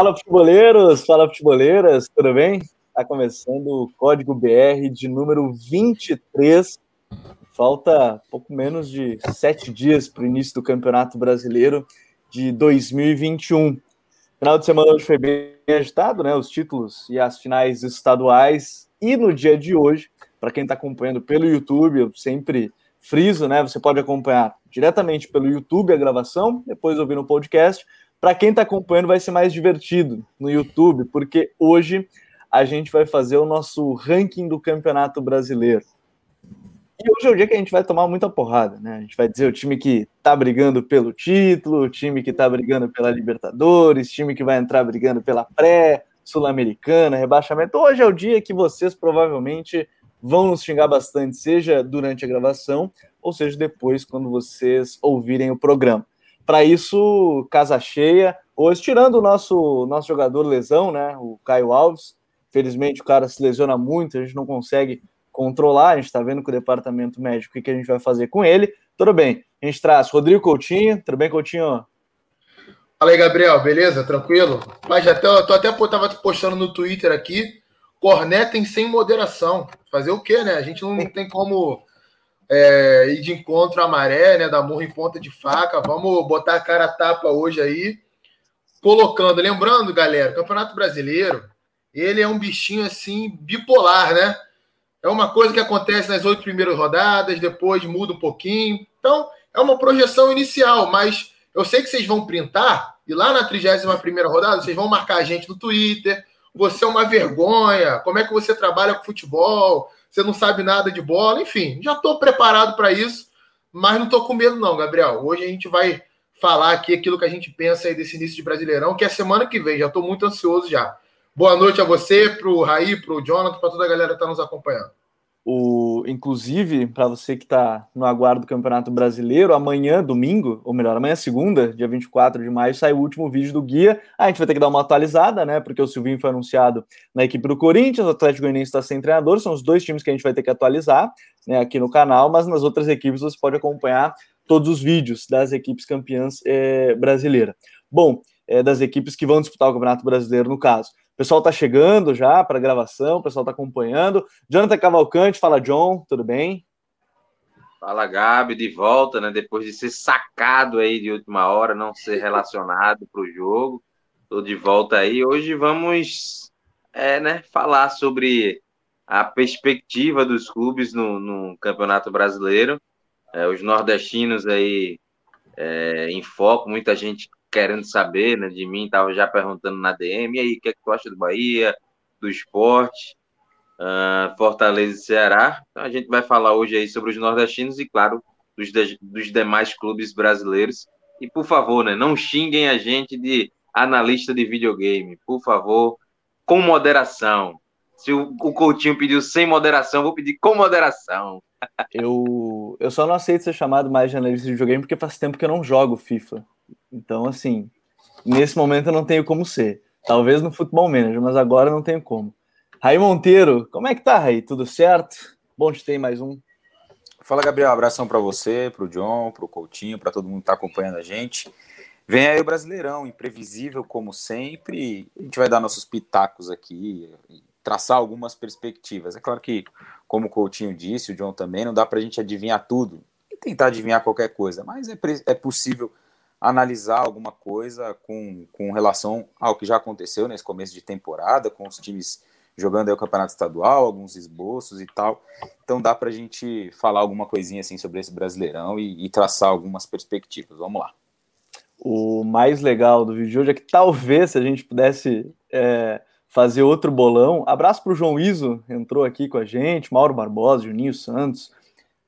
Fala futeboleiros, fala futeboleiras, tudo bem? Está começando o Código BR de número 23. Falta pouco menos de sete dias para o início do Campeonato Brasileiro de 2021. Final de semana hoje foi bem agitado, né? Os títulos e as finais estaduais. E no dia de hoje, para quem está acompanhando pelo YouTube, eu sempre friso, né? Você pode acompanhar diretamente pelo YouTube a gravação, depois ouvir no podcast para quem está acompanhando, vai ser mais divertido no YouTube, porque hoje a gente vai fazer o nosso ranking do Campeonato Brasileiro. E hoje é o dia que a gente vai tomar muita porrada, né? A gente vai dizer o time que tá brigando pelo título, o time que tá brigando pela Libertadores, time que vai entrar brigando pela pré, Sul-Americana, rebaixamento. Hoje é o dia que vocês provavelmente vão nos xingar bastante, seja durante a gravação ou seja depois, quando vocês ouvirem o programa. Para isso, casa cheia. Hoje, tirando o nosso, nosso jogador lesão, né? O Caio Alves. Felizmente, o cara se lesiona muito, a gente não consegue controlar. A gente está vendo com o departamento médico o que a gente vai fazer com ele. Tudo bem. A gente traz Rodrigo Coutinho. Tudo bem, Coutinho? Fala aí, Gabriel. Beleza? Tranquilo? Mas até, eu tô até tava postando no Twitter aqui. Cornetem sem moderação. Fazer o quê, né? A gente não tem como é, ir de encontro à maré, né? Da murro em ponta de faca. Vamos botar a cara a tapa hoje aí. Colocando, lembrando, galera, Campeonato Brasileiro, ele é um bichinho assim, bipolar, né? É uma coisa que acontece nas oito primeiras rodadas, depois muda um pouquinho. Então, é uma projeção inicial, mas eu sei que vocês vão printar, e lá na 31 primeira rodada, vocês vão marcar a gente no Twitter. Você é uma vergonha, como é que você trabalha com futebol? Você não sabe nada de bola, enfim, já estou preparado para isso, mas não estou com medo, não, Gabriel. Hoje a gente vai falar aqui aquilo que a gente pensa aí desse início de Brasileirão, que é semana que vem, já estou muito ansioso já. Boa noite a você, para o Raí, para o Jonathan, para toda a galera que está nos acompanhando. O, inclusive, para você que está no aguardo do Campeonato Brasileiro, amanhã, domingo, ou melhor, amanhã, segunda, dia 24 de maio, sai o último vídeo do guia. a gente vai ter que dar uma atualizada, né? Porque o Silvinho foi anunciado na equipe do Corinthians, o Atlético Goianiense está sem treinador, são os dois times que a gente vai ter que atualizar né, aqui no canal, mas nas outras equipes você pode acompanhar todos os vídeos das equipes campeãs é, brasileiras. Bom, é, das equipes que vão disputar o Campeonato Brasileiro, no caso pessoal está chegando já para a gravação, o pessoal está acompanhando. Jonathan Cavalcante, fala John, tudo bem? Fala Gabi, de volta, né? Depois de ser sacado aí de última hora, não ser relacionado para o jogo. Estou de volta aí. Hoje vamos é, né, falar sobre a perspectiva dos clubes no, no Campeonato Brasileiro. É, os nordestinos aí é, em foco, muita gente querendo saber né, de mim, estava já perguntando na DM, e aí, o que, é que tu acha do Bahia, do esporte, uh, Fortaleza e Ceará? Então, a gente vai falar hoje aí sobre os nordestinos e, claro, dos, de, dos demais clubes brasileiros. E, por favor, né, não xinguem a gente de analista de videogame, por favor, com moderação. Se o, o Coutinho pediu sem moderação, vou pedir com moderação. eu, eu só não aceito ser chamado mais de analista de videogame porque faz tempo que eu não jogo FIFA. Então, assim, nesse momento eu não tenho como ser. Talvez no Futebol Manager, mas agora não tenho como. Raí Monteiro, como é que tá, Raí? Tudo certo? Bom te ter mais um. Fala, Gabriel. Abração para você, para o John, para o Coutinho, para todo mundo que está acompanhando a gente. Vem aí o Brasileirão, imprevisível como sempre. A gente vai dar nossos pitacos aqui, traçar algumas perspectivas. É claro que, como o Coutinho disse, o John também, não dá para a gente adivinhar tudo e tentar adivinhar qualquer coisa, mas é, é possível analisar alguma coisa com, com relação ao que já aconteceu nesse começo de temporada, com os times jogando o campeonato estadual, alguns esboços e tal. Então dá para a gente falar alguma coisinha assim sobre esse Brasileirão e, e, traçar algumas perspectivas. Vamos lá. O mais legal do vídeo de hoje é que talvez se a gente pudesse é, fazer outro bolão. Abraço para o João Iso, entrou aqui com a gente, Mauro Barbosa, Juninho Santos,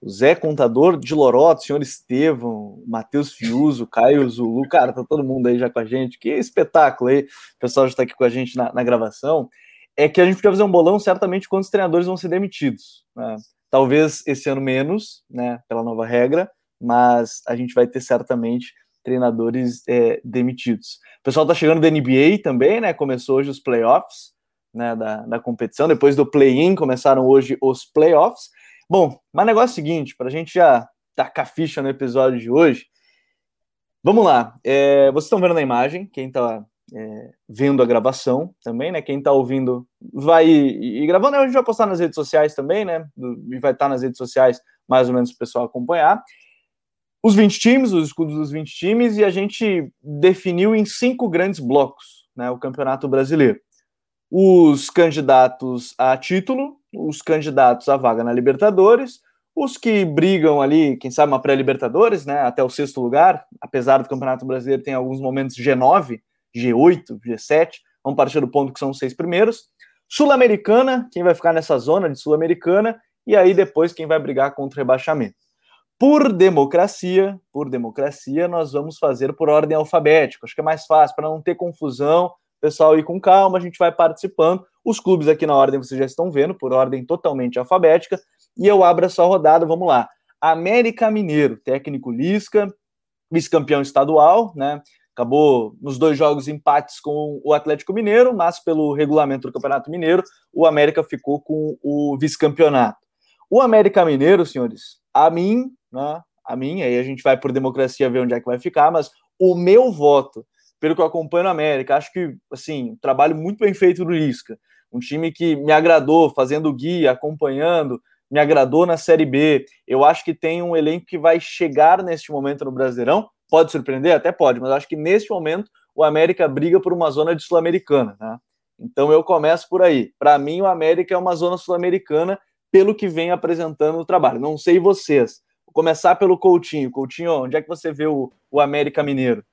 o Zé Contador de Loroto, senhor Estevão, Matheus Fiuso, Caio Zulu, cara, tá todo mundo aí já com a gente, que espetáculo aí, o pessoal já está aqui com a gente na, na, gravação, é que a gente podia fazer um bolão certamente quantos treinadores vão ser demitidos, né? talvez esse ano menos, né, pela nova regra, mas a gente vai ter certamente treinadores é, demitidos. O pessoal tá chegando da NBA também, né, começou hoje os playoffs, né, da, da competição, depois do play-in começaram hoje os playoffs, Bom, mas negócio é o seguinte, para a gente já tacar ficha no episódio de hoje, vamos lá. É, vocês estão vendo na imagem, quem está é, vendo a gravação também, né? Quem está ouvindo vai ir, gravando, a gente vai postar nas redes sociais também, né? E vai estar tá nas redes sociais mais ou menos para o pessoal acompanhar. Os 20 times, os escudos dos 20 times, e a gente definiu em cinco grandes blocos, né? O Campeonato Brasileiro. Os candidatos a título, os candidatos à vaga na Libertadores, os que brigam ali, quem sabe uma pré-Libertadores, né, até o sexto lugar, apesar do Campeonato Brasileiro tem alguns momentos G9, G8, G7, vamos partir do ponto que são os seis primeiros. Sul-Americana, quem vai ficar nessa zona de Sul-Americana, e aí depois quem vai brigar contra o rebaixamento. Por democracia, por democracia, nós vamos fazer por ordem alfabética. Acho que é mais fácil para não ter confusão, pessoal ir com calma, a gente vai participando. Os clubes aqui na ordem vocês já estão vendo, por ordem totalmente alfabética. E eu abro essa rodada, vamos lá. América Mineiro, técnico Lisca, vice-campeão estadual, né? Acabou nos dois jogos empates com o Atlético Mineiro, mas pelo regulamento do Campeonato Mineiro, o América ficou com o vice-campeonato. O América Mineiro, senhores, a mim, né? A mim, aí a gente vai por democracia ver onde é que vai ficar, mas o meu voto, pelo que eu acompanho no América, acho que, assim, um trabalho muito bem feito do Lisca. Um time que me agradou, fazendo guia, acompanhando, me agradou na Série B. Eu acho que tem um elenco que vai chegar neste momento no Brasileirão. Pode surpreender? Até pode, mas acho que neste momento o América briga por uma zona de Sul-Americana. Né? Então eu começo por aí. Para mim, o América é uma zona sul-americana pelo que vem apresentando o trabalho. Não sei vocês. Vou começar pelo Coutinho. Coutinho, onde é que você vê o, o América Mineiro?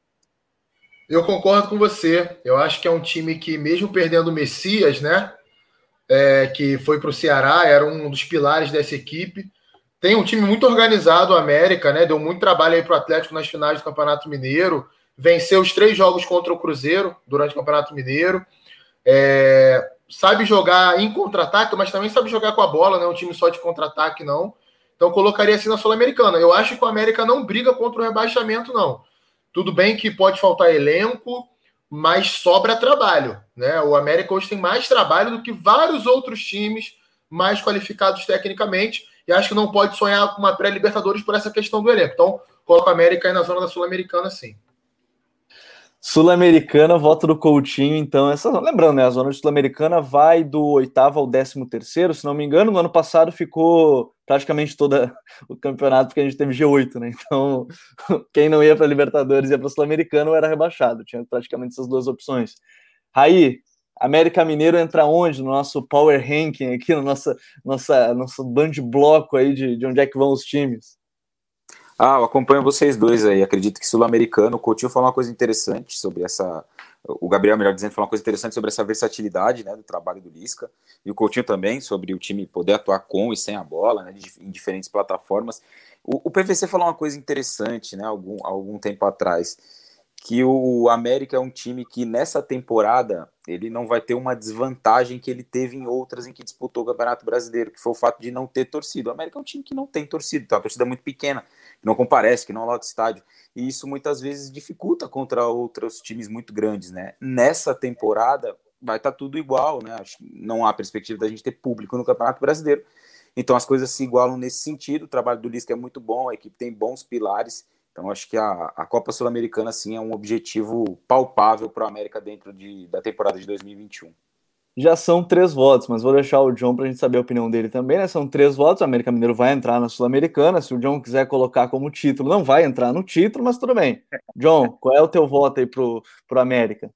Eu concordo com você. Eu acho que é um time que, mesmo perdendo o Messias, né? é, que foi para o Ceará, era um dos pilares dessa equipe. Tem um time muito organizado, o América, né? Deu muito trabalho aí para o Atlético nas finais do Campeonato Mineiro. Venceu os três jogos contra o Cruzeiro durante o Campeonato Mineiro. É, sabe jogar em contra-ataque, mas também sabe jogar com a bola, não é um time só de contra-ataque, não. Então colocaria assim na Sul-Americana. Eu acho que o América não briga contra o rebaixamento, não. Tudo bem que pode faltar elenco, mas sobra trabalho. Né? O América hoje tem mais trabalho do que vários outros times mais qualificados tecnicamente, e acho que não pode sonhar com uma pré-Libertadores por essa questão do elenco. Então, coloco o América aí na zona da Sul-Americana, sim. Sul-Americana, voto do Coutinho, então, essa, lembrando, né, a zona sul-americana vai do oitavo ao décimo terceiro, se não me engano, no ano passado ficou praticamente todo o campeonato, porque a gente teve G8, né, então, quem não ia para Libertadores ia para Sul-Americano era rebaixado, tinha praticamente essas duas opções. Raí, América Mineiro entra onde? No nosso Power Ranking aqui, no nosso, nossa, nosso band bloco aí de, de onde é que vão os times? Ah, eu acompanho vocês dois aí. Acredito que sul-americano, o Coutinho falou uma coisa interessante sobre essa. O Gabriel, melhor dizendo, falou uma coisa interessante sobre essa versatilidade né, do trabalho do Lisca. E o Coutinho também, sobre o time poder atuar com e sem a bola, né, em diferentes plataformas. O, o PVC falou uma coisa interessante, né, algum, algum tempo atrás que o América é um time que nessa temporada ele não vai ter uma desvantagem que ele teve em outras em que disputou o Campeonato Brasileiro, que foi o fato de não ter torcido. O América é um time que não tem torcida, então a torcida muito pequena, que não comparece, que não lota estádio, e isso muitas vezes dificulta contra outros times muito grandes, né? Nessa temporada vai estar tá tudo igual, né? Não há perspectiva da gente ter público no Campeonato Brasileiro. Então as coisas se igualam nesse sentido. O trabalho do Lisca é muito bom, a equipe tem bons pilares então, acho que a, a Copa Sul-Americana, sim, é um objetivo palpável para a América dentro de, da temporada de 2021. Já são três votos, mas vou deixar o John para a gente saber a opinião dele também, né? São três votos, o América Mineiro vai entrar na Sul-Americana. Se o John quiser colocar como título, não vai entrar no título, mas tudo bem. John, qual é o teu voto aí pro, pro América?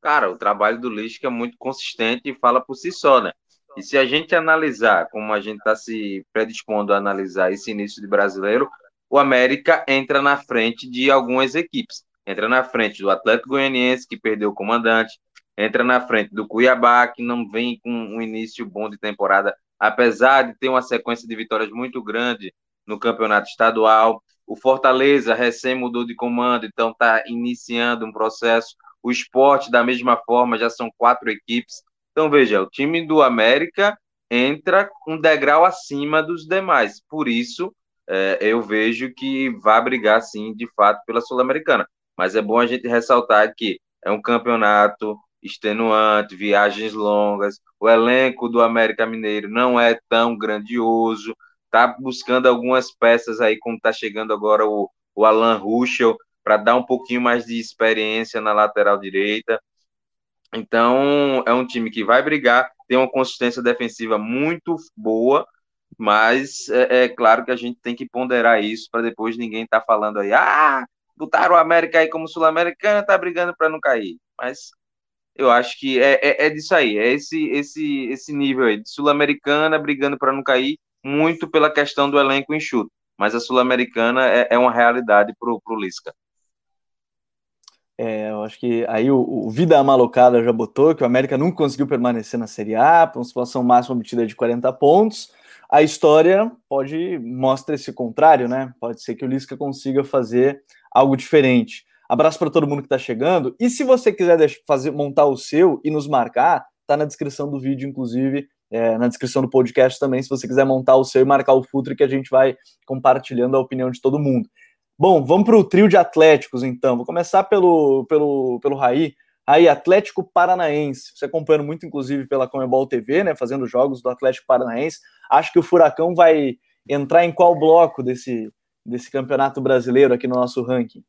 Cara, o trabalho do Lisca é muito consistente e fala por si só, né? E se a gente analisar, como a gente está se predispondo a analisar esse início de brasileiro, o América entra na frente de algumas equipes. Entra na frente do Atlético Goianiense, que perdeu o comandante, entra na frente do Cuiabá, que não vem com um início bom de temporada, apesar de ter uma sequência de vitórias muito grande no campeonato estadual. O Fortaleza recém mudou de comando, então está iniciando um processo. O esporte, da mesma forma, já são quatro equipes. Então, veja, o time do América entra um degrau acima dos demais. Por isso, é, eu vejo que vai brigar, sim, de fato, pela Sul-Americana. Mas é bom a gente ressaltar que é um campeonato extenuante, viagens longas, o elenco do América Mineiro não é tão grandioso, tá buscando algumas peças aí, como tá chegando agora o, o Alan Ruschel, para dar um pouquinho mais de experiência na lateral direita. Então, é um time que vai brigar, tem uma consistência defensiva muito boa, mas é, é claro que a gente tem que ponderar isso para depois ninguém tá falando aí, ah, botaram o América aí como Sul-Americana, tá brigando para não cair. Mas eu acho que é, é, é, disso aí, é esse, esse, esse nível aí, de Sul-Americana brigando para não cair, muito pela questão do elenco enxuto. Mas a Sul-Americana é, é, uma realidade para o Lisca. É, eu acho que aí o, o, Vida Malocada já botou que o América nunca conseguiu permanecer na Série A, uma situação máxima obtida de 40 pontos. A história pode mostra esse contrário, né? Pode ser que o Lisca consiga fazer algo diferente. Abraço para todo mundo que está chegando. E se você quiser fazer, montar o seu e nos marcar, tá na descrição do vídeo, inclusive, é, na descrição do podcast também, se você quiser montar o seu e marcar o Futre, que a gente vai compartilhando a opinião de todo mundo. Bom, vamos para o trio de Atléticos, então. Vou começar pelo, pelo, pelo Raí. Raí, Atlético Paranaense. Você acompanhando muito, inclusive, pela Comebol TV, né? Fazendo jogos do Atlético Paranaense. Acho que o Furacão vai entrar em qual bloco desse, desse campeonato brasileiro aqui no nosso ranking?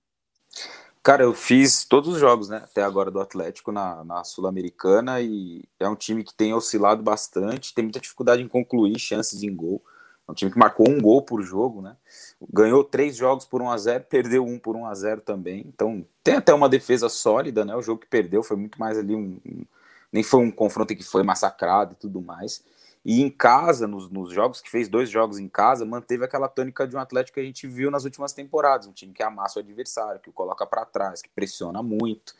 Cara, eu fiz todos os jogos, né, até agora do Atlético na, na Sul-Americana e é um time que tem oscilado bastante, tem muita dificuldade em concluir chances em gol. É um time que marcou um gol por jogo, né? Ganhou três jogos por 1 a 0 perdeu um por 1 a 0 também. Então tem até uma defesa sólida, né? O jogo que perdeu foi muito mais ali um. um nem foi um confronto que foi massacrado e tudo mais. E em casa, nos, nos, jogos que fez, dois jogos em casa, manteve aquela tônica de um Atlético que a gente viu nas últimas temporadas. Um time que amassa o adversário, que o coloca para trás, que pressiona muito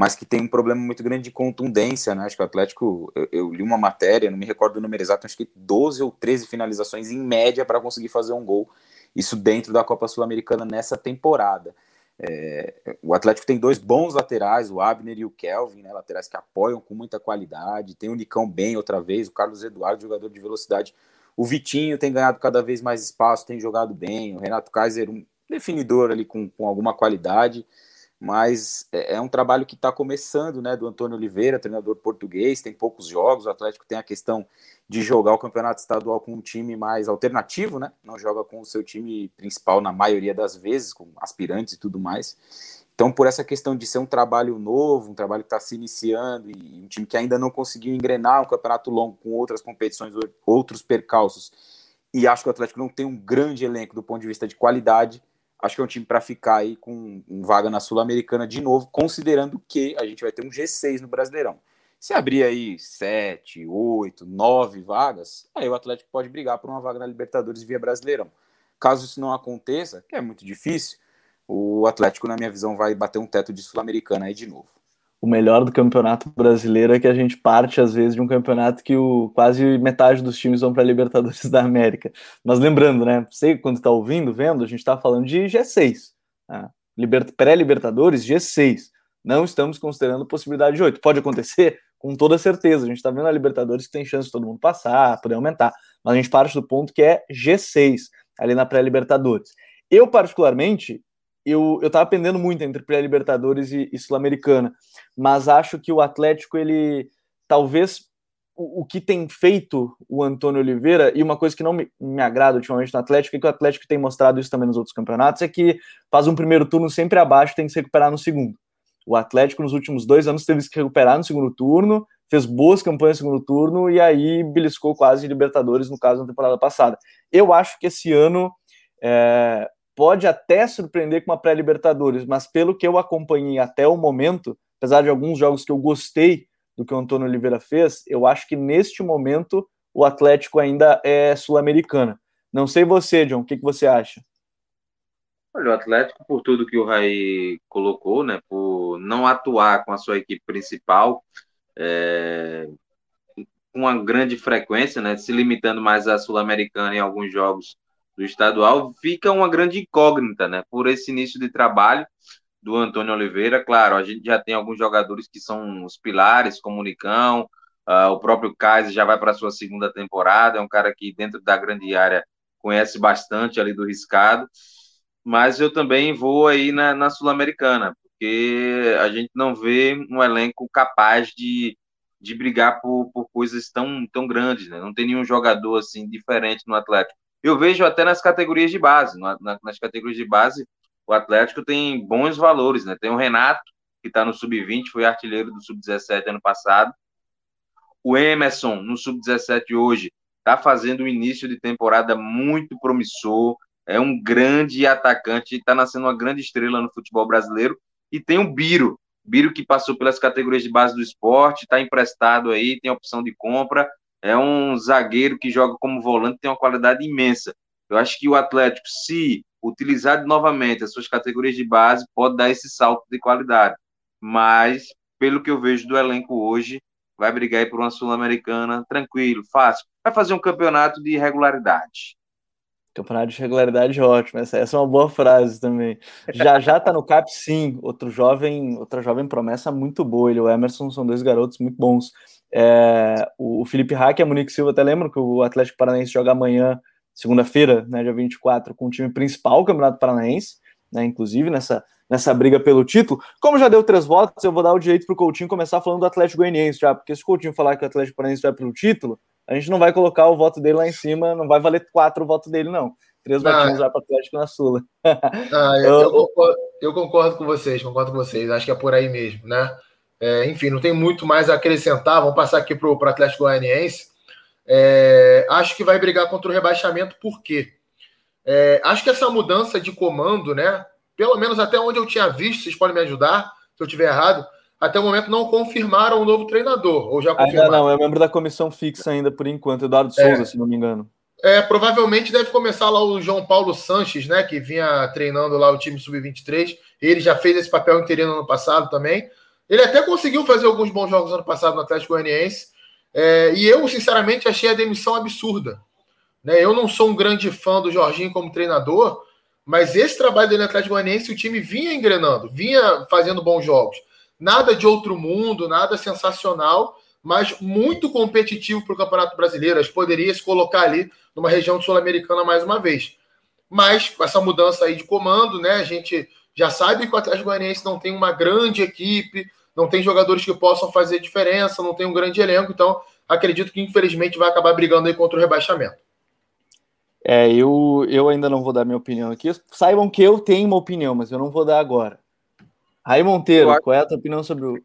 mas que tem um problema muito grande de contundência, né? Acho que o Atlético, eu, eu, li uma matéria, não me recordo o número exato, acho que 12 ou 13 finalizações em média para conseguir fazer um gol, isso dentro da Copa Sul-Americana nessa temporada. É, o Atlético tem dois bons laterais, o Abner e o Kelvin, né, laterais que apoiam com muita qualidade. Tem o Nicão bem outra vez, o Carlos Eduardo, jogador de velocidade. O Vitinho tem ganhado cada vez mais espaço, tem jogado bem. O Renato Kaiser, um definidor ali com, com alguma qualidade mas é, é um trabalho que está começando, né, do Antônio Oliveira, treinador português, tem poucos jogos, o Atlético tem a questão de jogar o campeonato estadual com um time mais alternativo, né, não joga com o seu time principal na maioria das vezes, com aspirantes e tudo mais, então por essa questão de ser um trabalho novo, um trabalho que está se iniciando e um time que ainda não conseguiu engrenar um campeonato longo com outras competições, outros percalços, e acho que o Atlético não tem um grande elenco do ponto de vista de qualidade, acho que é um time para ficar aí com vaga na Sul-Americana de novo, considerando que a gente vai ter um G6 no Brasileirão. Se abrir aí sete, oito, nove vagas, aí o Atlético pode brigar por uma vaga na Libertadores via Brasileirão. Caso isso não aconteça, que é muito difícil, o Atlético, na minha visão, vai bater um teto de Sul-Americana aí de novo o melhor do campeonato brasileiro é que a gente parte, às vezes, de um campeonato que o, quase metade dos times vão para a Libertadores da América. Mas lembrando, né? Você, quando está ouvindo, vendo, a gente está falando de G6. Né? Pré-Libertadores, G6. Não estamos considerando possibilidade de 8. Pode acontecer? Com toda certeza. A gente está vendo a Libertadores que tem chance de todo mundo passar, poder aumentar. Mas a gente parte do ponto que é G6, ali na pré-Libertadores. Eu, particularmente, eu, eu tava pendendo muito entre pré-Libertadores e, e Sul-Americana, mas acho que o Atlético, ele talvez o, o, que tem feito o Antônio Oliveira, e uma coisa que não me, me agrada ultimamente no Atlético, e que o Atlético tem mostrado isso também nos outros campeonatos, é que faz um primeiro turno sempre abaixo tem que se recuperar no segundo. O Atlético, nos últimos dois anos, teve que se recuperar no segundo turno, fez boas campanhas no segundo turno, e aí beliscou quase Libertadores, no caso, na temporada passada. Eu acho que esse ano é, pode até surpreender com uma pré-Libertadores, mas pelo que eu acompanhei até o momento, apesar de alguns jogos que eu gostei do que o Antônio Oliveira fez, eu acho que neste momento o Atlético ainda é sul-americana. Não sei você, John, o que, que você acha? Olha, o Atlético, por tudo que o Raí colocou, né, por não atuar com a sua equipe principal, é, com uma grande frequência, né, se limitando mais à Sul-Americana em alguns jogos do estadual, fica uma grande incógnita, né? Por esse início de trabalho do Antônio Oliveira. Claro, a gente já tem alguns jogadores que são os pilares, como o Nicão, uh, o próprio Kaiser já vai para a sua segunda temporada, é um cara que dentro da grande área conhece bastante ali do riscado. Mas eu também vou aí na, na Sul-Americana, porque a gente não vê um elenco capaz de, de brigar por, por coisas tão, tão grandes, né? Não tem nenhum jogador assim diferente no Atlético. Eu vejo até nas categorias de base. Na, nas categorias de base, o Atlético tem bons valores, né? Tem o Renato, que está no sub-20, foi artilheiro do sub-17 ano passado. O Emerson, no sub-17 hoje, está fazendo um início de temporada muito promissor. É um grande atacante, está nascendo uma grande estrela no futebol brasileiro. E tem o Biro, Biro que passou pelas categorias de base do esporte, está emprestado aí, tem opção de compra. É um zagueiro que joga como volante, tem uma qualidade imensa. Eu acho que o Atlético, se utilizar novamente as suas categorias de base, pode dar esse salto de qualidade. Mas, pelo que eu vejo do elenco hoje, vai brigar por uma Sul-Americana tranquilo, fácil. Vai fazer um campeonato de regularidade. Campeonato de regularidade ótimo. Essa, essa é uma boa frase também. Já já tá no CAP, sim. Outro jovem, outra jovem promessa muito boa. Ele e o Emerson são dois garotos muito bons. É, o, Felipe Hack e a Monique Silva até lembram que o Atlético Paranaense joga amanhã, segunda-feira, né, dia 24, com o time principal do Campeonato Paranaense, né, inclusive nessa, nessa briga pelo título. Como já deu três votos, eu vou dar o direito para o Coutinho começar falando do Atlético Goianiense já, porque se o Coutinho falar que o Atlético Paranaense vai pelo título, a gente não vai colocar o voto dele lá em cima, não vai valer quatro votos dele, não. Três ah, votinhos lá para o Atlético na Sula. Ah, eu, eu, concordo, eu, concordo, com vocês, concordo com vocês. Acho que é por aí mesmo, né? É, enfim, não tem muito mais a acrescentar. Vamos passar aqui para o Atlético Goianiense. É, acho que vai brigar contra o rebaixamento, por quê? É, acho que essa mudança de comando, né? Pelo menos até onde eu tinha visto, vocês podem me ajudar, se eu estiver errado, até o momento não confirmaram o novo treinador. Ou já confirmaram? Ainda não, é membro da comissão fixa ainda por enquanto, Eduardo Souza, é. se não me engano. É, provavelmente deve começar lá o João Paulo Sanches, né? Que vinha treinando lá o time sub-23. Ele já fez esse papel interino no passado também. Ele até conseguiu fazer alguns bons jogos ano passado no Atlético Goianiense. É, e eu, sinceramente, achei a demissão absurda. Né? Eu não sou um grande fã do Jorginho como treinador, mas esse trabalho dele no Atlético Goianiense, o time vinha engrenando, vinha fazendo bons jogos. Nada de outro mundo, nada sensacional, mas muito competitivo para o Campeonato Brasileiro. Que poderia se colocar ali numa região sul-americana mais uma vez. Mas com essa mudança aí de comando, né? A gente já sabe que o Atlético Goianiense não tem uma grande equipe, não tem jogadores que possam fazer diferença, não tem um grande elenco, então acredito que infelizmente vai acabar brigando aí contra o rebaixamento. É, eu, eu ainda não vou dar minha opinião aqui. Saibam que eu tenho uma opinião, mas eu não vou dar agora. Raí Monteiro, qual é a tua opinião sobre o.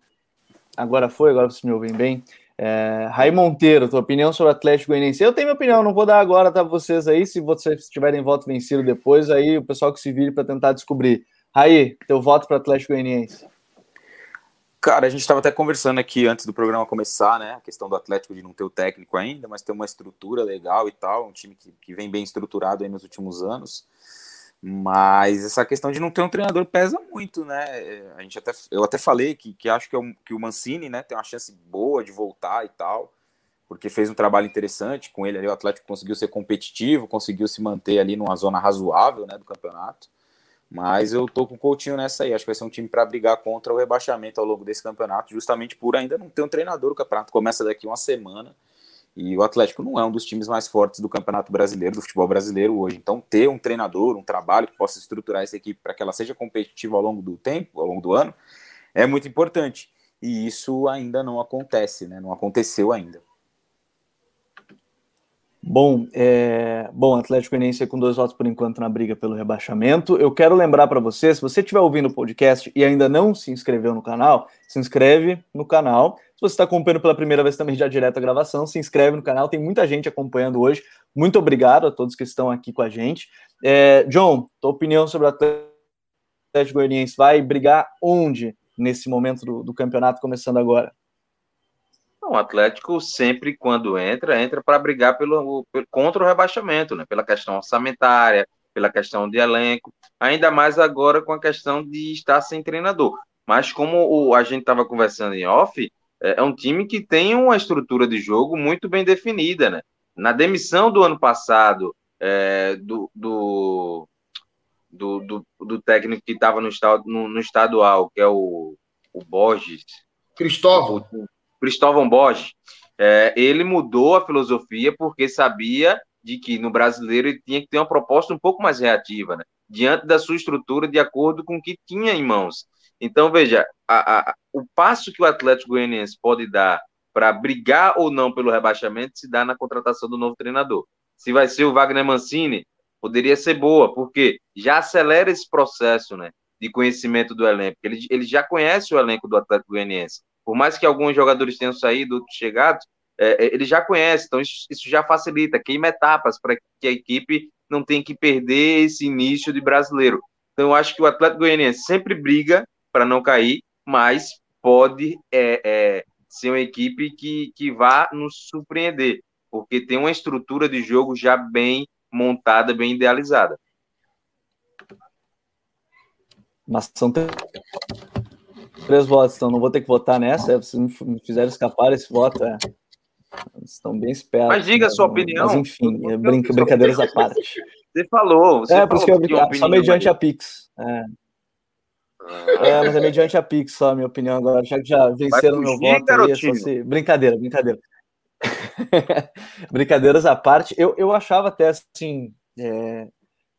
Agora foi, agora vocês me ouvem bem. É, Raí Monteiro, tua opinião sobre o Atlético Goianiense. Eu tenho minha opinião, não vou dar agora, tá? Vocês aí, se vocês tiverem voto vencido depois, aí o pessoal que se vire para tentar descobrir. Raí, teu voto para o Atlético Goianiense. Cara, a gente estava até conversando aqui antes do programa começar, né? A questão do Atlético de não ter o técnico ainda, mas ter uma estrutura legal e tal, um time que, que vem bem estruturado aí nos últimos anos. Mas essa questão de não ter um treinador pesa muito, né? A gente até, eu até falei que, que acho que, é um, que o Mancini né, tem uma chance boa de voltar e tal, porque fez um trabalho interessante com ele ali. O Atlético conseguiu ser competitivo, conseguiu se manter ali numa zona razoável né, do campeonato. Mas eu tô com o Coutinho nessa aí. Acho que vai ser um time para brigar contra o rebaixamento ao longo desse campeonato, justamente por ainda não ter um treinador. O campeonato começa daqui uma semana. E o Atlético não é um dos times mais fortes do Campeonato Brasileiro, do futebol brasileiro hoje. Então, ter um treinador, um trabalho que possa estruturar essa equipe para que ela seja competitiva ao longo do tempo, ao longo do ano, é muito importante. E isso ainda não acontece, né? Não aconteceu ainda. Bom, é... bom, Atlético Goianiense com dois votos por enquanto na briga pelo rebaixamento. Eu quero lembrar para você, se você estiver ouvindo o podcast e ainda não se inscreveu no canal, se inscreve no canal. Se você está acompanhando pela primeira vez também já direto a gravação, se inscreve no canal. Tem muita gente acompanhando hoje. Muito obrigado a todos que estão aqui com a gente. É... John, tua opinião sobre o Atlético Goianiense vai brigar onde nesse momento do, do campeonato começando agora? O Atlético sempre, quando entra, entra para brigar pelo, pelo, contra o rebaixamento, né? Pela questão orçamentária, pela questão de elenco, ainda mais agora com a questão de estar sem treinador. Mas como o, a gente estava conversando em off, é, é, um time que tem uma estrutura de jogo muito bem definida, né? Na demissão do ano passado é, do, do, do, do, do técnico que estava no, no, no estadual, que é o, o Borges. Cristóvão. Cristóvão Borges, é, ele mudou a filosofia porque sabia de que no brasileiro ele tinha que ter uma proposta um pouco mais reativa, né? diante da sua estrutura, de acordo com o que tinha em mãos. Então, veja, a, a, o passo que o Atlético Goianiense pode dar para brigar ou não pelo rebaixamento se dá na contratação do novo treinador. Se vai ser o Wagner Mancini, poderia ser boa, porque já acelera esse processo, né, de conhecimento do elenco. Ele, ele já conhece o elenco do Atlético Goianiense. Por mais que alguns jogadores tenham saído, outros chegados, é, é, ele já conhece, então isso, isso já facilita, queima etapas para que a equipe não tenha que perder esse início de brasileiro. Então, eu acho que o Atlético Goianiense sempre briga para não cair, mas pode é, é, ser uma equipe que, que vá nos surpreender, porque tem uma estrutura de jogo já bem montada, bem idealizada. Mas são três votos, então não vou ter que votar nessa. Se me fizeram escapar esse voto, é. Estão bem espertos. Mas diga a sua opinião. Mas enfim, é brinca, brincadeiras à parte. Você falou. Você é, por isso que eu brinco, só mediante a Pix. É. Ah. é. mas é mediante a Pix só a minha opinião agora, já que já venceram meu voto. Aí, é se... Brincadeira, brincadeira. Brincadeiras à parte, eu, eu achava até assim, é,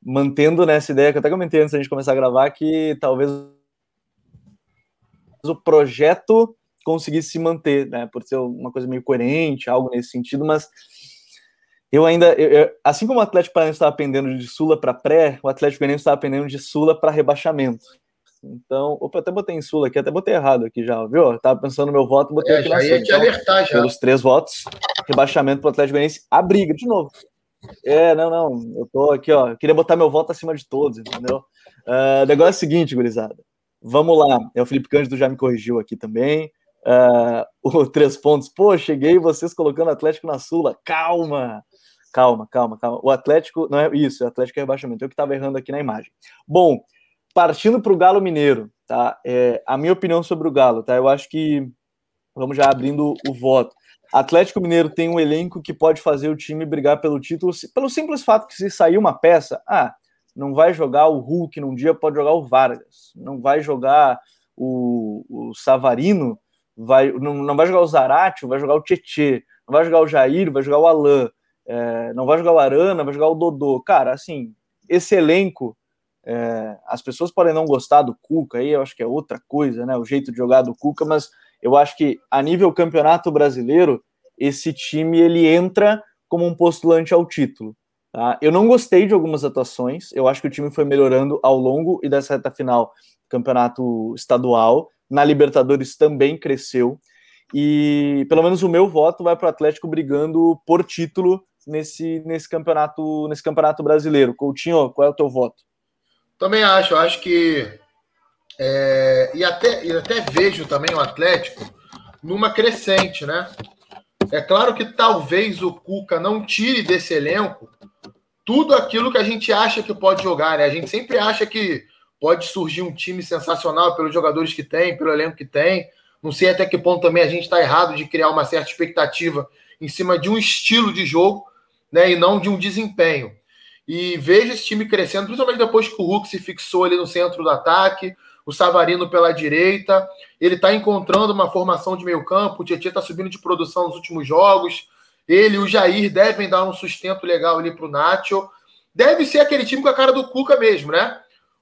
mantendo nessa ideia que eu até comentei antes da gente começar a gravar, que talvez o projeto conseguisse se manter, né? Por ser uma coisa meio coerente, algo nesse sentido, mas eu ainda, eu, eu, assim como o Atlético Paranaense estava pendendo de Sula para pré, o Atlético Paranaense estava pendendo de Sula para rebaixamento. Então, opa, até botei em Sula aqui, até botei errado aqui já, viu? Eu tava pensando no meu voto, botei é, aqui já na ia te então, alertar já. Pelos três votos, rebaixamento para o Atlético Paranaense, a briga, de novo. É, não, não, eu tô aqui, ó, eu queria botar meu voto acima de todos, entendeu? Uh, negócio é o seguinte, gurizada, vamos lá, é o Felipe Cândido já me corrigiu aqui também, Uh, o três pontos, pô, cheguei vocês colocando Atlético na Sula. Calma, calma, calma, calma. O Atlético, não é isso, o Atlético é rebaixamento. Eu que estava errando aqui na imagem. Bom, partindo para o Galo Mineiro, tá? É, a minha opinião sobre o Galo, tá? Eu acho que vamos já abrindo o voto. Atlético Mineiro tem um elenco que pode fazer o time brigar pelo título, pelo simples fato que se sair uma peça, ah, não vai jogar o Hulk num dia, pode jogar o Vargas, não vai jogar o, o Savarino, vai, não, não vai jogar o Zarate, vai jogar o Tietê, não vai jogar o Jair, vai jogar o Alain, é, não vai jogar o Arana, vai jogar o Dodô. Cara, assim, esse elenco, é, as pessoas podem não gostar do Cuca, aí eu acho que é outra coisa, né? O jeito de jogar do Cuca, mas eu acho que a nível campeonato brasileiro, esse time ele entra como um postulante ao título. Tá? Eu não gostei de algumas atuações, eu acho que o time foi melhorando ao longo e dessa reta final campeonato estadual na Libertadores também cresceu. E pelo menos o meu voto vai para o Atlético brigando por título nesse, nesse campeonato nesse campeonato brasileiro. Coutinho, qual é o teu voto? Também acho, acho que é, e, até, e até vejo também o Atlético numa crescente, né? É claro que talvez o Cuca não tire desse elenco tudo aquilo que a gente acha que pode jogar, né? A gente sempre acha que pode surgir um time sensacional pelos jogadores que tem, pelo elenco que tem. Não sei até que ponto também a gente está errado de criar uma certa expectativa em cima de um estilo de jogo, né, e não de um desempenho. E vejo esse time crescendo, principalmente depois que o Hulk se fixou ali no centro do ataque, o Savarino pela direita. Ele está encontrando uma formação de meio campo, o Tietchan está subindo de produção nos últimos jogos. Ele e o Jair devem dar um sustento legal ali para o Nacho. Deve ser aquele time com a cara do Cuca mesmo, né?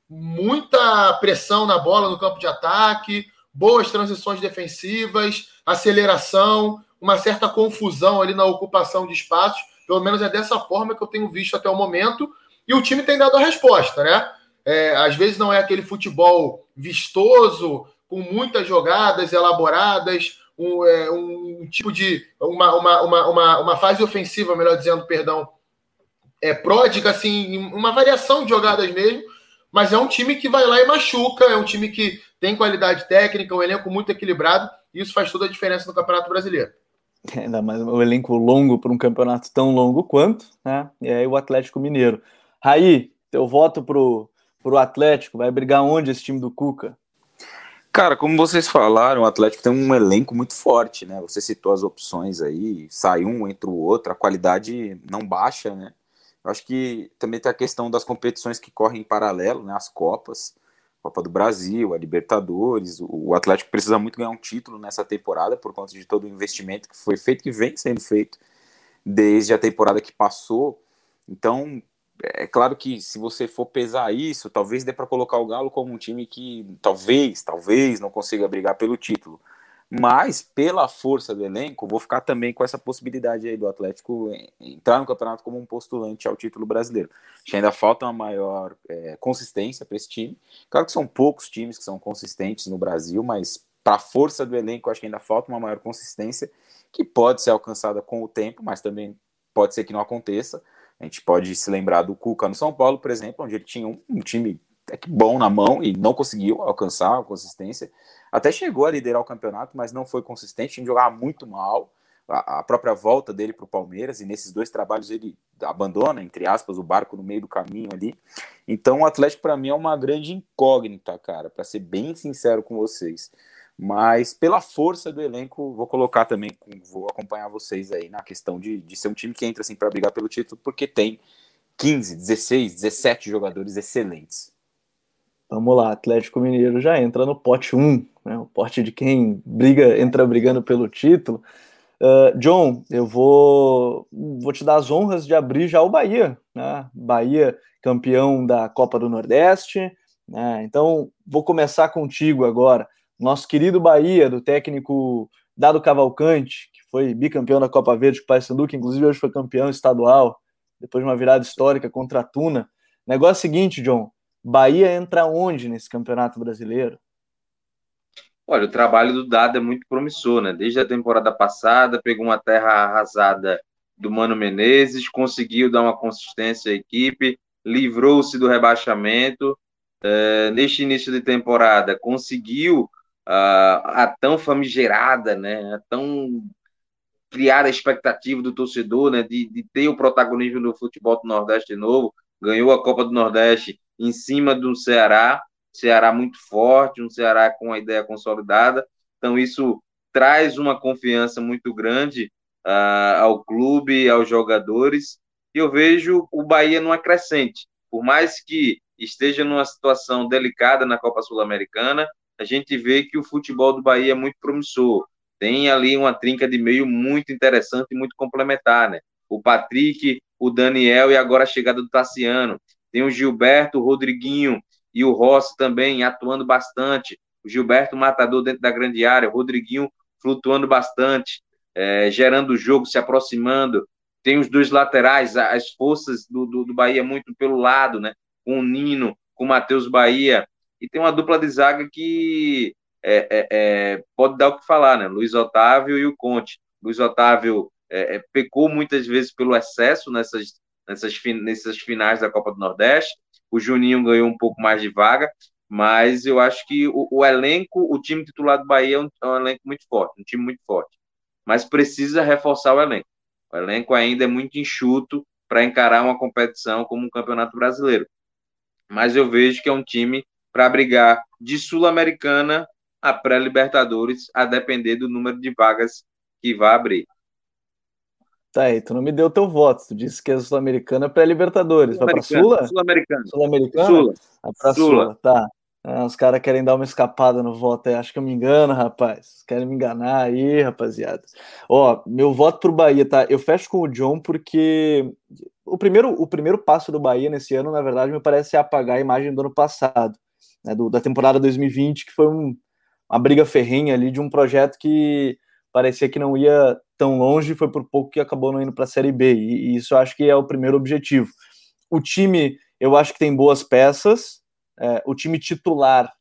muita pressão na bola no campo de ataque, boas transições defensivas, aceleração, uma certa confusão ali na ocupação de espaços. Pelo menos é dessa forma que eu tenho visto até o momento. E o time tem dado a resposta, né? É, às vezes não é aquele futebol vistoso, com muitas jogadas elaboradas, um, é, um tipo de. Uma, uma, uma, uma, uma fase ofensiva, melhor dizendo, perdão, é pródiga, assim, uma variação de jogadas mesmo, mas é um time que vai lá e machuca, é um time que tem qualidade técnica, um elenco muito equilibrado, e isso faz toda a diferença no Campeonato Brasileiro. Ainda mais um elenco longo para um campeonato tão longo quanto, né? E aí o Atlético Mineiro. Raí, teu voto pro, pro Atlético, vai brigar onde esse time do Cuca? Cara, como vocês falaram, o Atlético tem um elenco muito forte, né? Você citou as opções aí, sai um, entra o outro, a qualidade não baixa, né? Eu acho que também tem a questão das competições que correm em paralelo, né? As Copas, Copa do Brasil, a Libertadores. O Atlético precisa muito ganhar um título nessa temporada por conta de todo o investimento que foi feito, que vem sendo feito desde a temporada que passou. Então, é claro que se você for pesar isso, talvez dê para colocar o Galo como um time que talvez, talvez não consiga brigar pelo título. Mas, pela força do elenco, vou ficar também com essa possibilidade aí do Atlético entrar no campeonato como um postulante ao título brasileiro. Acho que ainda falta uma maior é, consistência para esse time. Claro que são poucos times que são consistentes no Brasil, mas para a força do elenco, acho que ainda falta uma maior consistência, que pode ser alcançada com o tempo, mas também pode ser que não aconteça. A gente pode se lembrar do Cuca no São Paulo, por exemplo, onde ele tinha um, um time bom na mão e não conseguiu alcançar a consistência. Até chegou a liderar o campeonato, mas não foi consistente, que jogar muito mal. A, a própria volta dele para o Palmeiras, e nesses dois trabalhos ele abandona, entre aspas, o barco no meio do caminho ali. Então o Atlético, para mim, é uma grande incógnita, cara, para ser bem sincero com vocês. Mas pela força do elenco, vou colocar também, vou acompanhar vocês aí na questão de, de ser um time que entra assim para brigar pelo título, porque tem 15, 16, 17 jogadores excelentes. Vamos lá, Atlético Mineiro já entra no pote 1, né, o pote de quem briga, entra brigando pelo título. Uh, John, eu vou, vou te dar as honras de abrir já o Bahia, né? Bahia campeão da Copa do Nordeste, né? Então vou começar contigo agora nosso querido Bahia, do técnico Dado Cavalcante, que foi bicampeão da Copa Verde com o Paysandu, que inclusive hoje foi campeão estadual, depois de uma virada histórica contra a Tuna. Negócio é seguinte, John, Bahia entra onde nesse Campeonato Brasileiro? Olha, o trabalho do Dado é muito promissor, né? Desde a temporada passada, pegou uma terra arrasada do Mano Menezes, conseguiu dar uma consistência à equipe, livrou-se do rebaixamento. É, neste início de temporada, conseguiu a, a tão famigerada, né, a tão criada expectativa do torcedor, né, de, de ter o protagonismo do futebol do Nordeste de novo, ganhou a Copa do Nordeste em cima do Ceará, Ceará muito forte, um Ceará com a ideia consolidada, então isso traz uma confiança muito grande uh, ao clube, aos jogadores, e eu vejo o Bahia numa crescente, por mais que esteja numa situação delicada na Copa Sul-Americana, a gente vê que o futebol do Bahia é muito promissor. Tem ali uma trinca de meio muito interessante e muito complementar, né? O Patrick, o Daniel e agora a chegada do Tassiano. Tem o Gilberto, o Rodriguinho e o Rossi também atuando bastante. O Gilberto matador dentro da grande área, o Rodriguinho flutuando bastante, é, gerando o jogo, se aproximando. Tem os dois laterais, as forças do, do, do Bahia muito pelo lado, né? Com o Nino, com o Matheus Bahia e tem uma dupla de zaga que é, é, é, pode dar o que falar, né? Luiz Otávio e o Conte. Luiz Otávio é, é, pecou muitas vezes pelo excesso nessas, nessas, nessas finais da Copa do Nordeste. O Juninho ganhou um pouco mais de vaga, mas eu acho que o, o elenco, o time titular do Bahia é um, é um, elenco muito forte, um time muito forte. Mas precisa reforçar o elenco. O elenco ainda é muito enxuto para encarar uma competição como um campeonato brasileiro. Mas eu vejo que é um time para brigar de Sul-Americana a pré-Libertadores, a depender do número de vagas que vai abrir. Tá aí, tu não me deu teu voto. Tu disse que é Sul-Americana pré-Libertadores. Vai pra Sula? Sul-Americana. Sul-Americana? Sula. Vai pra Sula, Sula. tá. É, os caras querem dar uma escapada no voto aí. Acho que eu me engano, rapaz. Querem me enganar aí, rapaziada. Ó, meu voto pro Bahia, tá? Eu fecho com o John porque o primeiro, o primeiro passo do Bahia nesse ano, na verdade, me parece apagar a imagem do ano passado né, do, da temporada 2020, que foi um, uma briga ferrenha ali de um projeto que parecia que não ia tão longe, foi por pouco que acabou não indo para a Série B, e, e, isso eu acho que é o primeiro objetivo. O time, eu acho que tem boas peças, é, o time titular,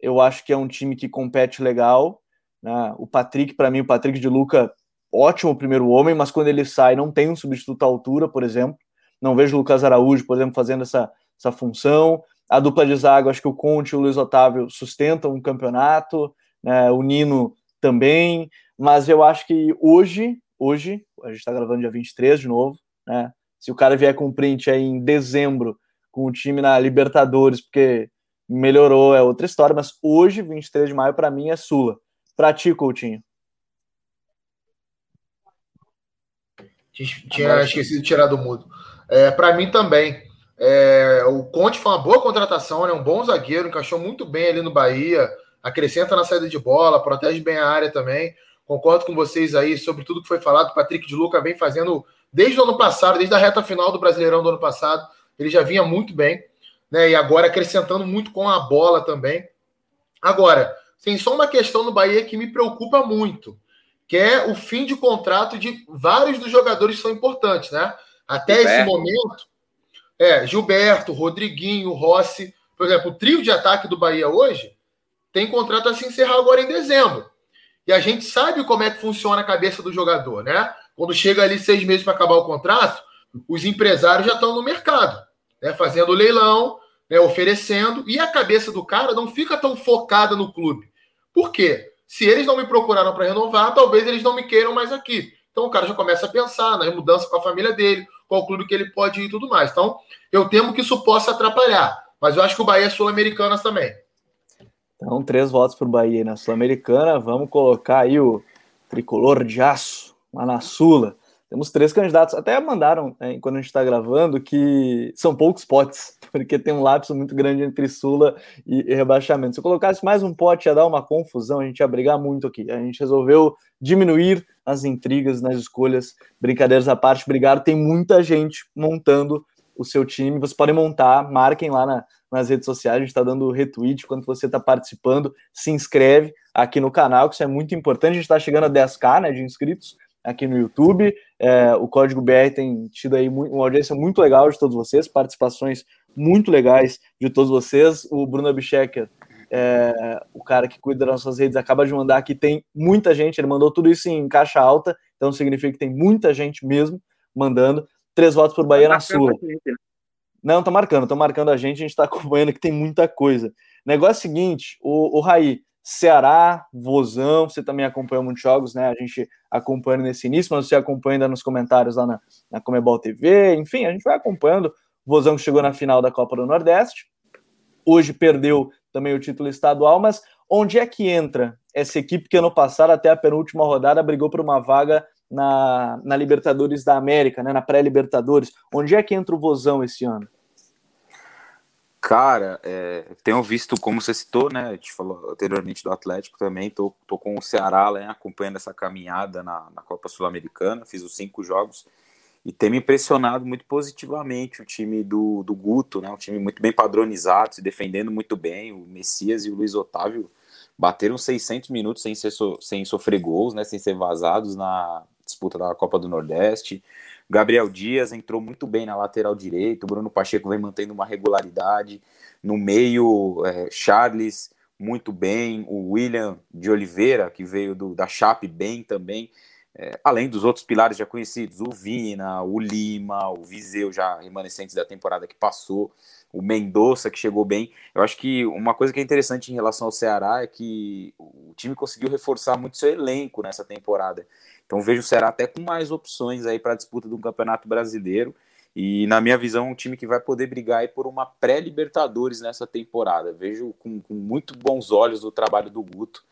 eu acho que é um time que compete legal, né? o Patrick, para mim, o Patrick de Luca, ótimo primeiro homem, mas quando ele sai, não tem um substituto à altura, por exemplo, não vejo o Lucas Araújo, por exemplo, fazendo essa, essa função, a dupla de zaga, acho que o Conte e o Luiz Otávio sustentam o campeonato, né, o Nino também, mas eu acho que hoje, hoje, a gente está gravando dia 23 de novo, né, se o cara vier com print aí em dezembro com o time na Libertadores, porque melhorou, é outra história, mas hoje, 23 de maio, para mim é Sula. Pra ti, Coutinho. Tinha esquecido de tirar do mudo. É, para mim também. É, o Conte foi uma boa contratação, né? um bom zagueiro, encaixou muito bem ali no Bahia, acrescenta na saída de bola, protege bem a área também. Concordo com vocês aí sobre tudo que foi falado. O Patrick de Luca vem fazendo desde o ano passado, desde a reta final do Brasileirão do ano passado, ele já vinha muito bem, né? E agora acrescentando muito com a bola também. Agora, tem só uma questão no Bahia que me preocupa muito, que é o fim de contrato de vários dos jogadores que são importantes, né? Até esse momento, é, Gilberto, Rodriguinho, Rossi, por exemplo, o trio de ataque do Bahia hoje tem contrato a se encerrar agora em dezembro. E a gente sabe como é que funciona a cabeça do jogador, né? Quando chega ali seis meses para acabar o contrato, os empresários já estão no mercado, né? fazendo leilão, né? oferecendo, e a cabeça do cara não fica tão focada no clube. Por quê? Se eles não me procuraram para renovar, talvez eles não me queiram mais aqui. Então o cara já começa a pensar na mudança com a família dele, qual clube que ele pode ir e tudo mais. Então, eu temo que isso possa atrapalhar. Mas eu acho que o Bahia é sul-americanas também. Então, três votos para o Bahia na Sul-Americana. Vamos colocar aí o tricolor de aço lá na Sula. Temos três candidatos. Até mandaram, né, quando a gente está gravando, que são poucos potes, porque tem um lapso muito grande entre Sula e, e rebaixamento. Se eu colocasse mais um pote, ia dar uma confusão, a gente ia brigar muito aqui. A gente resolveu diminuir as intrigas nas escolhas. Brincadeiras à parte, obrigado. Tem muita gente montando o seu time. Vocês podem montar, marquem lá na, nas redes sociais, a gente está dando retweet quando você está participando, se inscreve aqui no canal, que isso é muito importante. A gente está chegando a 10k né, de inscritos aqui no YouTube. É, o Código BR tem tido aí uma audiência muito legal de todos vocês, participações muito legais de todos vocês. O Bruno Abchecker, é, o cara que cuida das nossas redes, acaba de mandar que tem muita gente, ele mandou tudo isso em caixa alta, então significa que tem muita gente mesmo mandando. Três votos por Bahia na sua. Não, tá marcando, tá marcando a gente, a gente tá acompanhando que tem muita coisa. Negócio é seguinte, o, o Raí, Ceará, Vozão, você também acompanha muitos jogos, né? A gente acompanha nesse início, mas você acompanha ainda nos comentários lá na, na Comebol TV, enfim, a gente vai acompanhando. Vozão que chegou na final da Copa do Nordeste, hoje perdeu também o título estadual, mas onde é que entra essa equipe que ano passado, até a penúltima rodada, brigou por uma vaga na, na Libertadores da América, né, na pré-Libertadores. Onde é que entra o Vozão esse ano? Cara, é, tenho visto, como você citou, né? A gente falou anteriormente do Atlético também. Tô, tô com o Ceará né, acompanhando essa caminhada na, na Copa Sul-Americana. Fiz os cinco jogos e tem me impressionado muito positivamente o time do, do Guto, né? Um time muito bem padronizado, se defendendo muito bem. O Messias e o Luiz Otávio bateram 600 minutos sem, ser so, sem sofrer gols, né? Sem ser vazados na, disputa da Copa do Nordeste. Gabriel Dias entrou muito bem na lateral direito, o Bruno Pacheco vem mantendo uma regularidade. No meio, é, Charles muito bem, o William de Oliveira, que veio do, da Chape bem também, é, além dos outros pilares já conhecidos, o Vina, o Lima, o Viseu, já remanescentes da temporada que passou, o Mendonça, que chegou bem. Eu acho que uma coisa que é interessante em relação ao Ceará é que o time conseguiu reforçar muito seu elenco nessa temporada. Então vejo o Ceará até com mais opções aí para a disputa do Campeonato Brasileiro. E na minha visão, um time que vai poder brigar por uma pré-Libertadores nessa temporada. Vejo com, com muito bons olhos o trabalho do Guto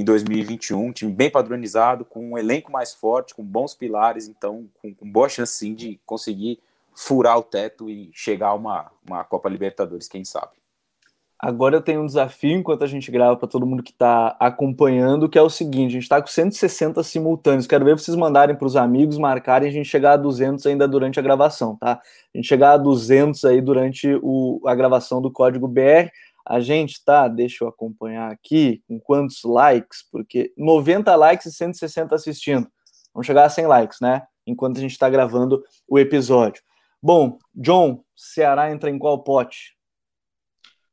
em 2021, um time bem padronizado, com um elenco mais forte, com bons pilares, então com, com boa chance sim de conseguir furar o teto e chegar a uma, uma Copa Libertadores, quem sabe. Agora eu tenho um desafio enquanto a gente grava para todo mundo que está acompanhando, que é o seguinte: a gente está com 160 simultâneos. Quero ver vocês mandarem para os amigos, marcarem a gente chegar a 200 ainda durante a gravação, tá? A gente chegar a 200 aí durante o, a gravação do código BR. A gente tá, deixa eu acompanhar aqui, com quantos likes, porque 90 likes e 160 assistindo. Vamos chegar a 100 likes, né? Enquanto a gente está gravando o episódio. Bom, John, Ceará entra em qual pote?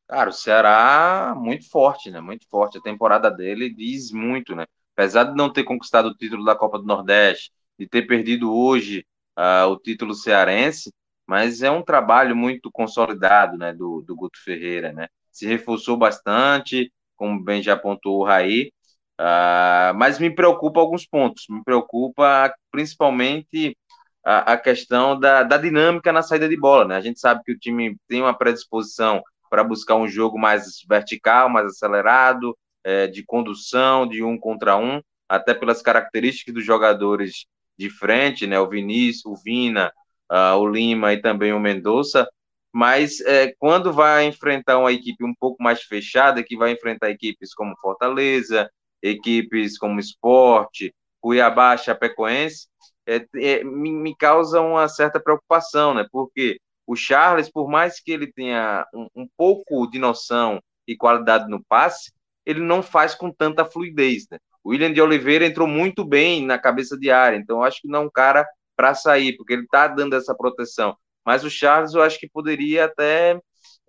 Cara, o Ceará muito forte, né? Muito forte. A temporada dele diz muito, né? Apesar de não ter conquistado o título da Copa do Nordeste, de ter perdido hoje uh, o título cearense, mas é um trabalho muito consolidado, né? Do, do Guto Ferreira, né? Se reforçou bastante, como bem já apontou o Raí, uh, mas me preocupa alguns pontos. Me preocupa principalmente a, a questão da, da dinâmica na saída de bola, né? A gente sabe que o time tem uma predisposição para buscar um jogo mais vertical, mais acelerado, é, de condução, de um contra um, até pelas características dos jogadores de frente, né? O Vinícius, o Vina, uh, o Lima e também o Mendonça. Mas é, quando vai enfrentar uma equipe um pouco mais fechada, que vai enfrentar equipes como Fortaleza, equipes como Esporte, Cuiabá, Chapecoense, é, é, me, me causa uma certa preocupação, né? Porque o Charles, por mais que ele tenha um, um pouco de noção e qualidade no passe, ele não faz com tanta fluidez, né? O William de Oliveira entrou muito bem na cabeça de área, então acho que não é um cara para sair, porque ele está dando essa proteção. Mas o Charles eu acho que poderia até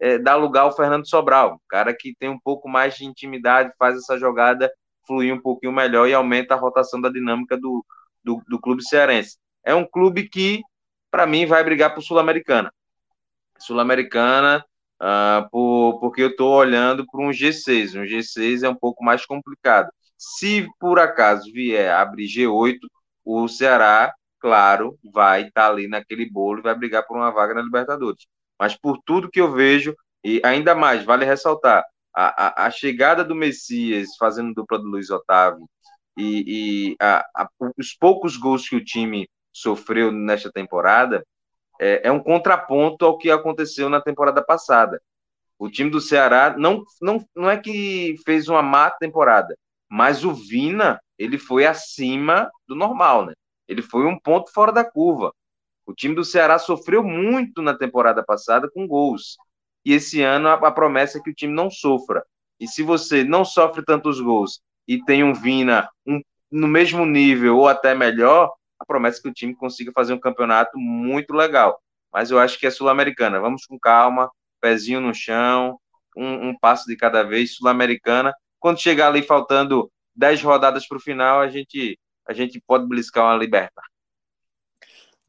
é, dar lugar ao Fernando Sobral, cara que tem um pouco mais de intimidade, faz essa jogada fluir um pouquinho melhor e aumenta a rotação da dinâmica do, do, do clube cearense. É um clube que, para mim, vai brigar por Sul-Americana. Sul-Americana, uh, por, porque eu estou olhando para um G6. Um G6 é um pouco mais complicado. Se por acaso vier abrir G8, o Ceará, claro, vai estar tá ali naquele bolo e vai brigar por uma vaga na Libertadores. Mas por tudo que eu vejo, e ainda mais, vale ressaltar, a, a, a chegada do Messias fazendo dupla do Luiz Otávio e, e a, os poucos gols que o time sofreu nesta temporada é, é um contraponto ao que aconteceu na temporada passada. O time do Ceará não, não, não é que fez uma má temporada, mas o Vina ele foi acima do normal, né? Ele foi um ponto fora da curva. O time do Ceará sofreu muito na temporada passada com gols. E esse ano a, a promessa é que o time não sofra. E se você não sofre tantos gols e tem um Vina um, no mesmo nível ou até melhor, a promessa é que o time consiga fazer um campeonato muito legal. Mas eu acho que é sul-americana. Vamos com calma, pezinho no chão, um, um passo de cada vez, sul-americana. Quando chegar ali faltando 10 rodadas para o final, a gente, a gente pode bliscar uma liberta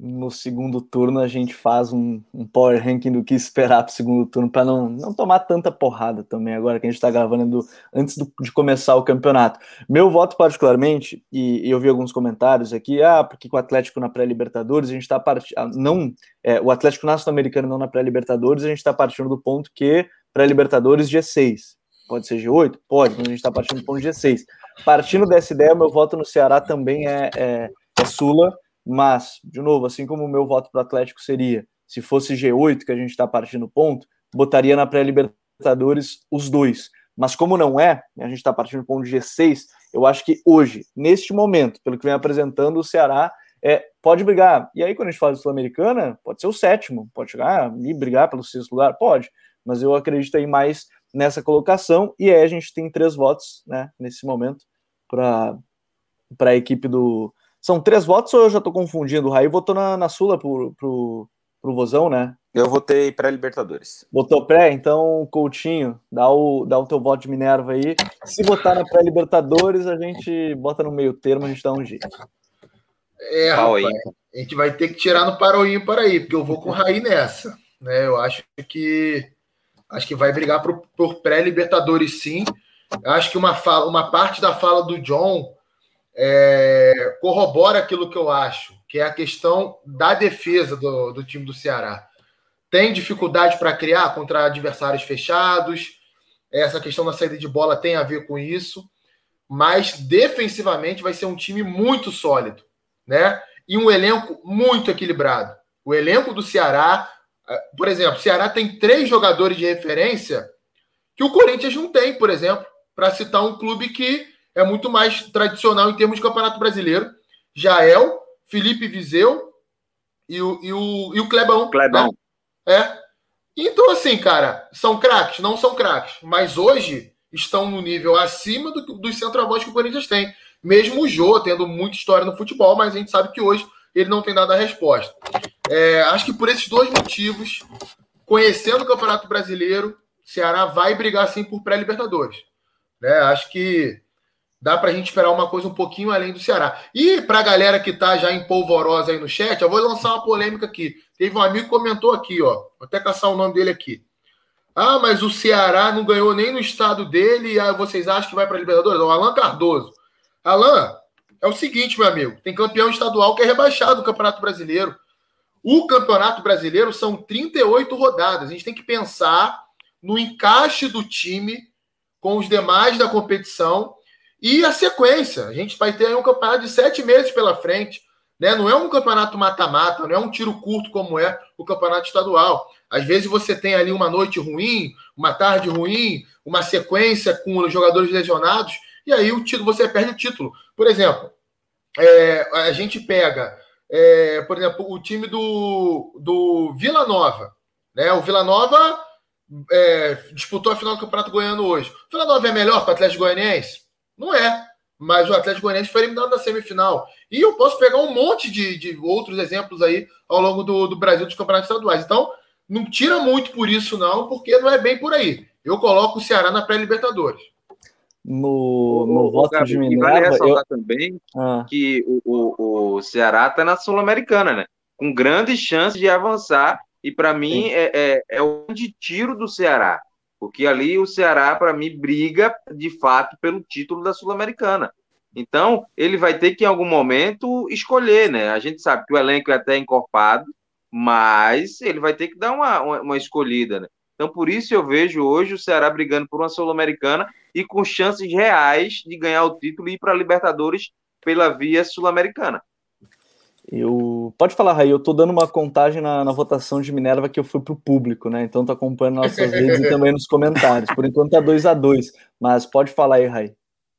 no segundo turno a gente faz um, um power ranking do que esperar para o segundo turno para não, não tomar tanta porrada também agora que a gente está gravando do, antes do, de começar o campeonato. Meu voto particularmente e, e, eu vi alguns comentários aqui, ah, porque o Atlético na pré-Libertadores a gente está partindo, ah, não, é, o Atlético na Sul-Americana não na pré-Libertadores a gente está partindo do ponto que pré-Libertadores G6, pode ser G8, pode, mas a gente está partindo do ponto G6. Partindo dessa ideia, meu voto no Ceará também é, é, é Sula mas, de novo, assim como o meu voto para o Atlético seria, se fosse G8, que a gente está partindo ponto, botaria na pré-Libertadores os dois. Mas como não é, a gente está partindo ponto G6, eu acho que hoje, neste momento, pelo que vem apresentando, o Ceará é, pode brigar. E aí, quando a gente fala de Sul-Americana, pode ser o sétimo, pode chegar e brigar pelo sexto lugar, pode. Mas eu acredito aí mais nessa colocação, e aí a gente tem três votos, né, nesse momento, para a equipe do, são três votos ou eu já estou confundindo? O Raí votou na, na Sula pro, pro, pro Vozão, né? Eu votei pré-Libertadores. Votou pré? Então, Coutinho, dá o, dá o teu voto de Minerva aí. Se votar na pré-Libertadores, a gente bota no meio termo, a gente dá um jeito. É, rapaz, a gente vai ter que tirar no paroinho para aí, porque eu vou com o Raí nessa. Né? Eu acho que acho que vai brigar por, por pré-Libertadores sim. Acho que uma, fala, uma parte da fala do John é, corrobora aquilo que eu acho, que é a questão da defesa do, do time do Ceará. Tem dificuldade para criar contra adversários fechados, essa questão da saída de bola tem a ver com isso, mas defensivamente vai ser um time muito sólido, né? E um elenco muito equilibrado. O elenco do Ceará, por exemplo, o Ceará tem três jogadores de referência que o Corinthians não tem, por exemplo, para citar um clube que é muito mais tradicional em termos de campeonato brasileiro. Jael, Felipe Viseu e o, e o, e o Clebão. Clebão. Né? É. Então, assim, cara, são craques? Não são craques. Mas hoje estão no nível acima do, dos centroavantes que o Corinthians tem. Mesmo o Jô tendo muita história no futebol, mas a gente sabe que hoje ele não tem dado a resposta. É, acho que por esses dois motivos, conhecendo o Campeonato Brasileiro, Ceará vai brigar sim por pré-Libertadores. Né? Acho que dá para a gente esperar uma coisa um pouquinho além do Ceará. E para a galera que está já em polvorosa aí no chat, eu vou lançar uma polêmica aqui. Teve um amigo que comentou aqui, ó. Vou até caçar o nome dele aqui. Ah, mas o Ceará não ganhou nem no estado dele, e aí vocês acham que vai para a Libertadores? O Alan Cardoso. Alan, é o seguinte, meu amigo: tem campeão estadual que é rebaixado do Campeonato Brasileiro. O Campeonato Brasileiro são 38 rodadas. A gente tem que pensar no encaixe do time com os demais da competição e a sequência, a gente vai ter um campeonato de sete meses pela frente. Né? Não é um campeonato mata-mata, não é um tiro curto como é o campeonato estadual. Às vezes você tem ali uma noite ruim, uma tarde ruim, uma sequência com os jogadores lesionados, e aí o título, você perde o título. Por exemplo, é, a gente pega, é, por exemplo, o time do, do Vila Nova. Né? O Vila Nova é, disputou a final do Campeonato Goiano hoje. O Vila Nova é melhor que o Atlético Goianiense? Não é. Mas o Atlético Goianiense foi eliminado na semifinal. E eu posso pegar um monte de, de outros exemplos aí ao longo do, do Brasil dos campeonatos estaduais. Então, não tira muito por isso, não, porque não é bem por aí. Eu coloco o Ceará na pré-Libertadores. No, no o, voto Gabi, de Minerva... Vale ressaltar eu... também ah. que o, o, o Ceará está na Sul-Americana, né? Com grandes chances de avançar e para mim é, é, é o de tiro do Ceará, porque ali o Ceará, para mim, briga de fato pelo título da Sul-Americana. Então, ele vai ter que, em algum momento, escolher, né? A gente sabe que o elenco é até encorpado, mas ele vai ter que dar uma, uma, uma escolhida, né? Então, por isso eu vejo hoje o Ceará brigando por uma Sul-Americana e com chances reais de ganhar o título e ir para a Libertadores pela via sul-americana. Eu... Pode falar, Raí, eu tô dando uma contagem na, na votação de Minerva que eu fui pro público, né? Então tô acompanhando nossas redes e também nos comentários. Por enquanto tá 2 a 2 mas pode falar aí, Raí.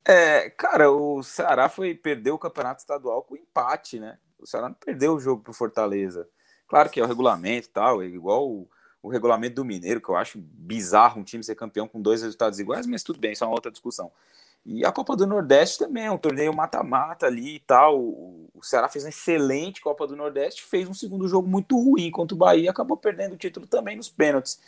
É, cara, o Ceará foi perder o campeonato estadual com empate, né? O Ceará não perdeu o jogo pro Fortaleza. Claro que é o regulamento e tal, é igual o, o regulamento do Mineiro, que eu acho bizarro um time ser campeão com dois resultados iguais, mas tudo bem, isso é uma outra discussão. E a Copa do Nordeste também, é um torneio mata-mata ali e tal. O Ceará fez uma excelente Copa do Nordeste, fez um segundo jogo muito ruim contra o Bahia acabou perdendo o título também nos pênaltis.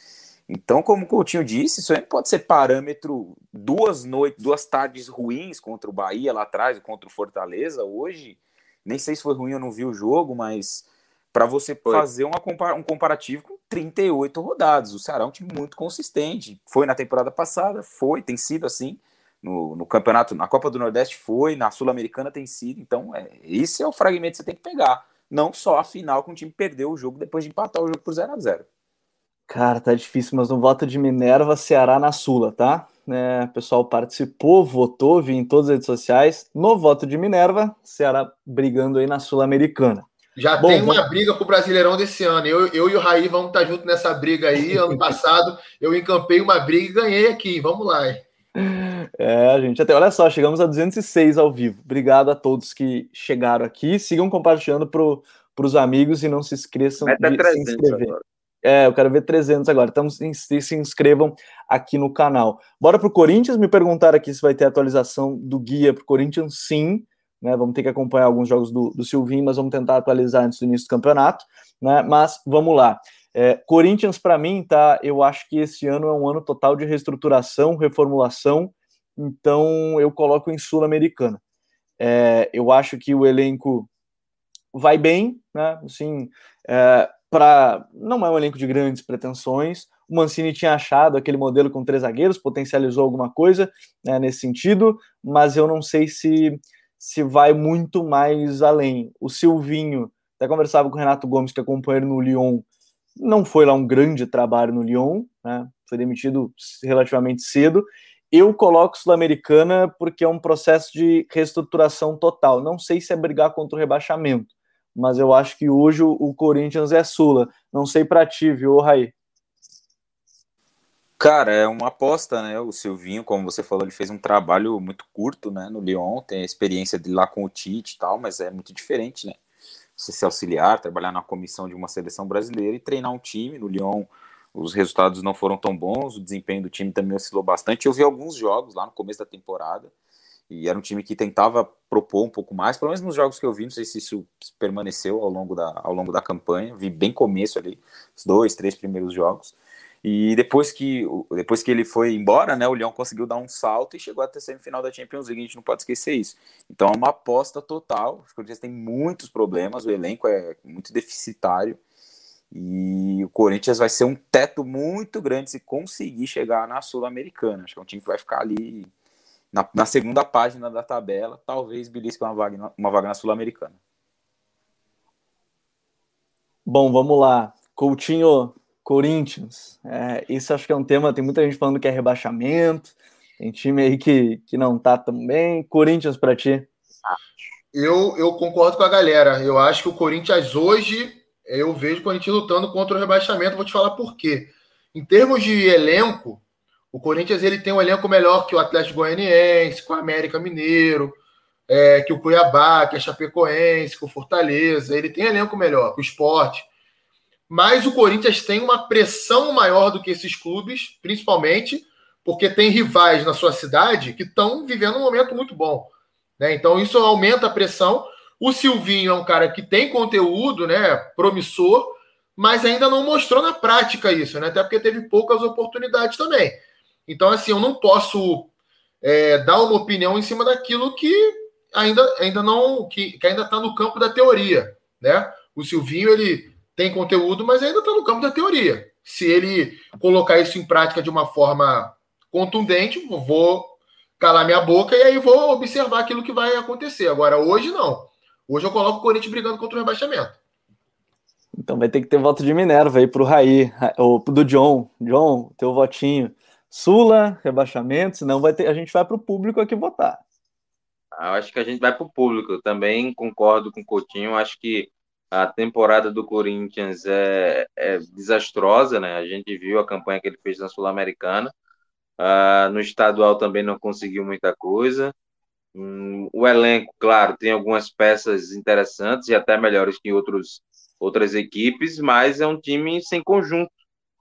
Então, como o Coutinho disse, isso aí pode ser parâmetro duas noites, duas tardes ruins contra o Bahia lá atrás, contra o Fortaleza hoje. Nem sei se foi ruim, eu não vi o jogo, mas para você foi. fazer uma, um comparativo com 38 rodadas. O Ceará é um time muito consistente. Foi na temporada passada, foi, tem sido assim no, no campeonato, na Copa do Nordeste foi, na Sul-Americana tem sido. Então, é, esse é o fragmento que você tem que pegar. Não só a final que o time perdeu o jogo depois de empatar o jogo por 0 a 0 Cara, tá difícil, mas no voto de Minerva, Ceará na Sula, tá? É, o pessoal participou, votou, vi em todas as redes sociais. No voto de Minerva, Ceará brigando aí na Sul-Americana. Já Bom, tem uma vamos... briga pro Brasileirão desse ano. Eu, eu e o Raí vamos estar juntos nessa briga aí. Ano passado eu encampei uma briga e ganhei aqui. Vamos lá. Hein? É, gente, até olha só, chegamos a 206 ao vivo. Obrigado a todos que chegaram aqui. Sigam compartilhando para os amigos e não se esqueçam Meta de se inscrever. Agora. É, eu quero ver 300 agora. Então se, se inscrevam aqui no canal. Bora para o Corinthians. Me perguntaram aqui se vai ter atualização do guia para o Corinthians. Sim. Né, vamos ter que acompanhar alguns jogos do, do Silvinho, mas vamos tentar atualizar antes do início do campeonato. Né, mas vamos lá. É, Corinthians, para mim, tá. Eu acho que esse ano é um ano total de reestruturação, reformulação. Então, eu coloco em Sul-Americana. É, eu acho que o elenco vai bem, né? Assim, é, para não é um elenco de grandes pretensões. O Mancini tinha achado aquele modelo com três zagueiros, potencializou alguma coisa né, nesse sentido, mas eu não sei se se vai muito mais além. O Silvinho, até conversava com o Renato Gomes, que acompanha ele no Lyon, não foi lá um grande trabalho no Lyon, né? Foi demitido relativamente cedo. Eu coloco Sul-Americana porque é um processo de reestruturação total. Não sei se é brigar contra o rebaixamento, mas eu acho que hoje o Corinthians é Sula. Não sei para ti, viu, Raí? Cara, é uma aposta, né? O Silvinho, como você falou, ele fez um trabalho muito curto, né, no Lyon, tem a experiência de lá com o Tite e tal, mas é muito diferente, né? você ser auxiliar, trabalhar na comissão de uma seleção brasileira e treinar um time. No Lyon, os resultados não foram tão bons, o desempenho do time também oscilou bastante. Eu vi alguns jogos lá no começo da temporada e era um time que tentava propor um pouco mais, pelo menos nos jogos que eu vi, não sei se isso permaneceu ao longo da, ao longo da campanha. Vi bem começo ali, os dois, três primeiros jogos. E depois que, depois que ele foi embora, né, o Leão conseguiu dar um salto e chegou até a semifinal da Champions League, a gente não pode esquecer isso. Então é uma aposta total. Os Corinthians tem muitos problemas, o elenco é muito deficitário. E o Corinthians vai ser um teto muito grande se conseguir chegar na Sul-Americana. Acho que é um time que vai ficar ali na, na segunda página da tabela, talvez belisque uma vaga, uma vaga na Sul-Americana. Bom, vamos lá. Coutinho, Corinthians. É, isso acho que é um tema, tem muita gente falando que é rebaixamento, tem time aí que, que não tá tão bem. Corinthians para ti? Eu, eu concordo com a galera. Eu acho que o Corinthians hoje, eu vejo o Corinthians lutando contra o rebaixamento. Vou te falar por quê. Em termos de elenco, o Corinthians ele tem um elenco melhor que o Atlético Goianiense, com o América Mineiro, é, que o Cuiabá, que é Chapecoense, com o Fortaleza. Ele tem elenco melhor que o Esporte. Mas o Corinthians tem uma pressão maior do que esses clubes, principalmente porque tem rivais na sua cidade que estão vivendo um momento muito bom. Né? Então isso aumenta a pressão. O Silvinho é um cara que tem conteúdo, né, promissor, mas ainda não mostrou na prática isso, né? Até porque teve poucas oportunidades também. Então, assim, eu não posso é, dar uma opinião em cima daquilo que ainda, ainda não que, que ainda está no campo da teoria, né? O Silvinho ele tem conteúdo, mas ainda está no campo da teoria. Se ele colocar isso em prática de uma forma contundente, vou calar minha boca e aí vou observar aquilo que vai acontecer. Agora, hoje não. Hoje eu coloco o Corinthians brigando contra o rebaixamento. Então vai ter que ter voto de Minerva aí pro Raí, ou do John. John, teu votinho. Sula, rebaixamento, senão vai ter, a gente vai para o público aqui votar. Eu acho que a gente vai para o público. Também concordo com o Coutinho. Acho que a temporada do Corinthians é, é, desastrosa, né? A gente viu a campanha que ele fez na Sul-Americana. Uh, no estadual também não conseguiu muita coisa. Um, o elenco, claro, tem algumas peças interessantes e até melhores que outros, outras equipes, mas é um time sem conjunto.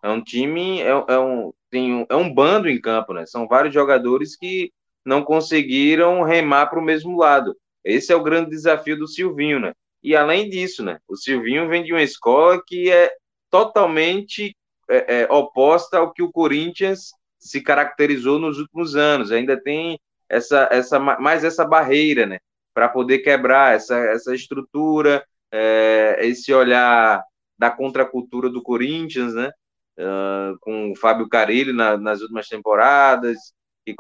É um time, é, é um, tem um, é um bando em campo, né? São vários jogadores que não conseguiram remar para o mesmo lado. Esse é o grande desafio do Silvinho, né? E além disso, né? O Silvinho vem de uma escola que é totalmente é, é, oposta ao que o Corinthians se caracterizou nos últimos anos. Ainda tem essa, essa mais essa barreira, né? Para poder quebrar essa, essa estrutura, é, esse olhar da contracultura do Corinthians, né? Uh, com o Fábio Carilli na, nas últimas temporadas, que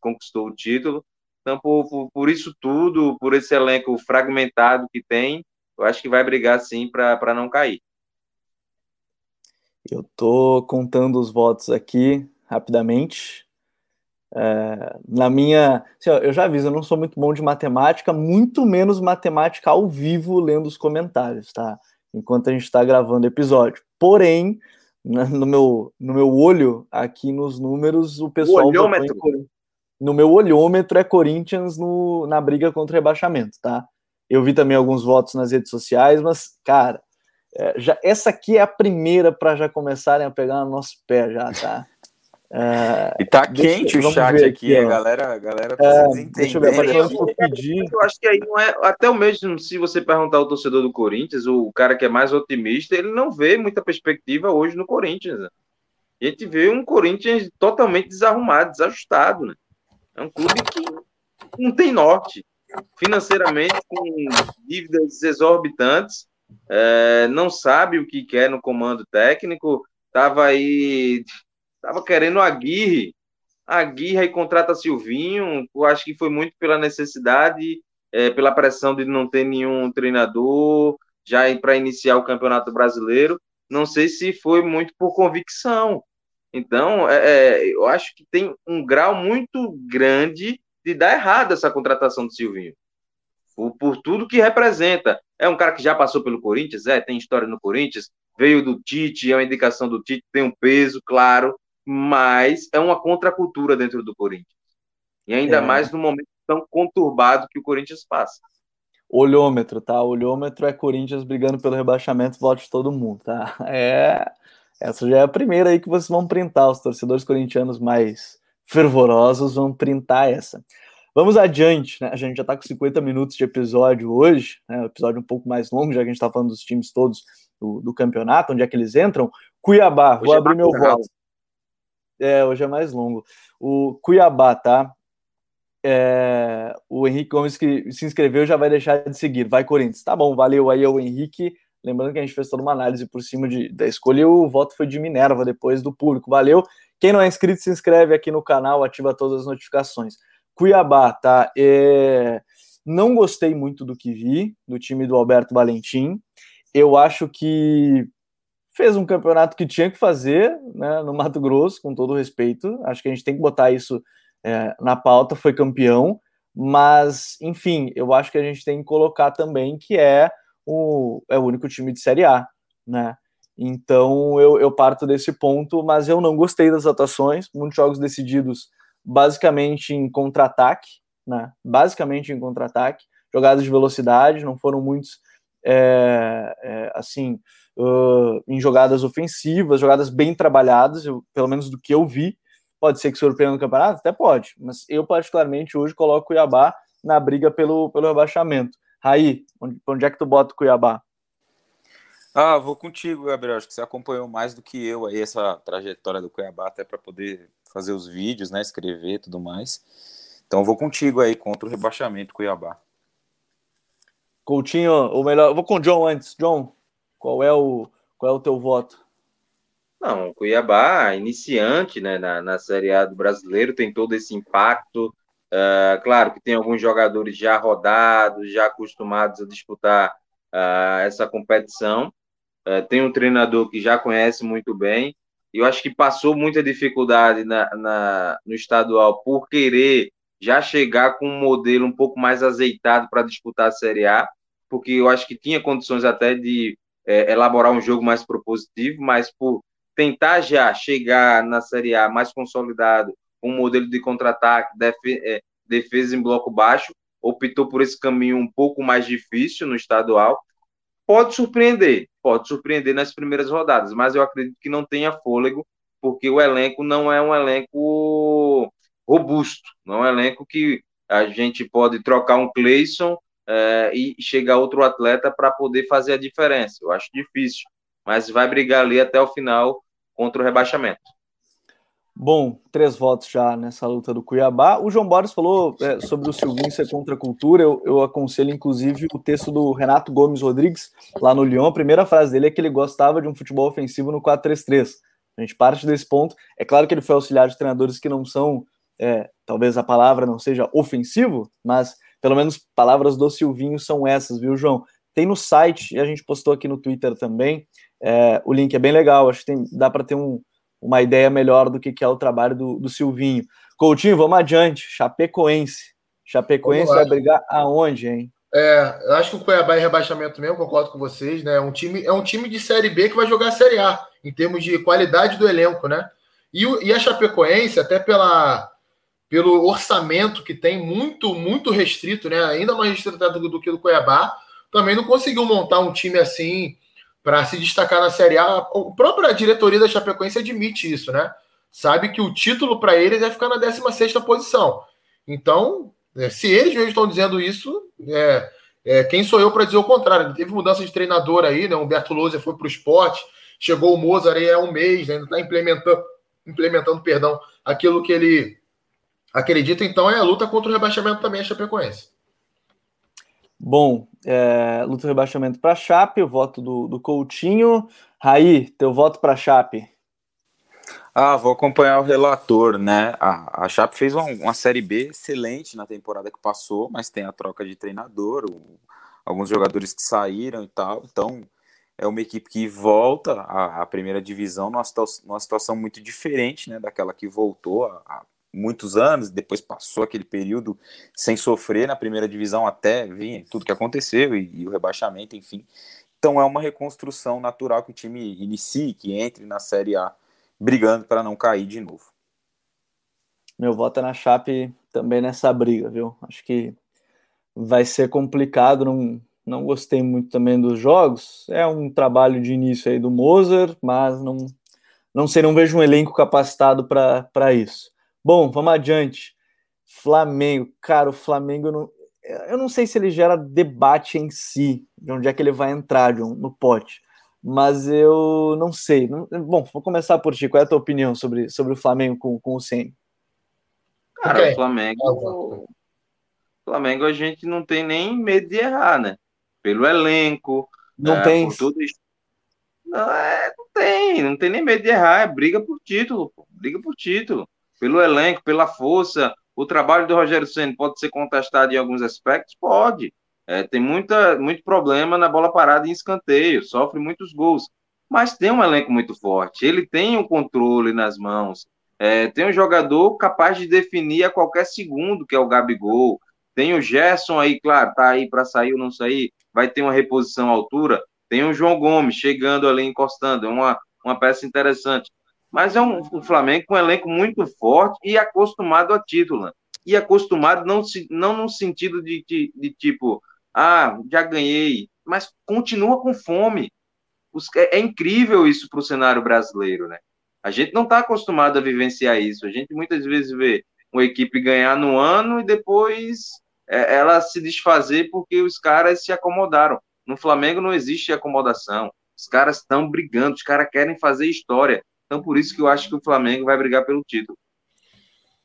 conquistou o título. Então, por, por, por, isso tudo, por esse elenco fragmentado que tem, eu acho que vai brigar sim para não cair. Eu tô contando os votos aqui rapidamente. É, na minha. Assim, ó, eu já aviso, eu não sou muito bom de matemática, muito menos matemática ao vivo lendo os comentários, tá? Enquanto a gente está gravando o episódio. Porém, no meu, no meu olho, aqui nos números, o pessoal. O olhômetro no meu olhômetro é Corinthians no, na briga contra o rebaixamento, tá? Eu vi também alguns votos nas redes sociais, mas, cara, é, já, essa aqui é a primeira para já começarem a pegar no nosso pé, já, tá? É, e tá quente o chat aqui, a galera, a galera tá é, deixa eu, ver, eu, pedir. eu acho que aí não é, até o mesmo se você perguntar ao torcedor do Corinthians, o cara que é mais otimista, ele não vê muita perspectiva hoje no Corinthians. Né? A gente vê um Corinthians totalmente desarrumado, desajustado, né? É um clube que não tem norte. Financeiramente, com dívidas exorbitantes, é, não sabe o que quer no comando técnico, estava aí, estava querendo a Aguirre, a Aguirre e contrata Silvinho, eu acho que foi muito pela necessidade, é, pela pressão de não ter nenhum treinador já para iniciar o Campeonato Brasileiro, não sei se foi muito por convicção, então, é, é, eu acho que tem um grau muito grande de dar errado essa contratação do Silvinho. Por, por, tudo que representa. É um cara que já passou pelo Corinthians, é, tem história no Corinthians, veio do Tite, é uma indicação do Tite, tem um peso, claro, mas é uma contracultura dentro do Corinthians. E ainda é. mais no momento tão conturbado que o Corinthians passa. Olhômetro, tá? Olhômetro é Corinthians brigando pelo rebaixamento, voto de todo mundo, tá? É essa já é a primeira aí que vocês vão printar. Os torcedores corintianos mais fervorosos vão printar essa. Vamos adiante, né? A gente já está com 50 minutos de episódio hoje, né? Um episódio um pouco mais longo, já que a gente está falando dos times todos do, do, campeonato, onde é que eles entram. Cuiabá, hoje vou é abrir meu voto. É, hoje é mais longo. O Cuiabá, tá? É, o Henrique Gomes que se inscreveu já vai deixar de seguir. Vai, Corinthians. Tá bom, valeu aí o Henrique. Lembrando que a gente fez toda uma análise por cima de, da escolha e o voto foi de Minerva depois do público. Valeu. Quem não é inscrito, se inscreve aqui no canal, ativa todas as notificações. Cuiabá, tá? É... Não gostei muito do que vi do time do Alberto Valentim. Eu acho que fez um campeonato que tinha que fazer né, no Mato Grosso, com todo respeito. Acho que a gente tem que botar isso é, na pauta. Foi campeão, mas enfim, eu acho que a gente tem que colocar também que é o, é o único time de Série A, né? Então eu, eu parto desse ponto, mas eu não gostei das atuações, muitos jogos decididos basicamente em contra-ataque, né? Basicamente em contra-ataque, jogadas de velocidade, não foram muitos é, é, assim, uh, em jogadas ofensivas, jogadas bem trabalhadas, eu, pelo menos do que eu vi. Pode ser que surpreenda no campeonato? Até pode, mas eu, particularmente, hoje coloco o Cuiabá na briga pelo, pelo rebaixamento. Raí, onde, onde é que tu bota o Cuiabá? Ah, vou contigo, Gabriel. Acho que você acompanhou mais do que eu aí essa trajetória do Cuiabá, até para poder fazer os vídeos, né, escrever e tudo mais. Então vou contigo aí contra o rebaixamento Cuiabá. Coutinho, ou melhor, vou com o John antes. John, qual é o qual é o teu voto? Não, Cuiabá, iniciante né, na, na Série A do brasileiro, tem todo esse impacto. Uh, claro que tem alguns jogadores já rodados, já acostumados a disputar uh, essa competição. Uh, tem um treinador que já conhece muito bem. E eu acho que passou muita dificuldade na, na, no estadual por querer já chegar com um modelo um pouco mais azeitado para disputar a Série A, porque eu acho que tinha condições até de é, elaborar um jogo mais propositivo, mas por tentar já chegar na Série A mais consolidado, um modelo de contra-ataque, é, defesa em bloco baixo, optou por esse caminho um pouco mais difícil no estadual. Pode surpreender, pode surpreender nas primeiras rodadas, mas eu acredito que não tenha fôlego, porque o elenco não é um elenco robusto, não é um elenco que a gente pode trocar um Cleison é, e chegar outro atleta para poder fazer a diferença. Eu acho difícil, mas vai brigar ali até o final contra o rebaixamento. Bom, três votos já nessa luta do Cuiabá. O João Boris falou é, sobre o Silvinho ser contra a cultura. Eu, eu, aconselho, inclusive, o texto do Renato Gomes Rodrigues, lá no Lyon. A primeira frase dele é que ele gostava de um futebol ofensivo no 4-3-3. A gente parte desse ponto. É claro que ele foi auxiliar de treinadores que não são, é, talvez a palavra não seja ofensivo, mas pelo menos palavras do Silvinho são essas, viu, João? Tem no site, e a gente postou aqui no Twitter também. É, o link é bem legal, acho que tem, dá para ter um, uma ideia melhor do que, que é o trabalho do, do Silvinho. Coutinho, vamos adiante. Chapecoense. Chapecoense vai brigar aonde, hein? É, eu acho que o Cuiabá é rebaixamento mesmo, concordo com vocês, né? É um time, é um time de Série B que vai jogar a Série A, em termos de qualidade do elenco, né? E, e a Chapecoense, até pela, pelo orçamento que tem, muito, muito restrito, né? Ainda mais restrito do, do que do Cuiabá, também não conseguiu montar um time assim para se destacar na Série A. A própria diretoria da Chapecoense admite isso, né? Sabe que o título para eles é ficar na 16 posição. Então, é, se eles mesmos estão dizendo isso, é, é, quem sou eu para dizer o contrário? Teve mudança de treinador aí, né? O Humberto Lousa foi para o esporte, chegou o Mozart aí há um mês, né? ainda está implementando, implementando perdão, aquilo que ele acredita. Então, é a luta contra o rebaixamento também a Chapecoense. Bom, é, luta rebaixamento para Chape, o voto do, do Coutinho. Raí, teu voto para Chape. Ah, vou acompanhar o relator, né? A, a Chape fez uma, uma, Série B excelente na temporada que passou, mas tem a troca de treinador, o, alguns jogadores que saíram e tal. Então, é uma equipe que volta à, à primeira divisão numa, numa, situação muito diferente, né? Daquela que voltou a muitos anos, depois passou aquele período sem sofrer na primeira divisão até vir tudo que aconteceu e, e, o rebaixamento, enfim. Então é uma reconstrução natural que o time inicie, que entre na Série A, brigando para não cair de novo. Meu voto é na Chape também nessa briga, viu? Acho que vai ser complicado, não, não gostei muito também dos jogos. É um trabalho de início aí do Moser, mas não, não sei, não vejo um elenco capacitado para isso. Bom, vamos adiante. Flamengo, cara, o Flamengo não, eu não sei se ele gera debate em si, de onde é que ele vai entrar, John, no pote. Mas eu não sei. Bom, vou começar por ti. Qual é a tua opinião sobre, sobre o Flamengo com, com o Senna? Cara, okay. o Flamengo. O Flamengo a gente não tem nem medo de errar, né? Pelo elenco. Não é, tem. Tudo isso. Não, é, não tem, não tem nem medo de errar, é briga por título, pô, briga por título pelo elenco, pela força. O trabalho do Rogério Senna pode ser contestado em alguns aspectos? Pode. É, tem muita, muito problema na bola parada em escanteio, sofre muitos gols. Mas tem um elenco muito forte, ele tem o um controle nas mãos. É, tem um jogador capaz de definir a qualquer segundo, que é o Gabigol. Tem o Gerson aí, claro, tá aí para sair ou não sair, vai ter uma reposição à altura. Tem o João Gomes chegando ali, encostando, é uma, uma peça interessante mas é um, Flamengo com um elenco muito forte e acostumado a título. Né? E acostumado não, não no sentido de, de, de tipo, ah, já ganhei, mas continua com fome. É, é incrível isso para o cenário brasileiro, né? A gente não está acostumado a vivenciar isso. A gente muitas vezes vê uma equipe ganhar no ano e depois é, ela se desfazer porque os caras se acomodaram. No Flamengo não existe acomodação. Os caras estão brigando, os caras querem fazer história. Então, por isso que eu acho que o Flamengo vai brigar pelo título.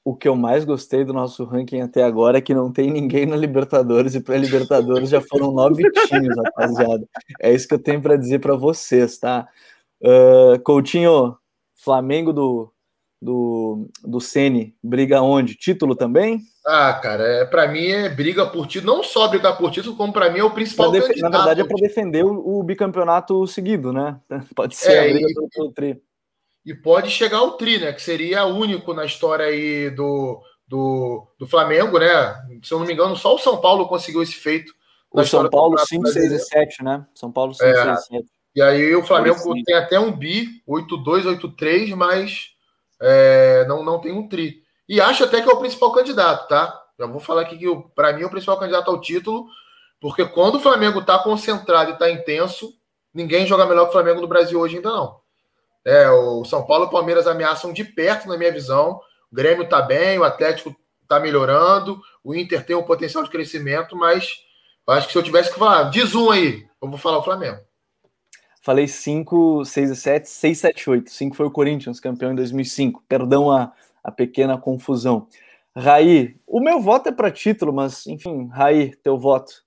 O que eu mais gostei do nosso ranking até agora é que não tem ninguém na Libertadores e para Libertadores já foram nove times, rapaziada. É isso que eu tenho para dizer para vocês, tá? Uh, Coutinho, Flamengo do do, do Sene briga onde? Título também? Ah, cara, é, para mim é briga por título, não só brigar por título, como para mim é o principal. Na verdade é para defender o, o, bicampeonato seguido, né? Pode ser é, a briga e, pelo, pelo tri. E pode chegar ao tri, né? Que seria único na história aí do, do, do Flamengo, né? Se eu não me engano, só o São Paulo conseguiu esse feito. O São Paulo 5, 6 e 7, né? São Paulo 5, é, 6 e 7. E aí o Flamengo tem até um bi, 8-2, 8-3, mas é, não, não tem um tri. E acho até que é o principal candidato, tá? Já vou falar aqui que, para mim, é o principal candidato ao título, porque quando o Flamengo está concentrado e está intenso, ninguém joga melhor que o Flamengo no Brasil hoje ainda não. É, o São Paulo e o Palmeiras ameaçam de perto, na minha visão. O Grêmio está bem, o Atlético está melhorando, o Inter tem um potencial de crescimento, mas acho que se eu tivesse que falar, diz um aí, eu vou falar o Flamengo. Falei 5, 6 e 7, 6, 7, 8. 5 foi o Corinthians, campeão em 2005. Perdão a, a pequena confusão. Raí, o meu voto é para título, mas enfim, Raí, teu voto.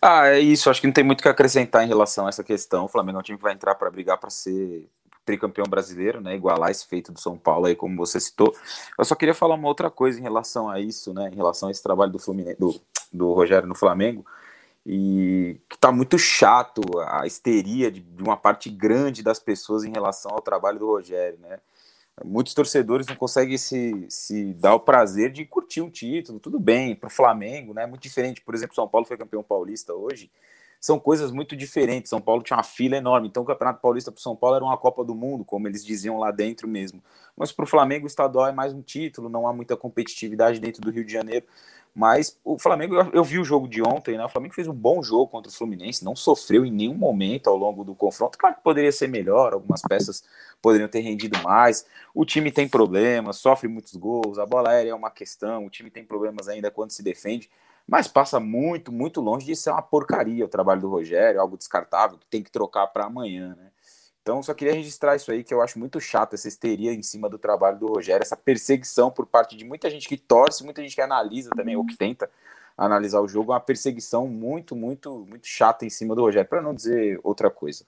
Ah, é isso. Acho que não tem muito o que acrescentar em relação a essa questão. O Flamengo é um time que vai entrar para brigar para ser tricampeão brasileiro, né? Igualar esse feito do São Paulo aí, como você citou. Eu só queria falar uma outra coisa em relação a isso, né? Em relação a esse trabalho do Fluminense, do, do Rogério no Flamengo e que está muito chato a histeria de, de, uma parte grande das pessoas em relação ao trabalho do Rogério, né? Muitos torcedores não conseguem se, se dar o prazer de curtir um título, tudo bem, para o Flamengo, né? Muito diferente, por exemplo, São Paulo foi campeão paulista hoje, são coisas muito diferentes. São Paulo tinha uma fila enorme, então o Campeonato Paulista para o São Paulo era uma Copa do Mundo, como eles diziam lá dentro mesmo. Mas para o Flamengo, o estadual é mais um título, não há muita competitividade dentro do Rio de Janeiro. Mas o Flamengo, eu, eu, vi o jogo de ontem, né? O Flamengo fez um bom jogo contra o Fluminense, não sofreu em nenhum momento ao longo do confronto. Claro que poderia ser melhor, algumas peças poderiam ter rendido mais. O time tem problemas, sofre muitos gols, a bola aérea é uma questão, o time tem problemas ainda quando se defende, mas passa muito, muito longe de ser uma porcaria o trabalho do Rogério, algo descartável que tem que trocar para amanhã, né? Então, só queria registrar isso aí, que eu acho muito chato, essa histeria em cima do trabalho do Rogério, essa perseguição por parte de muita gente que torce, muita gente que analisa também, ou que tenta analisar o jogo, uma perseguição muito, muito, muito chata em cima do Rogério, para não dizer outra coisa.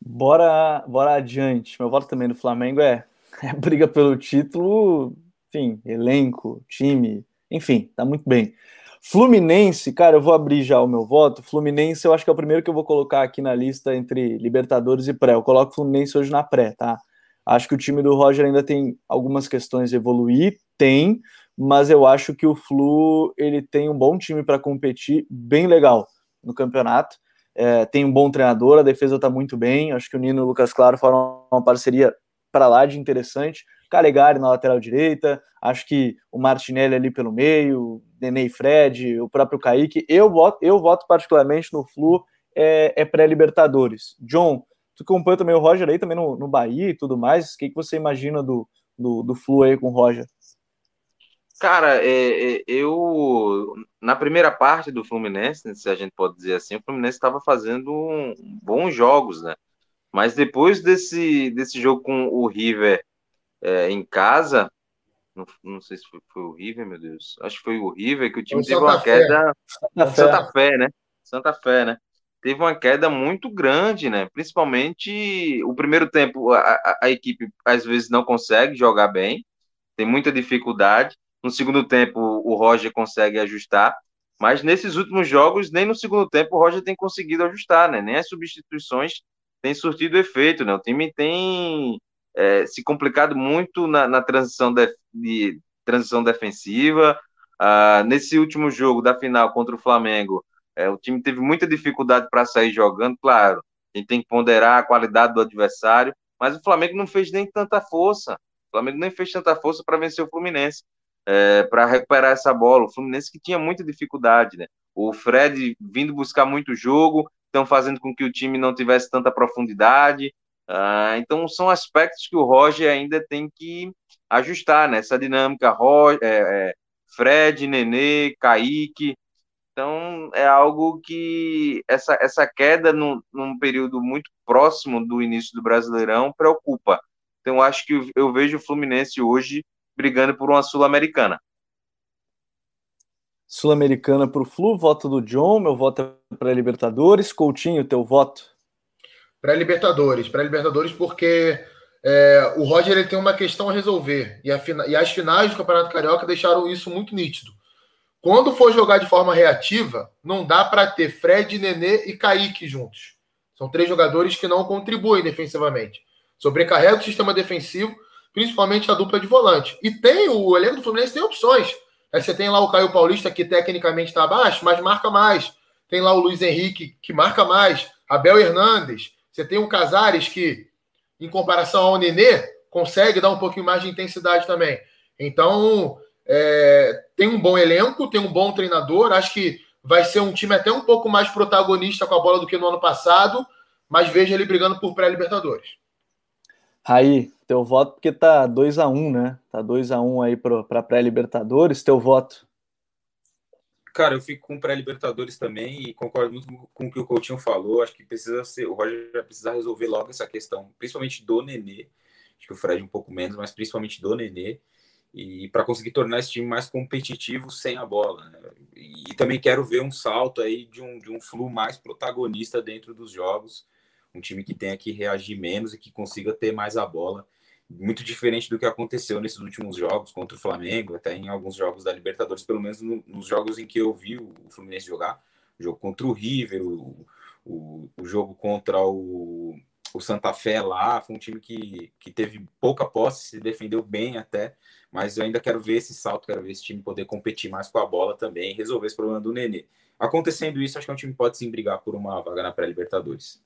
Bora, bora adiante. Meu voto também do Flamengo é, é briga pelo título, enfim, elenco, time, enfim, tá muito bem. Fluminense, cara, eu vou abrir já o meu voto. Fluminense, eu acho que é o primeiro que eu vou colocar aqui na lista entre Libertadores e pré. Eu coloco Fluminense hoje na pré, tá? Acho que o time do Roger ainda tem algumas questões a evoluir, tem, mas eu acho que o Flu ele tem um bom time para competir, bem legal no campeonato. É, tem um bom treinador, a defesa está muito bem. Acho que o Nino e o Lucas Claro foram uma parceria para lá de interessante. Calegari na lateral direita, acho que o Martinelli ali pelo meio, Nenê Fred, o próprio Kaique. Eu voto, eu voto particularmente no Flu, é, é pré-Libertadores. John, tu acompanha também o Roger aí, também no, no Bahia e tudo mais. O que, que você imagina do, do, do Flu aí com o Roger? Cara, é, é, eu na primeira parte do Fluminense, se a gente pode dizer assim, o Fluminense estava fazendo um, bons jogos, né? Mas depois desse, desse jogo com o River é, em casa, não, não, sei se foi, foi, o River, meu Deus. Acho que foi o River que o time teve Santa uma Fé. queda. Santa, Santa Fé. né? Santa Fé, né? Teve uma queda muito grande, né? Principalmente o primeiro tempo, a, a, a equipe às vezes não consegue jogar bem, tem muita dificuldade. No segundo tempo, o Roger consegue ajustar, mas nesses últimos jogos, nem no segundo tempo, o Roger tem conseguido ajustar, né? Nem as substituições tem surtido efeito, né? O time tem é, se complicado muito na, na transição, de, de, transição defensiva. Ah, nesse último jogo da final contra o Flamengo, é, o time teve muita dificuldade para sair jogando, claro. A gente tem que ponderar a qualidade do adversário, mas o Flamengo não fez nem tanta força. O Flamengo nem fez tanta força para vencer o Fluminense, é, para recuperar essa bola. O Fluminense que tinha muita dificuldade, né? o Fred vindo buscar muito jogo, estão fazendo com que o time não tivesse tanta profundidade. Uh, então, são aspectos que o Roger ainda tem que ajustar nessa né? dinâmica. Roger, é, é, Fred, Nenê, Kaique. Então, é algo que essa, essa queda num, num período muito próximo do início do Brasileirão preocupa. Então, acho que eu, eu vejo o Fluminense hoje brigando por uma Sul-Americana. Sul-Americana para o Flu, voto do John, meu voto é para Libertadores. Coutinho, teu voto? Para Libertadores, para Libertadores porque é, o Roger ele tem uma questão a resolver e, a, e as finais do Campeonato Carioca deixaram isso muito nítido. Quando for jogar de forma reativa, não dá para ter Fred, Nenê e Kaique juntos. São três jogadores que não contribuem defensivamente. Sobrecarrega o sistema defensivo, principalmente a dupla de volante. E tem o elenco do Fluminense tem opções. Aí você tem lá o Caio Paulista, que tecnicamente está abaixo, mas marca mais. Tem lá o Luiz Henrique, que marca mais. Abel Hernandes. Você tem o Casares, que, em comparação ao Nenê, consegue dar um pouquinho mais de intensidade também. Então, é, tem um bom elenco, tem um bom treinador. Acho que vai ser um time até um pouco mais protagonista com a bola do que no ano passado, mas vejo ele brigando por pré-Libertadores. Aí, teu voto porque tá 2 a 1 um, né? Tá 2 a 1 um aí para pré-Libertadores, teu voto. Cara, eu fico com pré-Libertadores também e concordo muito com o que o Coutinho falou. Acho que precisa ser, o Roger vai precisar resolver logo essa questão, principalmente do Nenê. Acho que o Fred um pouco menos, mas principalmente do Nenê. E para conseguir tornar esse time mais competitivo sem a bola. Né? E, e também quero ver um salto aí de um, de um flu mais protagonista dentro dos jogos um time que tenha que reagir menos e que consiga ter mais a bola. Muito diferente do que aconteceu nesses últimos jogos contra o Flamengo, até em alguns jogos da Libertadores, pelo menos no, nos jogos em que eu vi o Fluminense jogar. O jogo contra o River, o, o, o jogo contra o, o Santa Fé lá, foi um time que, que teve pouca posse, se defendeu bem até, mas eu ainda quero ver esse salto, quero ver esse time poder competir mais com a bola também, resolver esse problema do Nenê. Acontecendo isso, acho que é um time que pode sim brigar por uma vaga na pré-Libertadores.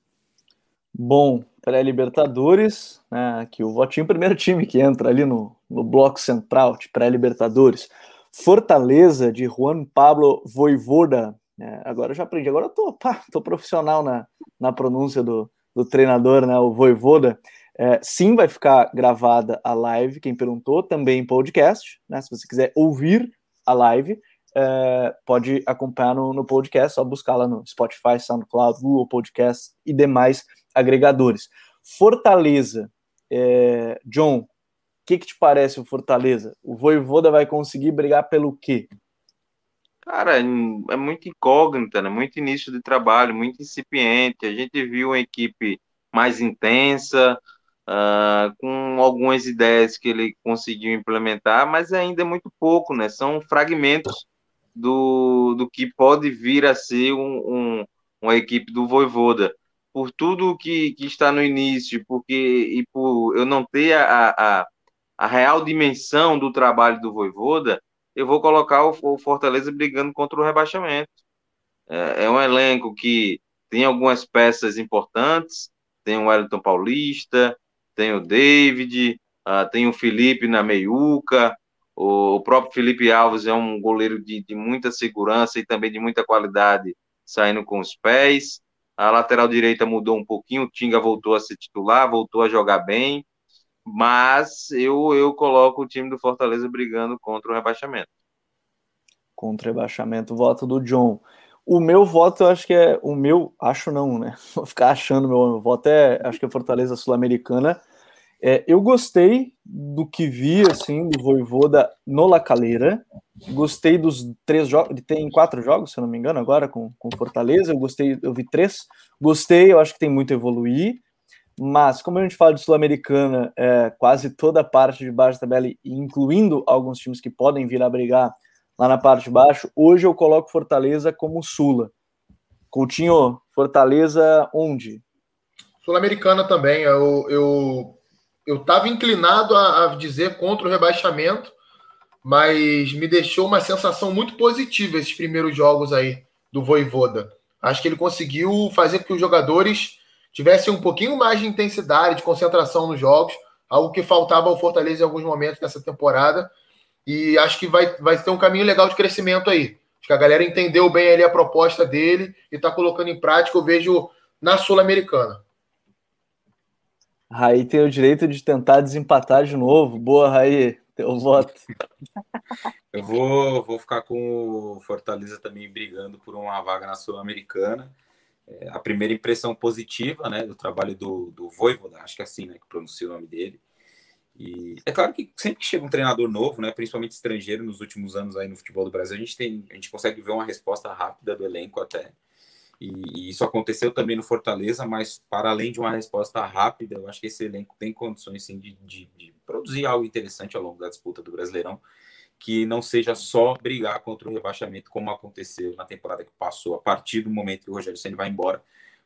Bom, pré-Libertadores, né, aqui o votinho, primeiro time que entra ali no, no bloco central de pré-Libertadores. Fortaleza de Juan Pablo Voivoda. É, agora eu já aprendi, agora eu tô, pá, tô profissional na, na pronúncia do, do treinador, né, o Voivoda. É, sim, vai ficar gravada a live, quem perguntou, também em podcast, né, se você quiser ouvir a live, é, pode acompanhar no, no podcast, só buscar lá no Spotify, SoundCloud, Google Podcast e demais agregadores. Fortaleza, é, John, o que, que te parece o Fortaleza? O Voivoda vai conseguir brigar pelo quê? Cara, é muito incógnita, né? Muito início de trabalho, muito incipiente. A gente viu uma equipe mais intensa, uh, com algumas ideias que ele conseguiu implementar, mas ainda é muito pouco, né? São fragmentos do, do que pode vir a ser um, um, uma equipe do Voivoda por tudo que, que está no início, porque e por eu não ter a, a, a real dimensão do trabalho do Voivoda, eu vou colocar o, o Fortaleza brigando contra o rebaixamento. É, é, um elenco que tem algumas peças importantes, tem o Wellington Paulista, tem o David, uh, tem o Felipe na meiuca, o, o, próprio Felipe Alves é um goleiro de, de muita segurança e também de muita qualidade saindo com os pés. A lateral direita mudou um pouquinho, o Tinga voltou a ser titular, voltou a jogar bem, mas eu, eu coloco o time do Fortaleza brigando contra o rebaixamento. Contra o rebaixamento, voto do John. O meu voto, eu acho que é. O meu, acho não, né? Vou ficar achando meu, meu voto é. Acho que é Fortaleza Sul-Americana. É, eu gostei do que vi, assim, do Voivoda no La Calera. Gostei dos três jogos. Tem quatro jogos, se eu não me engano, agora com, com Fortaleza. Eu gostei, eu vi três. Gostei, eu acho que tem muito a evoluir. Mas, como a gente fala de Sul-Americana, é, quase toda a parte de baixo da tabela, incluindo alguns times que podem vir a brigar lá na parte de baixo, hoje eu coloco Fortaleza como Sula. Coutinho, Fortaleza onde? Sul-Americana também. Eu, eu, eu estava inclinado a, a dizer contra o rebaixamento, mas me deixou uma sensação muito positiva esses primeiros jogos aí do Voivoda. Acho que ele conseguiu fazer com que os jogadores tivessem um pouquinho mais de intensidade, de concentração nos jogos, algo que faltava ao Fortaleza em alguns momentos nessa temporada. E acho que vai, vai ter um caminho legal de crescimento aí. Acho que a galera entendeu bem ali a proposta dele e está colocando em prática, eu vejo na Sul-Americana. Raí tem o direito de tentar desempatar de novo. Boa, Raí, teu voto. Eu vou, vou ficar com o Fortaleza também brigando por uma vaga na Sul-Americana. É, a primeira impressão positiva né, do trabalho do, do Voivoda, acho que é assim né, que pronuncia o nome dele. E é claro que sempre que chega um treinador novo, né, principalmente estrangeiro, nos últimos anos aí no futebol do Brasil, a gente, tem, a gente consegue ver uma resposta rápida do elenco até. E, e, isso aconteceu também no Fortaleza, mas para além de uma resposta rápida, eu acho que esse elenco tem condições sim, de, de, de produzir algo interessante ao longo da disputa do Brasileirão, que não seja só brigar contra o rebaixamento, como aconteceu na temporada que passou, a partir do momento que o Rogério Senna vai embora,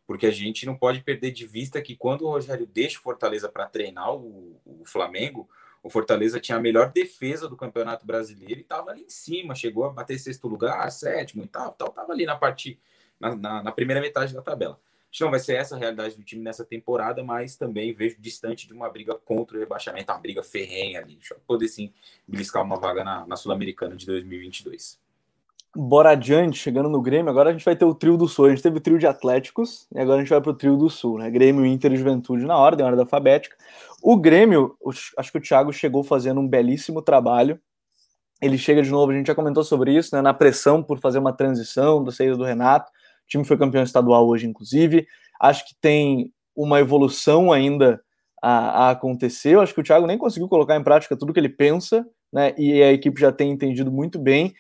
porque a gente não pode perder de vista que quando o Rogério deixa o Fortaleza para treinar o, o Flamengo, o Fortaleza tinha a melhor defesa do Campeonato Brasileiro e estava ali em cima, chegou a bater sexto lugar, sétimo e tal, tal, tava ali na parte na, na, na primeira metade da tabela. Acho que não vai ser essa a realidade do time nessa temporada, mas também vejo distante de uma briga contra o rebaixamento, uma briga ferrenha ali. Deixa eu poder sim beliscar uma vaga na, na Sul-Americana de 2022. Bora adiante, chegando no Grêmio, agora a gente vai ter o trio do Sul. A gente teve o trio de Atléticos e agora a gente vai para o trio do Sul, né? Grêmio, Inter e Juventude na ordem, ordem alfabética. O Grêmio, acho que o Thiago chegou fazendo um belíssimo trabalho. Ele chega de novo, a gente já comentou sobre isso, né? Na pressão por fazer uma transição da saída do Renato time foi campeão estadual hoje, inclusive. Acho que tem uma evolução ainda a, a, acontecer. Eu acho que o Thiago nem conseguiu colocar em prática tudo que ele pensa, né? E a equipe já tem entendido muito bem.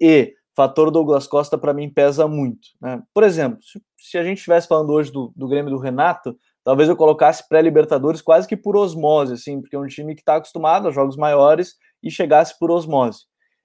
E fator Douglas Costa para mim pesa muito. Né? Por exemplo, se, se a gente estivesse falando hoje do, do Grêmio do Renato, talvez eu colocasse pré-Libertadores quase que por osmose, assim, porque é um time que está acostumado a jogos maiores e chegasse por osmose.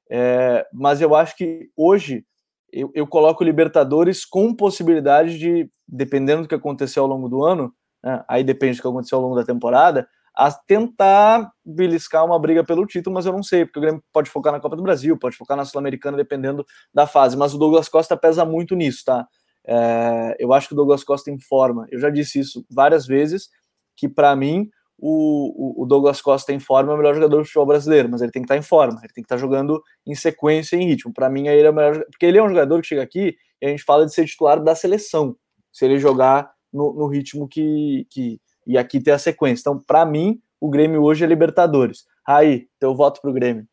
É, mas eu acho que hoje eu, eu coloco Libertadores com possibilidade de, dependendo do que aconteceu ao longo do ano, né, aí depende do que aconteceu ao longo da temporada, a tentar beliscar uma briga pelo título, mas eu não sei, porque o Grêmio pode focar na Copa do Brasil, pode focar na Sul-Americana, dependendo da fase. Mas o Douglas Costa pesa muito nisso, tá? É, eu acho que o Douglas Costa em forma. Eu já disse isso várias vezes, que para mim o, o, Douglas Costa em forma é o melhor jogador do futebol brasileiro, mas ele tem que estar em forma, ele tem que estar jogando em sequência, em ritmo. Para mim, ele é o melhor, porque ele é um jogador que chega aqui e a gente fala de ser titular da seleção, se ele jogar no, no ritmo que, que. E aqui tem a sequência. Então, para mim, o Grêmio hoje é Libertadores. Aí, teu voto pro Grêmio.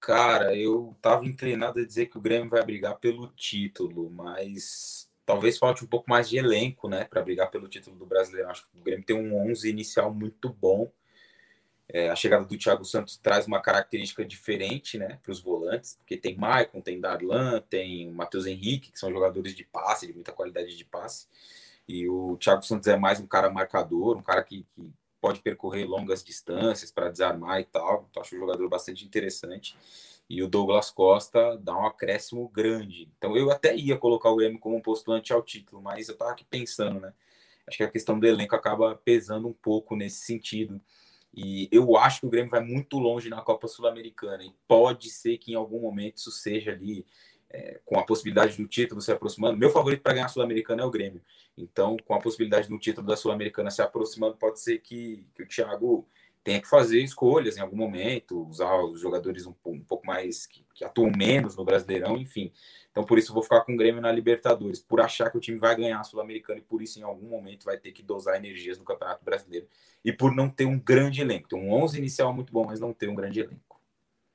Cara, eu tava inclinado a dizer que o Grêmio vai brigar pelo título, mas talvez falte um pouco mais de elenco, né, para brigar pelo título do Brasileiro. Acho que o Grêmio tem um 11 inicial muito bom. É, a chegada do Thiago Santos traz uma característica diferente, né, para os volantes, porque tem Maicon, tem Darlan, tem Matheus Henrique, que são jogadores de passe, de muita qualidade de passe. E o Thiago Santos é mais um cara marcador, um cara que, que pode percorrer longas distâncias para desarmar e tal. Então, acho um jogador bastante interessante e o Douglas Costa dá um acréscimo grande. Então eu até ia colocar o Grêmio como um postulante ao título, mas eu tava aqui pensando, né? Acho que a questão do elenco acaba pesando um pouco nesse sentido. E eu acho que o Grêmio vai muito longe na Copa Sul-Americana. E pode ser que em algum momento isso seja ali, é, com a possibilidade do título se aproximando. Meu favorito para ganhar a Sul-Americana é o Grêmio. Então, com a possibilidade do título da Sul-Americana se aproximando, pode ser que, que o Thiago tenha que fazer escolhas em algum momento, usar os jogadores um, um pouco mais que, que, atuam menos no Brasileirão, enfim. Então, por isso, vou ficar com o Grêmio na Libertadores, por achar que o time vai ganhar a Sul-Americana e por isso, em algum momento, vai ter que dosar energias no Campeonato Brasileiro e por não ter um grande elenco. Tem um 11 inicial muito bom, mas não ter um grande elenco.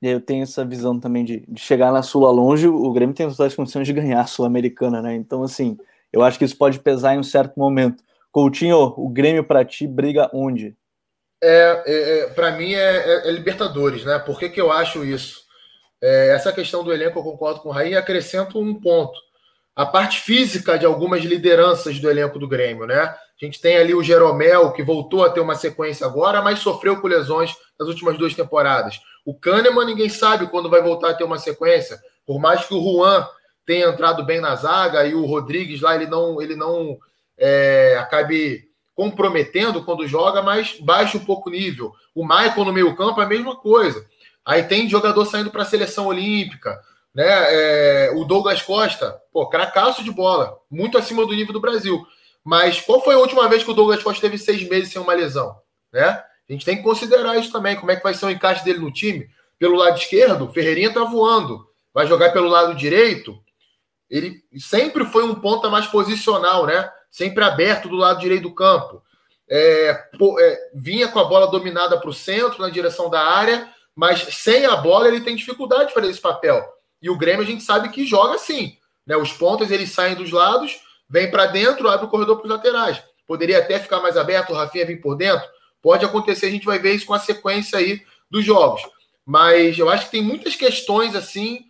Eu tenho essa visão também de, de chegar na Sula longe. O Grêmio tem todas condições de ganhar a Sul-Americana, né? Então, assim, eu acho que isso pode pesar em um certo momento. Coutinho, o Grêmio para ti briga onde? É, é, é para mim é, é, é, Libertadores, né? Por que, que eu acho isso? É, essa questão do elenco, eu concordo com o Raí, acrescento um ponto. A parte física de algumas lideranças do elenco do Grêmio, né? A gente tem ali o Jeromel, que voltou a ter uma sequência agora, mas sofreu com lesões nas últimas duas temporadas. O Kahneman, ninguém sabe quando vai voltar a ter uma sequência. Por mais que o Juan tenha entrado bem na zaga e o Rodrigues lá, ele não, ele não é, acabe comprometendo quando joga, mas baixa um pouco o nível. O Michael no meio-campo é a mesma coisa. Aí tem jogador saindo para a seleção olímpica, né? É, o Douglas Costa, pô, cracaço de bola, muito acima do nível do Brasil. Mas qual foi a última vez que o Douglas Costa teve seis meses sem uma lesão? Né? A gente tem que considerar isso também. Como é que vai ser o encaixe dele no time? Pelo lado esquerdo, o Ferreirinha tá voando. vai jogar pelo lado direito, ele sempre foi um ponta mais posicional, né? Sempre aberto do lado direito do campo. É, pô, é, vinha com a bola dominada para o centro, na direção da área, mas sem a bola ele tem dificuldade de fazer esse papel. E o Grêmio a gente sabe que joga assim. Né? Os pontas eles saem dos lados, vem para dentro, abre o corredor para os laterais. Poderia até ficar mais aberto, o Rafinha vir por dentro. Pode acontecer, a gente vai ver isso com a sequência aí dos jogos. Mas eu acho que tem muitas questões assim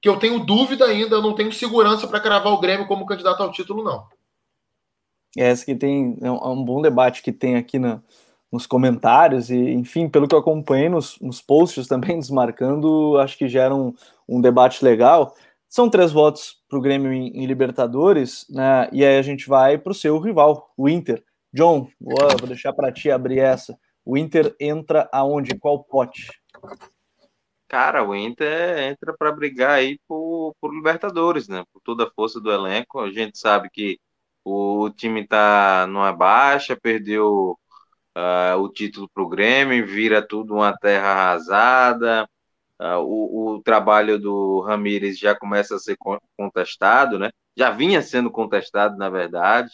que eu tenho dúvida ainda, eu não tenho segurança para cravar o Grêmio como candidato ao título, não. É, esse que tem é um, é um bom debate que tem aqui na, nos comentários e, enfim, pelo que eu acompanhei nos, nos posts também desmarcando, acho que gera um, um debate legal. São três votos para o Grêmio em, em, Libertadores, né? E aí a gente vai para o seu rival, o Inter. John, vou, vou deixar para ti abrir essa. O Inter entra aonde? Qual pote? Cara, o Inter entra para brigar aí por, por Libertadores, né? Por toda a força do elenco. A gente sabe que o time tá numa baixa, perdeu uh, o título para o Grêmio, vira tudo uma terra arrasada. Uh, o, o, trabalho do Ramires já começa a ser contestado, né? Já vinha sendo contestado, na verdade,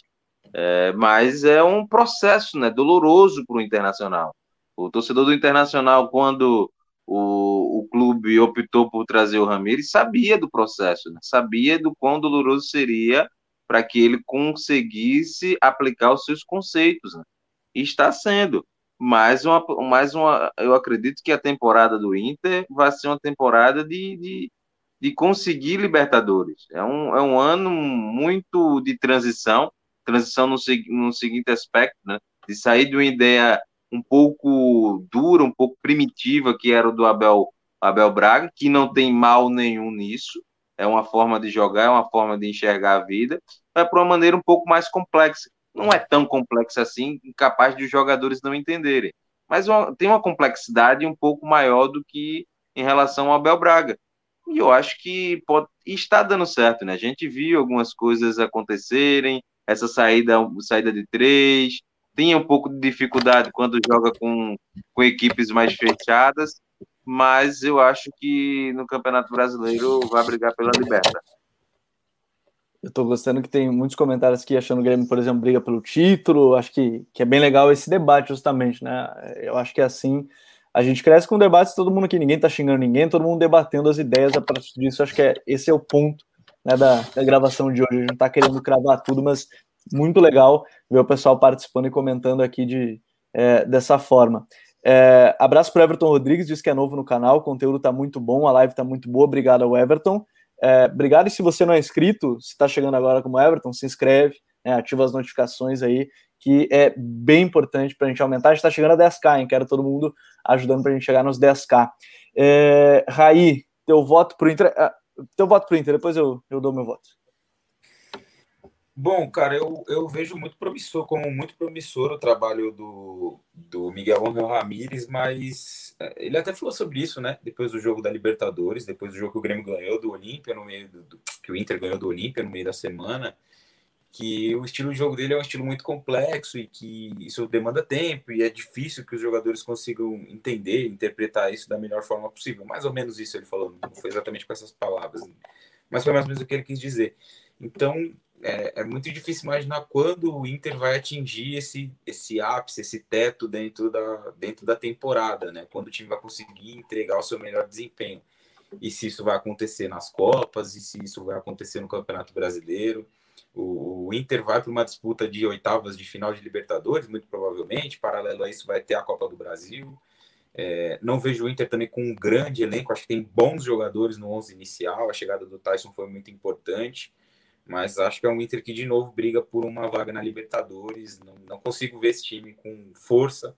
é, mas é um processo né, doloroso para o Internacional. O torcedor do Internacional, quando o, o clube optou por trazer o Ramires, sabia do processo, né? sabia do quão doloroso seria para que ele conseguisse aplicar os seus conceitos. Né? E está sendo. Mais uma, mais uma, eu acredito que a temporada do Inter vai ser uma temporada de, de, de conseguir Libertadores. É um, é um ano muito de transição, transição no, no seguinte aspecto, né? De sair de uma ideia um pouco dura, um pouco primitiva, que era o do Abel, Abel Braga, que não tem mal nenhum nisso, é uma forma de jogar, é uma forma de enxergar a vida, vai para uma maneira um pouco mais complexa, não é tão complexa assim, capaz de os jogadores não entenderem. Mas uma, tem uma complexidade um pouco maior do que em relação ao Abel Braga. E eu acho que pode, está dando certo, né? A gente viu algumas coisas acontecerem, essa saída, saída de três, tinha um pouco de dificuldade quando joga com, com equipes mais fechadas, mas eu acho que no Campeonato Brasileiro vai brigar pela Libertadores. Eu tô gostando que tem muitos comentários aqui achando o Grêmio, por exemplo, briga pelo título. Acho que, que é bem legal esse debate, justamente, né? Eu acho que é assim. A gente cresce com debates, todo mundo aqui, ninguém tá xingando ninguém, todo mundo debatendo as ideias a partir disso. Acho que é, esse é o ponto né, da, da gravação de hoje. A gente não tá querendo cravar tudo, mas muito legal ver o pessoal participando e comentando aqui de, é, dessa forma. É, abraço para Everton Rodrigues, diz que é novo no canal, o conteúdo tá muito bom, a live tá muito boa. Obrigado ao Everton. É, obrigado, e se você não é inscrito, se está chegando agora como Everton, se inscreve, né, ativa as notificações aí, que é bem importante para a gente aumentar. A gente está chegando a 10k, hein? Quero todo mundo ajudando para a gente chegar nos 10k. É, Raí, teu voto pro Inter. Ah, teu voto pro Inter, depois eu, eu dou meu voto. Bom, cara, eu, eu vejo muito promissor, como muito promissor o trabalho do, do Miguel Angel Ramírez, mas é, ele até falou sobre isso, né? Depois do jogo da Libertadores, depois do jogo que o Grêmio ganhou do Olímpia no meio do, do que o Inter ganhou do Olímpia no meio da semana, que o estilo de jogo dele é um estilo muito complexo e que isso demanda tempo e é difícil que os jogadores consigam entender, interpretar isso da melhor forma possível. Mais ou menos isso ele falou, não foi exatamente com essas palavras, mas foi mais ou menos o que ele quis dizer. Então, é, é, muito difícil imaginar quando o Inter vai atingir esse, esse ápice, esse teto dentro da, dentro da temporada, né? Quando o time vai conseguir entregar o seu melhor desempenho. E se isso vai acontecer nas Copas, e se isso vai acontecer no Campeonato Brasileiro. O, o Inter vai para uma disputa de oitavas de final de Libertadores, muito provavelmente. Paralelo a isso, vai ter a Copa do Brasil. É, não vejo o Inter também com um grande elenco, acho que tem bons jogadores no 11 inicial. A chegada do Tyson foi muito importante mas acho que é um Inter que de novo briga por uma vaga na Libertadores. Não, não consigo ver esse time com força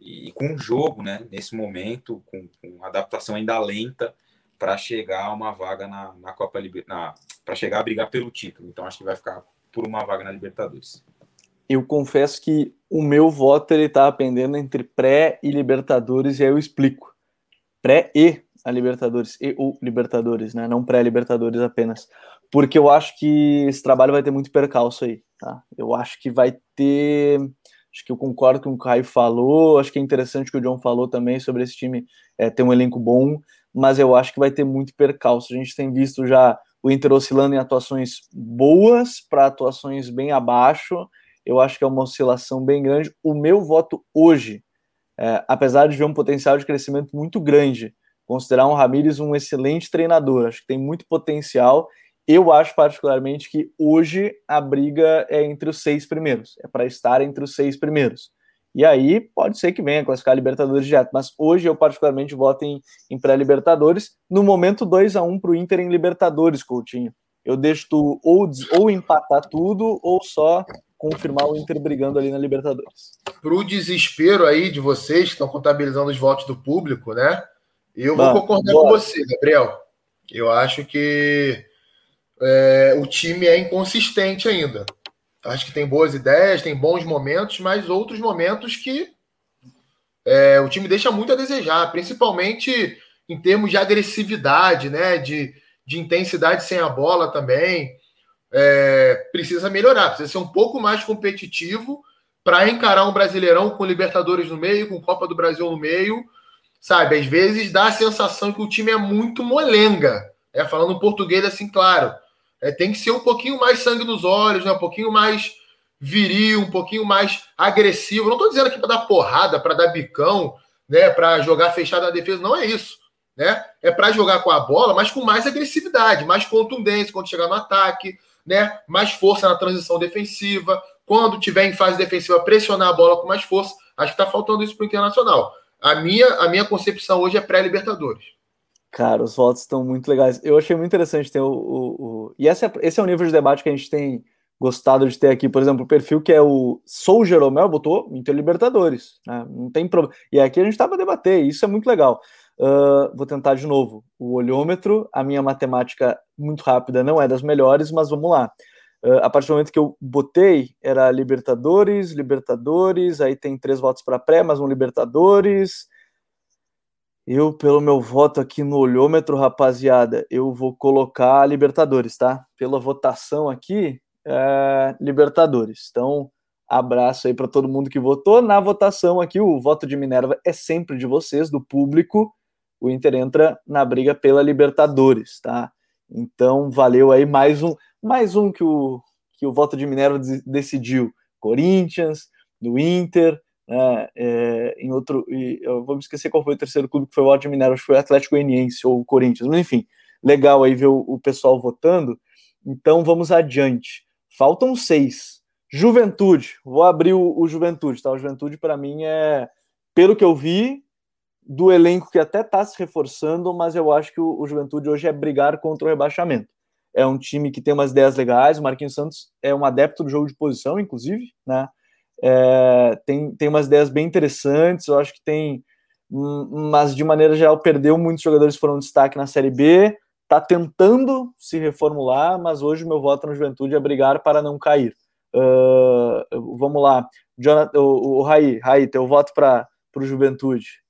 e, com jogo, né? Nesse momento, com, com adaptação ainda lenta para chegar a uma vaga na, na Copa para chegar a brigar pelo título. Então acho que vai ficar por uma vaga na Libertadores. Eu confesso que o meu voto ele tá pendendo entre pré e Libertadores e aí eu explico. Pré e a Libertadores e o Libertadores, né? Não pré-Libertadores apenas porque eu acho que esse trabalho vai ter muito percalço aí, tá? Eu acho que vai ter Acho que eu concordo com o Caio falou. Acho que é interessante o que o John falou também sobre esse time é, ter um elenco bom, mas eu acho que vai ter muito percalço. A gente tem visto já o Inter oscilando em atuações boas para atuações bem abaixo. Eu acho que é uma oscilação bem grande. O meu voto hoje, é, apesar de ver um potencial de crescimento muito grande, considerar um Ramires um excelente treinador, acho que tem muito potencial eu acho particularmente que hoje a briga é entre os seis primeiros, é para estar entre os seis primeiros. E aí pode ser que venha classificar a Libertadores direto, mas hoje eu particularmente voto em, em pré-Libertadores. No momento 2 a 1 para o Inter em Libertadores, Coutinho. Eu deixo tu ou, ou empatar tudo ou só confirmar o Inter brigando ali na Libertadores. Para o desespero aí de vocês que estão contabilizando os votos do público, né? Eu vou concordar com você, Gabriel. Eu acho que é, o time é inconsistente ainda. Acho que tem boas ideias, tem bons momentos, mas outros momentos que é, o time deixa muito a desejar, principalmente em termos de agressividade, né? De, de intensidade sem a bola também. É, precisa melhorar, precisa ser um pouco mais competitivo para encarar um Brasileirão com Libertadores no meio, com Copa do Brasil no meio. Sabe, às vezes dá a sensação que o time é muito molenga. É, falando português assim, claro é, tem que ser um pouquinho mais sangue nos olhos, né? um pouquinho mais viril, um pouquinho mais agressivo. Não estou dizendo aqui para dar porrada, para dar bicão, né? para jogar fechado na defesa, não é isso. Né? É para jogar com a bola, mas com mais agressividade, mais contundência quando chegar no ataque, né? mais força na transição defensiva. Quando tiver em fase defensiva, pressionar a bola com mais força. Acho que está faltando isso para o Internacional. A minha, a minha concepção hoje é pré-Libertadores. Cara, os votos estão muito legais. Eu achei muito interessante ter o. o, o... E esse é, esse é o nível de debate que a gente tem gostado de ter aqui. Por exemplo, o perfil que é o Sou Jeromel botou Inter Libertadores. Né? Não tem problema. E aqui a gente estava a debater, isso é muito legal. Uh, vou tentar de novo. O olhômetro, a minha matemática muito rápida não é das melhores, mas vamos lá. Uh, a partir do momento que eu botei, era Libertadores, Libertadores, aí tem três votos para pré, mais um Libertadores, eu, pelo meu voto aqui no olhômetro, rapaziada, eu vou colocar Libertadores, tá? Pela votação aqui, é Libertadores. Então, abraço aí para todo mundo que votou. Na votação aqui, o voto de Minerva é sempre de vocês, do público. O Inter entra na briga pela Libertadores, tá? Então, valeu aí mais um, mais um que o, que o voto de Minerva decidiu. Corinthians, do Inter, né, é, em outro, eu vou me esquecer qual foi o terceiro clube que foi o Ódio Mineiro, acho que foi o Atlético Goianiense ou o Corinthians, mas enfim, legal aí ver o, o pessoal votando. Então vamos adiante. Faltam seis. Juventude, vou abrir o, o Juventude, tá? O Juventude para mim é, pelo que eu vi, do elenco que até está se reforçando, mas eu acho que o, o, Juventude hoje é brigar contra o rebaixamento. É um time que tem umas ideias legais, o Marquinhos Santos é um adepto do jogo de posição, inclusive, né? É, tem, tem umas ideias bem interessantes, eu acho que tem, mas de maneira geral perdeu muitos jogadores que foram destaque na Série B, está tentando se reformular, mas hoje meu voto na Juventude é brigar para não cair. Uh, vamos lá, Jonathan, o, o Raí, Raí, teu voto para o Juventude.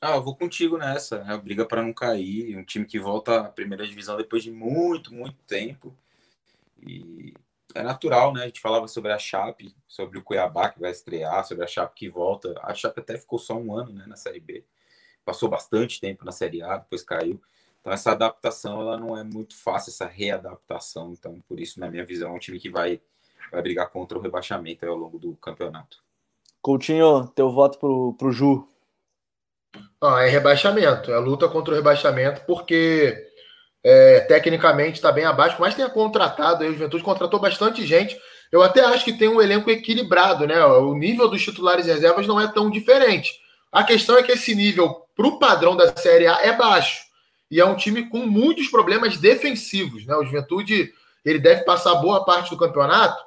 Ah, eu vou contigo nessa. É briga para não cair. Um time que volta à primeira divisão depois de muito, muito tempo. E é natural, né? A gente falava sobre a Chape, sobre o Cuiabá que vai estrear, sobre a Chape que volta. A Chape até ficou só um ano né, na Série B. Passou bastante tempo na Série A, depois caiu. Então essa adaptação ela não é muito fácil, essa readaptação. Então, por isso, na minha visão, é um time que vai, vai brigar contra o rebaixamento ao longo do campeonato. Coutinho, teu voto pro, pro Ju. Ah, é rebaixamento, é luta contra o rebaixamento, porque é, tecnicamente está bem abaixo, mas tenha contratado, aí, o Juventude contratou bastante gente. Eu até acho que tem um elenco equilibrado, né? O nível dos titulares e reservas não é tão diferente. A questão é que esse nível, para o padrão da Série A, é baixo. E é um time com muitos problemas defensivos, né? O Juventude ele deve passar boa parte do campeonato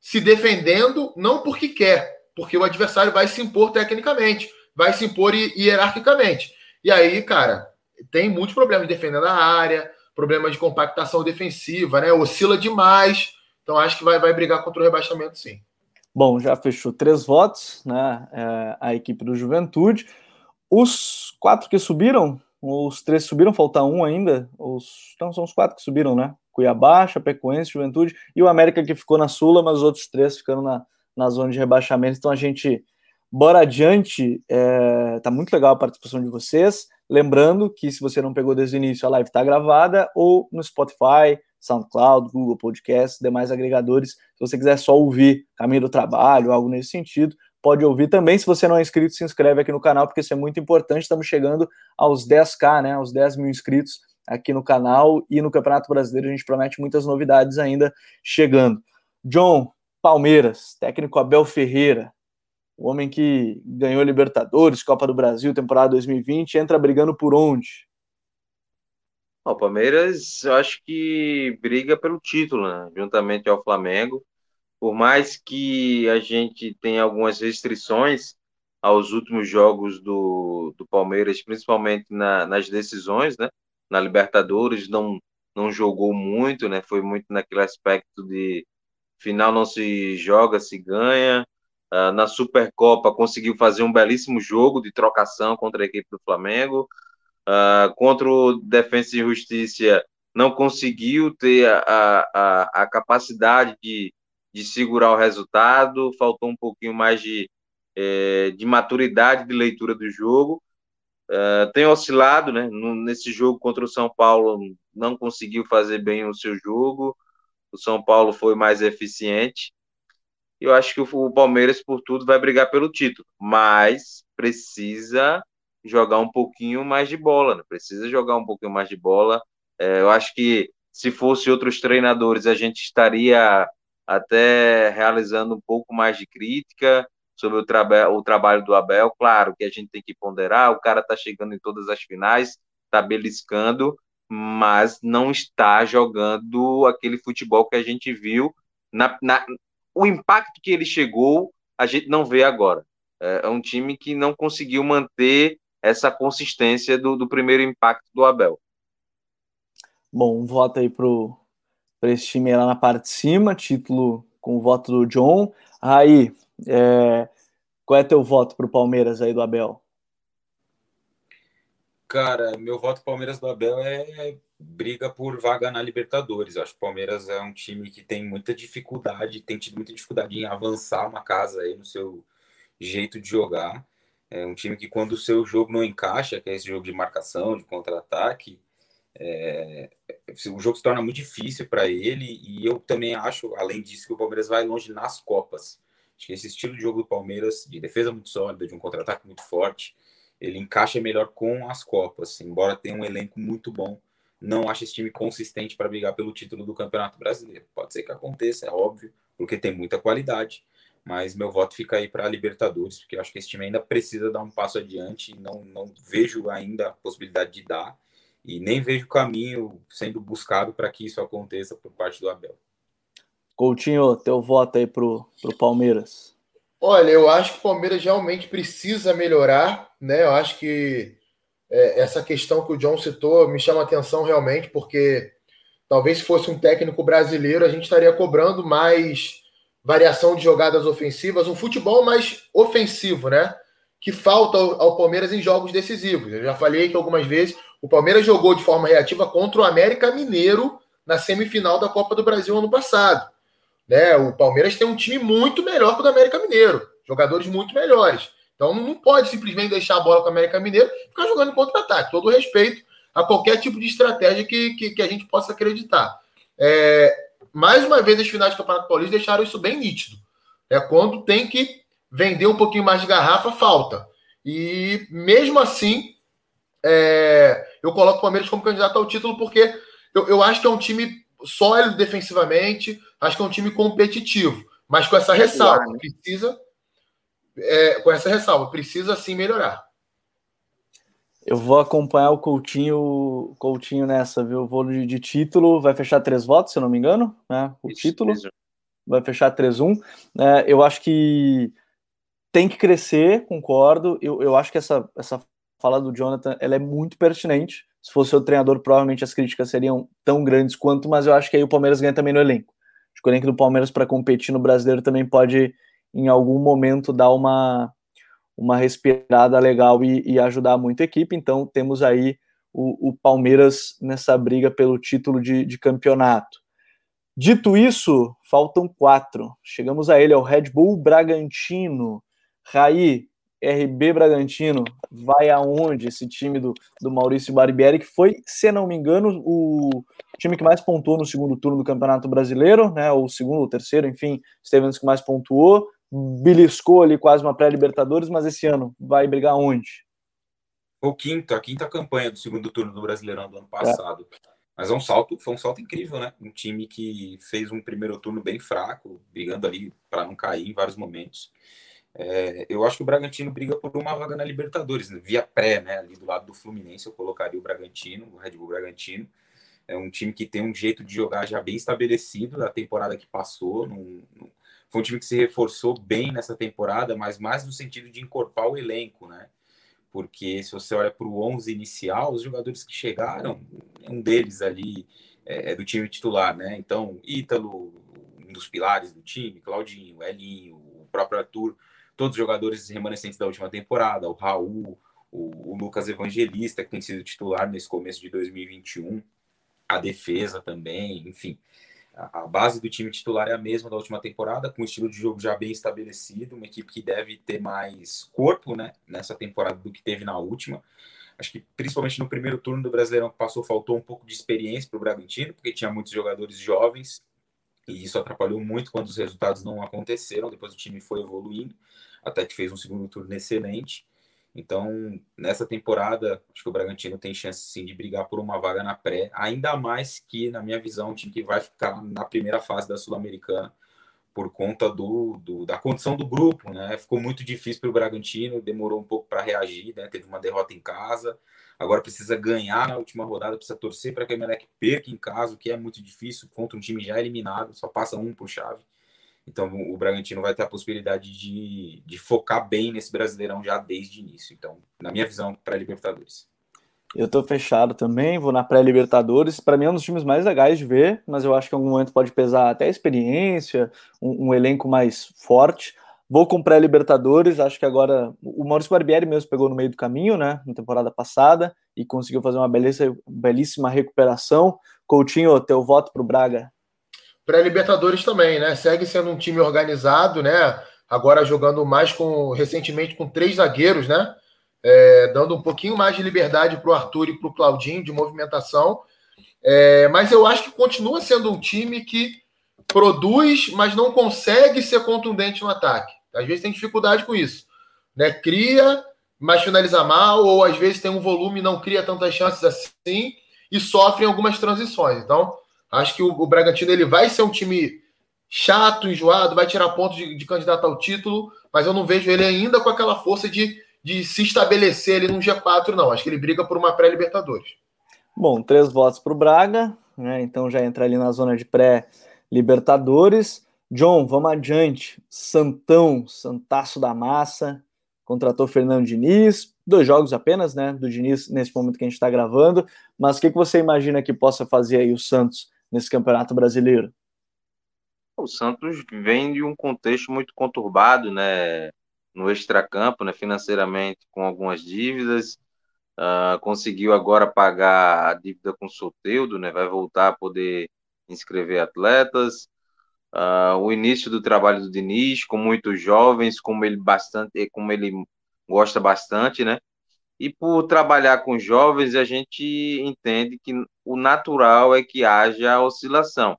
se defendendo, não porque quer, porque o adversário vai se impor tecnicamente, vai se impor hierarquicamente. E aí, cara, tem muitos problemas defendendo a área, problemas de compactação defensiva, né? Oscila demais. Então acho que vai, vai brigar contra o rebaixamento, sim. Bom, já fechou três votos, né? É, a equipe do Juventude. Os quatro que subiram, os três subiram, falta um ainda. Os, então são os quatro que subiram, né? Cuiabá, Chapecoense, Juventude e o América que ficou na Sula, mas os outros três ficando na, na zona de rebaixamento. Então a gente bora adiante. É, tá muito legal a participação de vocês. Lembrando que se você não pegou desde o início, a live está gravada ou no Spotify, SoundCloud, Google Podcasts, demais agregadores. Se você quiser só ouvir caminho do trabalho, algo nesse sentido, pode ouvir também. Se você não é inscrito, se inscreve aqui no canal, porque isso é muito importante. Estamos chegando aos 10k, né? Aos 10 mil inscritos aqui no canal e no Campeonato Brasileiro. A gente promete muitas novidades ainda chegando. John, Palmeiras, técnico Abel Ferreira, o homem que ganhou Libertadores, Copa do Brasil, temporada 2020, entra brigando por onde? O Palmeiras, eu acho que briga pelo título, né? juntamente ao Flamengo. Por mais que a gente tenha algumas restrições aos últimos jogos do, do Palmeiras, principalmente na, nas decisões, né? Na Libertadores, não, não jogou muito, né? Foi muito naquele aspecto de final não se joga, se ganha. Uh, na Supercopa conseguiu fazer um belíssimo jogo de trocação contra a equipe do Flamengo. Uh, contra o Defensa e Justiça não conseguiu ter a, a, a capacidade de, de segurar o resultado, faltou um pouquinho mais de, é, de maturidade de leitura do jogo. Uh, tem oscilado, né? Nesse jogo contra o São Paulo, não conseguiu fazer bem o seu jogo. O São Paulo foi mais eficiente eu acho que o Palmeiras, por tudo, vai brigar pelo título, mas precisa jogar um pouquinho mais de bola, né? precisa jogar um pouquinho mais de bola. É, eu acho que se fosse outros treinadores, a gente estaria até realizando um pouco mais de crítica sobre o, traba o trabalho do Abel. Claro que a gente tem que ponderar, o cara está chegando em todas as finais, está beliscando, mas não está jogando aquele futebol que a gente viu na, na, o impacto que ele chegou, a gente não vê agora. É, é um time que não conseguiu manter essa consistência do, do primeiro impacto do Abel. Bom, um voto aí para esse time lá na parte de cima, título com o voto do John. Aí, é, qual é teu voto para o Palmeiras aí do Abel? Cara, meu voto Palmeiras do Abel é briga por vaga na Libertadores. Eu acho que o Palmeiras é um time que tem muita dificuldade, tem tido muita dificuldade em avançar uma casa aí no seu jeito de jogar. É um time que quando o seu jogo não encaixa, que é esse jogo de marcação, de contra-ataque, é... o jogo se torna muito difícil para ele. E eu também acho, além disso, que o Palmeiras vai longe nas Copas. Acho que esse estilo de jogo do Palmeiras, de defesa muito sólida, de um contra-ataque muito forte, ele encaixa melhor com as Copas, embora tenha um elenco muito bom não acho esse time consistente para brigar pelo título do Campeonato Brasileiro. Pode ser que aconteça, é óbvio, porque tem muita qualidade, mas meu voto fica aí para a Libertadores, porque eu acho que esse time ainda precisa dar um passo adiante, e não, não vejo ainda a possibilidade de dar, e nem vejo o caminho sendo buscado para que isso aconteça por parte do Abel. Coutinho, teu voto aí pro, pro Palmeiras. Olha, eu acho que o Palmeiras realmente precisa melhorar, né? Eu acho que é, essa questão que o John citou me chama atenção realmente, porque talvez se fosse um técnico brasileiro, a gente estaria cobrando mais variação de jogadas ofensivas, um futebol mais ofensivo, né? Que falta ao Palmeiras em jogos decisivos. Eu já falei que algumas vezes o Palmeiras jogou de forma reativa contra o América Mineiro na semifinal da Copa do Brasil ano passado. Né? O Palmeiras tem um time muito melhor que o do América Mineiro, jogadores muito melhores. Então não pode simplesmente deixar a bola com o América Mineiro e ficar jogando contra-ataque. Todo respeito a qualquer tipo de estratégia que, que, que a gente possa acreditar. É, mais uma vez, as finais do Campeonato Paulista deixaram isso bem nítido. É quando tem que vender um pouquinho mais de garrafa, falta. E mesmo assim, é, eu coloco o Palmeiras como candidato ao título porque eu, eu acho que é um time sólido defensivamente, acho que é um time competitivo, mas com essa ressalva, precisa é, com essa ressalva, precisa sim melhorar. Eu vou acompanhar o Coutinho, Coutinho nessa, viu? Vou de, de título, vai fechar três votos, se eu não me engano, né? O isso, título isso. vai fechar 3-1. É, eu acho que tem que crescer, concordo. Eu, eu acho que essa, essa fala do Jonathan ela é muito pertinente. Se fosse o treinador, provavelmente as críticas seriam tão grandes quanto, mas eu acho que aí o Palmeiras ganha também no elenco. Acho que o elenco do Palmeiras para competir no brasileiro também pode em algum momento dar uma, uma respirada legal e, e, ajudar muito a equipe. Então, temos aí o, o Palmeiras nessa briga pelo título de, de campeonato. Dito isso, faltam quatro. Chegamos a ele, é o Red Bull Bragantino. Raí, RB Bragantino, vai aonde esse time do, do Maurício Barbieri, que foi, se não me engano, o time que mais pontuou no segundo turno do Campeonato Brasileiro, né? Ou segundo ou terceiro, enfim, esteve que mais pontuou, beliscou ali quase uma pré-Libertadores, mas esse ano vai brigar onde? O quinto, a quinta campanha do segundo turno do Brasileirão do ano passado. É. Mas é um salto, foi um salto incrível, né? Um time que fez um primeiro turno bem fraco, brigando ali para não cair em vários momentos. É, eu acho que o Bragantino briga por uma vaga na Libertadores, né? via pré, né? Ali do lado do Fluminense, eu colocaria o Bragantino, o Red Bull Bragantino. É um time que tem um jeito de jogar já bem estabelecido da temporada que passou. Num, num, foi um time que se reforçou bem nessa temporada, mas mais no sentido de incorporar o elenco, né? Porque se você olha para o 11 inicial, os jogadores que chegaram, um deles ali é, é do time titular, né? Então, Ítalo, um dos pilares do time, Claudinho, Elinho, o próprio Arthur todos os jogadores remanescentes da última temporada, o Raul, o Lucas Evangelista, que tem sido titular nesse começo de 2021, a defesa também, enfim. A, base do time titular é a mesma da última temporada, com um estilo de jogo já bem estabelecido, uma equipe que deve ter mais corpo né, nessa temporada do que teve na última. Acho que principalmente no primeiro turno do Brasileirão que passou, faltou um pouco de experiência para o Bragantino, porque tinha muitos jogadores jovens e isso atrapalhou muito quando os resultados não aconteceram. Depois o time foi evoluindo, até que fez um segundo turno excelente. Então, nessa temporada, acho que o Bragantino tem chance sim de brigar por uma vaga na pré, ainda mais que, na minha visão, um time que vai ficar na primeira fase da Sul-Americana por conta do, do, da condição do grupo, né? Ficou muito difícil para o Bragantino, demorou um pouco para reagir, né? Teve uma derrota em casa, Agora precisa ganhar na última rodada, precisa torcer para que o Emelec perca em casa, o que é muito difícil contra um time já eliminado, só passa um por chave. Então o Bragantino vai ter a possibilidade de, de focar bem nesse Brasileirão já desde o início. Então, na minha visão, para Libertadores. Eu tô fechado também, vou na pré-Libertadores. Para mim é um dos times mais legais de ver, mas eu acho que em algum momento pode pesar até a experiência, um, um elenco mais forte. Vou com pré-Libertadores, acho que agora o Maurício Barbieri mesmo pegou no meio do caminho, né, na temporada passada, e conseguiu fazer uma belíssima, belíssima recuperação. Coutinho, teu voto para o Braga? Pré-Libertadores também, né? Segue sendo um time organizado, né? Agora jogando mais com, recentemente, com três zagueiros, né? É, dando um pouquinho mais de liberdade para o Arthur e para o Claudinho de movimentação. É, mas eu acho que continua sendo um time que produz, mas não consegue ser contundente no ataque. Às vezes tem dificuldade com isso. Né? Cria, mas finaliza mal, ou às vezes tem um volume e não cria tantas chances assim e sofre algumas transições. Então, acho que o, o Bragantino ele vai ser um time chato, enjoado, vai tirar pontos de, de candidato ao título, mas eu não vejo ele ainda com aquela força de, de se estabelecer ali no G4, não. Acho que ele briga por uma pré-Libertadores. Bom, três votos para o Braga, né? Então já entra ali na zona de pré Libertadores. John, vamos adiante. Santão, Santaço da Massa, contratou Fernando Diniz. Dois jogos apenas, né? Do Diniz nesse momento que a gente está gravando. Mas o que, que você imagina que possa fazer aí o Santos nesse campeonato brasileiro? O Santos vem de um contexto muito conturbado, né? No extracampo, né? Financeiramente, com algumas dívidas. Uh, conseguiu agora pagar a dívida com o Soteudo, né? Vai voltar a poder inscrever atletas. Uh, o início do trabalho do Diniz, com muitos jovens, como ele bastante, como ele gosta bastante, né? E por trabalhar com jovens, a gente entende que o natural é que haja oscilação.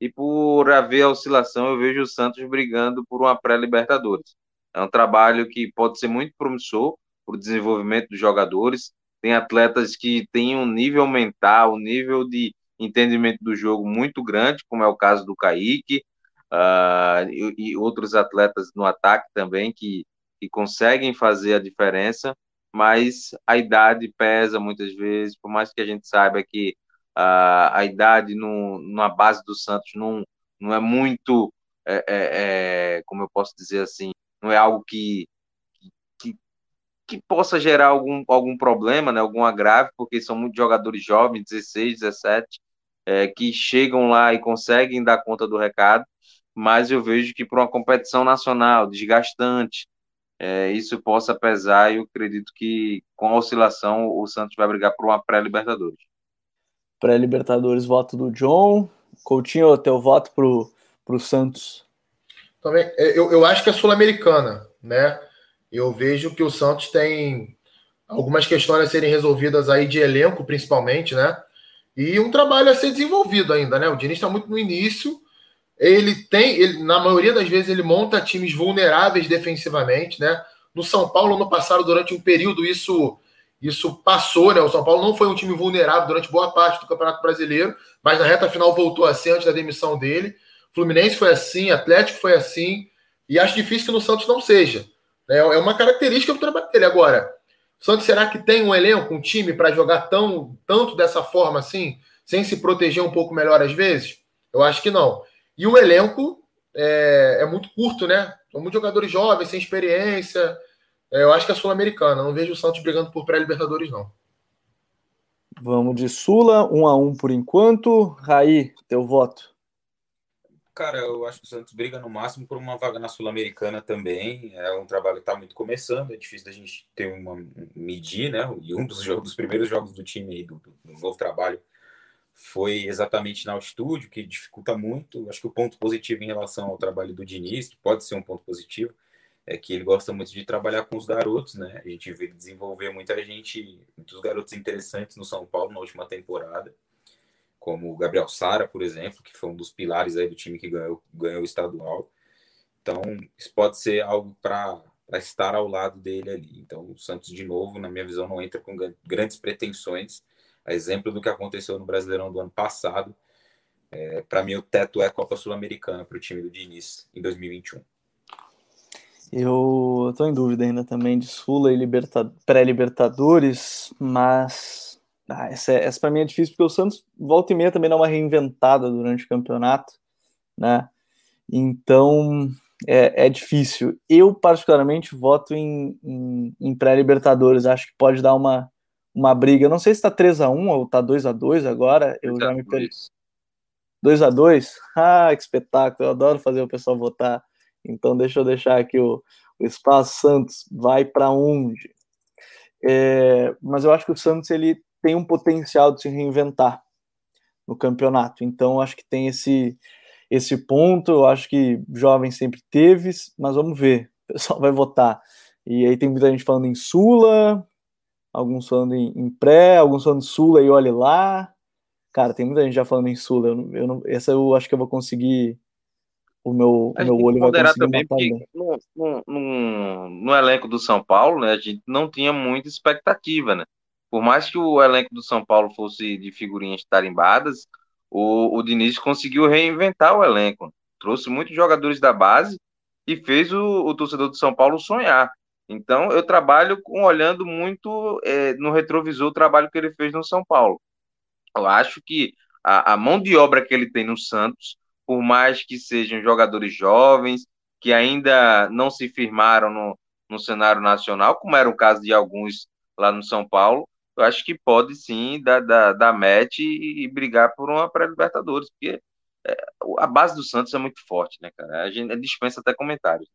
E por haver oscilação, eu vejo o Santos brigando por uma pré-Libertadores. É um trabalho que pode ser muito promissor para o desenvolvimento dos jogadores. Tem atletas que têm um nível mental, um nível de entendimento do jogo muito grande, como é o caso do Kaique, uh, e, e, outros atletas no ataque também que, que conseguem fazer a diferença, mas a idade pesa muitas vezes, por mais que a gente saiba que uh, a idade no, na base do Santos não, não é muito, é, é, é, como eu posso dizer assim, não é algo que, que, que possa gerar algum, algum problema, né, algum agravo, porque são muitos jogadores jovens, 16, 17, é, que chegam lá e conseguem dar conta do recado, mas eu vejo que para uma competição nacional desgastante, é, isso possa pesar e eu acredito que com a oscilação o Santos vai brigar por uma pré-Libertadores. Pré-Libertadores, voto do John. Coutinho, teu voto pro, pro Santos? Também, é, eu, eu acho que é sul-americana, né? Eu vejo que o Santos tem algumas questões a serem resolvidas aí de elenco, principalmente, né? E um trabalho a ser desenvolvido ainda, né? O Diniz está muito no início. Ele tem, ele, na maioria das vezes, ele monta times vulneráveis defensivamente, né? No São Paulo, no passado, durante um período, isso isso passou, né? O São Paulo não foi um time vulnerável durante boa parte do Campeonato Brasileiro, mas na reta final voltou a ser antes da demissão dele. Fluminense foi assim, Atlético foi assim, e acho difícil que no Santos não seja. Né? É uma característica do trabalho dele. Agora, Santos será que tem um elenco, um time para jogar tão tanto dessa forma assim, sem se proteger um pouco melhor às vezes? Eu acho que não. E o elenco é, é muito curto, né? São muitos jogadores jovens, sem experiência. É, eu acho que é sul-americana. Não vejo o Santos brigando por pré-libertadores, não. Vamos de Sula, um a um por enquanto. Raí, teu voto. Cara, eu acho que o Santos briga no máximo por uma vaga na Sul-Americana também. É um trabalho que está muito começando, é difícil da gente ter uma medir, né? E um dos, jogos, dos primeiros jogos do time aí, do, do, novo trabalho foi exatamente na altitude, que dificulta muito. Acho que o ponto positivo em relação ao trabalho do Diniz, que pode ser um ponto positivo, é que ele gosta muito de trabalhar com os garotos, né? A gente vê desenvolver muita gente, muitos garotos interessantes no São Paulo na última temporada como o Gabriel Sara, por exemplo, que foi um dos pilares aí do time que ganhou, ganhou o estadual. Então, isso pode ser algo para estar ao lado dele ali. Então, o Santos, de novo, na minha visão, não entra com grandes pretensões. A exemplo do que aconteceu no Brasileirão do ano passado, é, para mim, o teto é Copa Sul-Americana para o time do Diniz em 2021. Eu estou em dúvida ainda também de Sula e liberta... pré-Libertadores, mas ah, essa, é, essa para mim é difícil, porque o Santos volta e meia também dá uma reinventada durante o campeonato, né? Então é, é difícil. Eu, particularmente, voto em, em, em pré-Libertadores. Acho que pode dar uma, uma briga. Não sei se está 3x1 ou está 2x2 agora. Eu já me perdi. 2x2? Ah, que espetáculo! Eu adoro fazer o pessoal votar. Então, deixa eu deixar aqui o, o espaço. Santos vai para onde? É, mas eu acho que o Santos ele tem um potencial de se reinventar no campeonato. Então, acho que tem esse, esse ponto. Eu acho que jovem sempre teve, mas vamos ver. O pessoal vai votar. E aí tem muita gente falando em Sula, alguns falando em, em pré, alguns falando Sula e olhe lá. Cara, tem muita gente já falando em Sula. Eu, eu não, essa eu acho que eu vou conseguir. O meu, o meu olho vai conseguir também, porque no, no, no, no, elenco do São Paulo, né, a gente não tinha muita expectativa, né? por mais que o elenco do São Paulo fosse de figurinhas tarimbadas, o, o Diniz conseguiu reinventar o elenco. Trouxe muitos jogadores da base e fez o, o torcedor do São Paulo sonhar. Então, eu trabalho com, olhando muito é, no retrovisor o trabalho que ele fez no São Paulo. Eu acho que a, a, mão de obra que ele tem no Santos, por mais que sejam jogadores jovens, que ainda não se firmaram no, no cenário nacional, como era o caso de alguns lá no São Paulo, eu acho que pode sim dar, dar, dar match e, e brigar por uma pré-Libertadores, porque é, a base do Santos é muito forte, né, cara? A gente dispensa até comentários.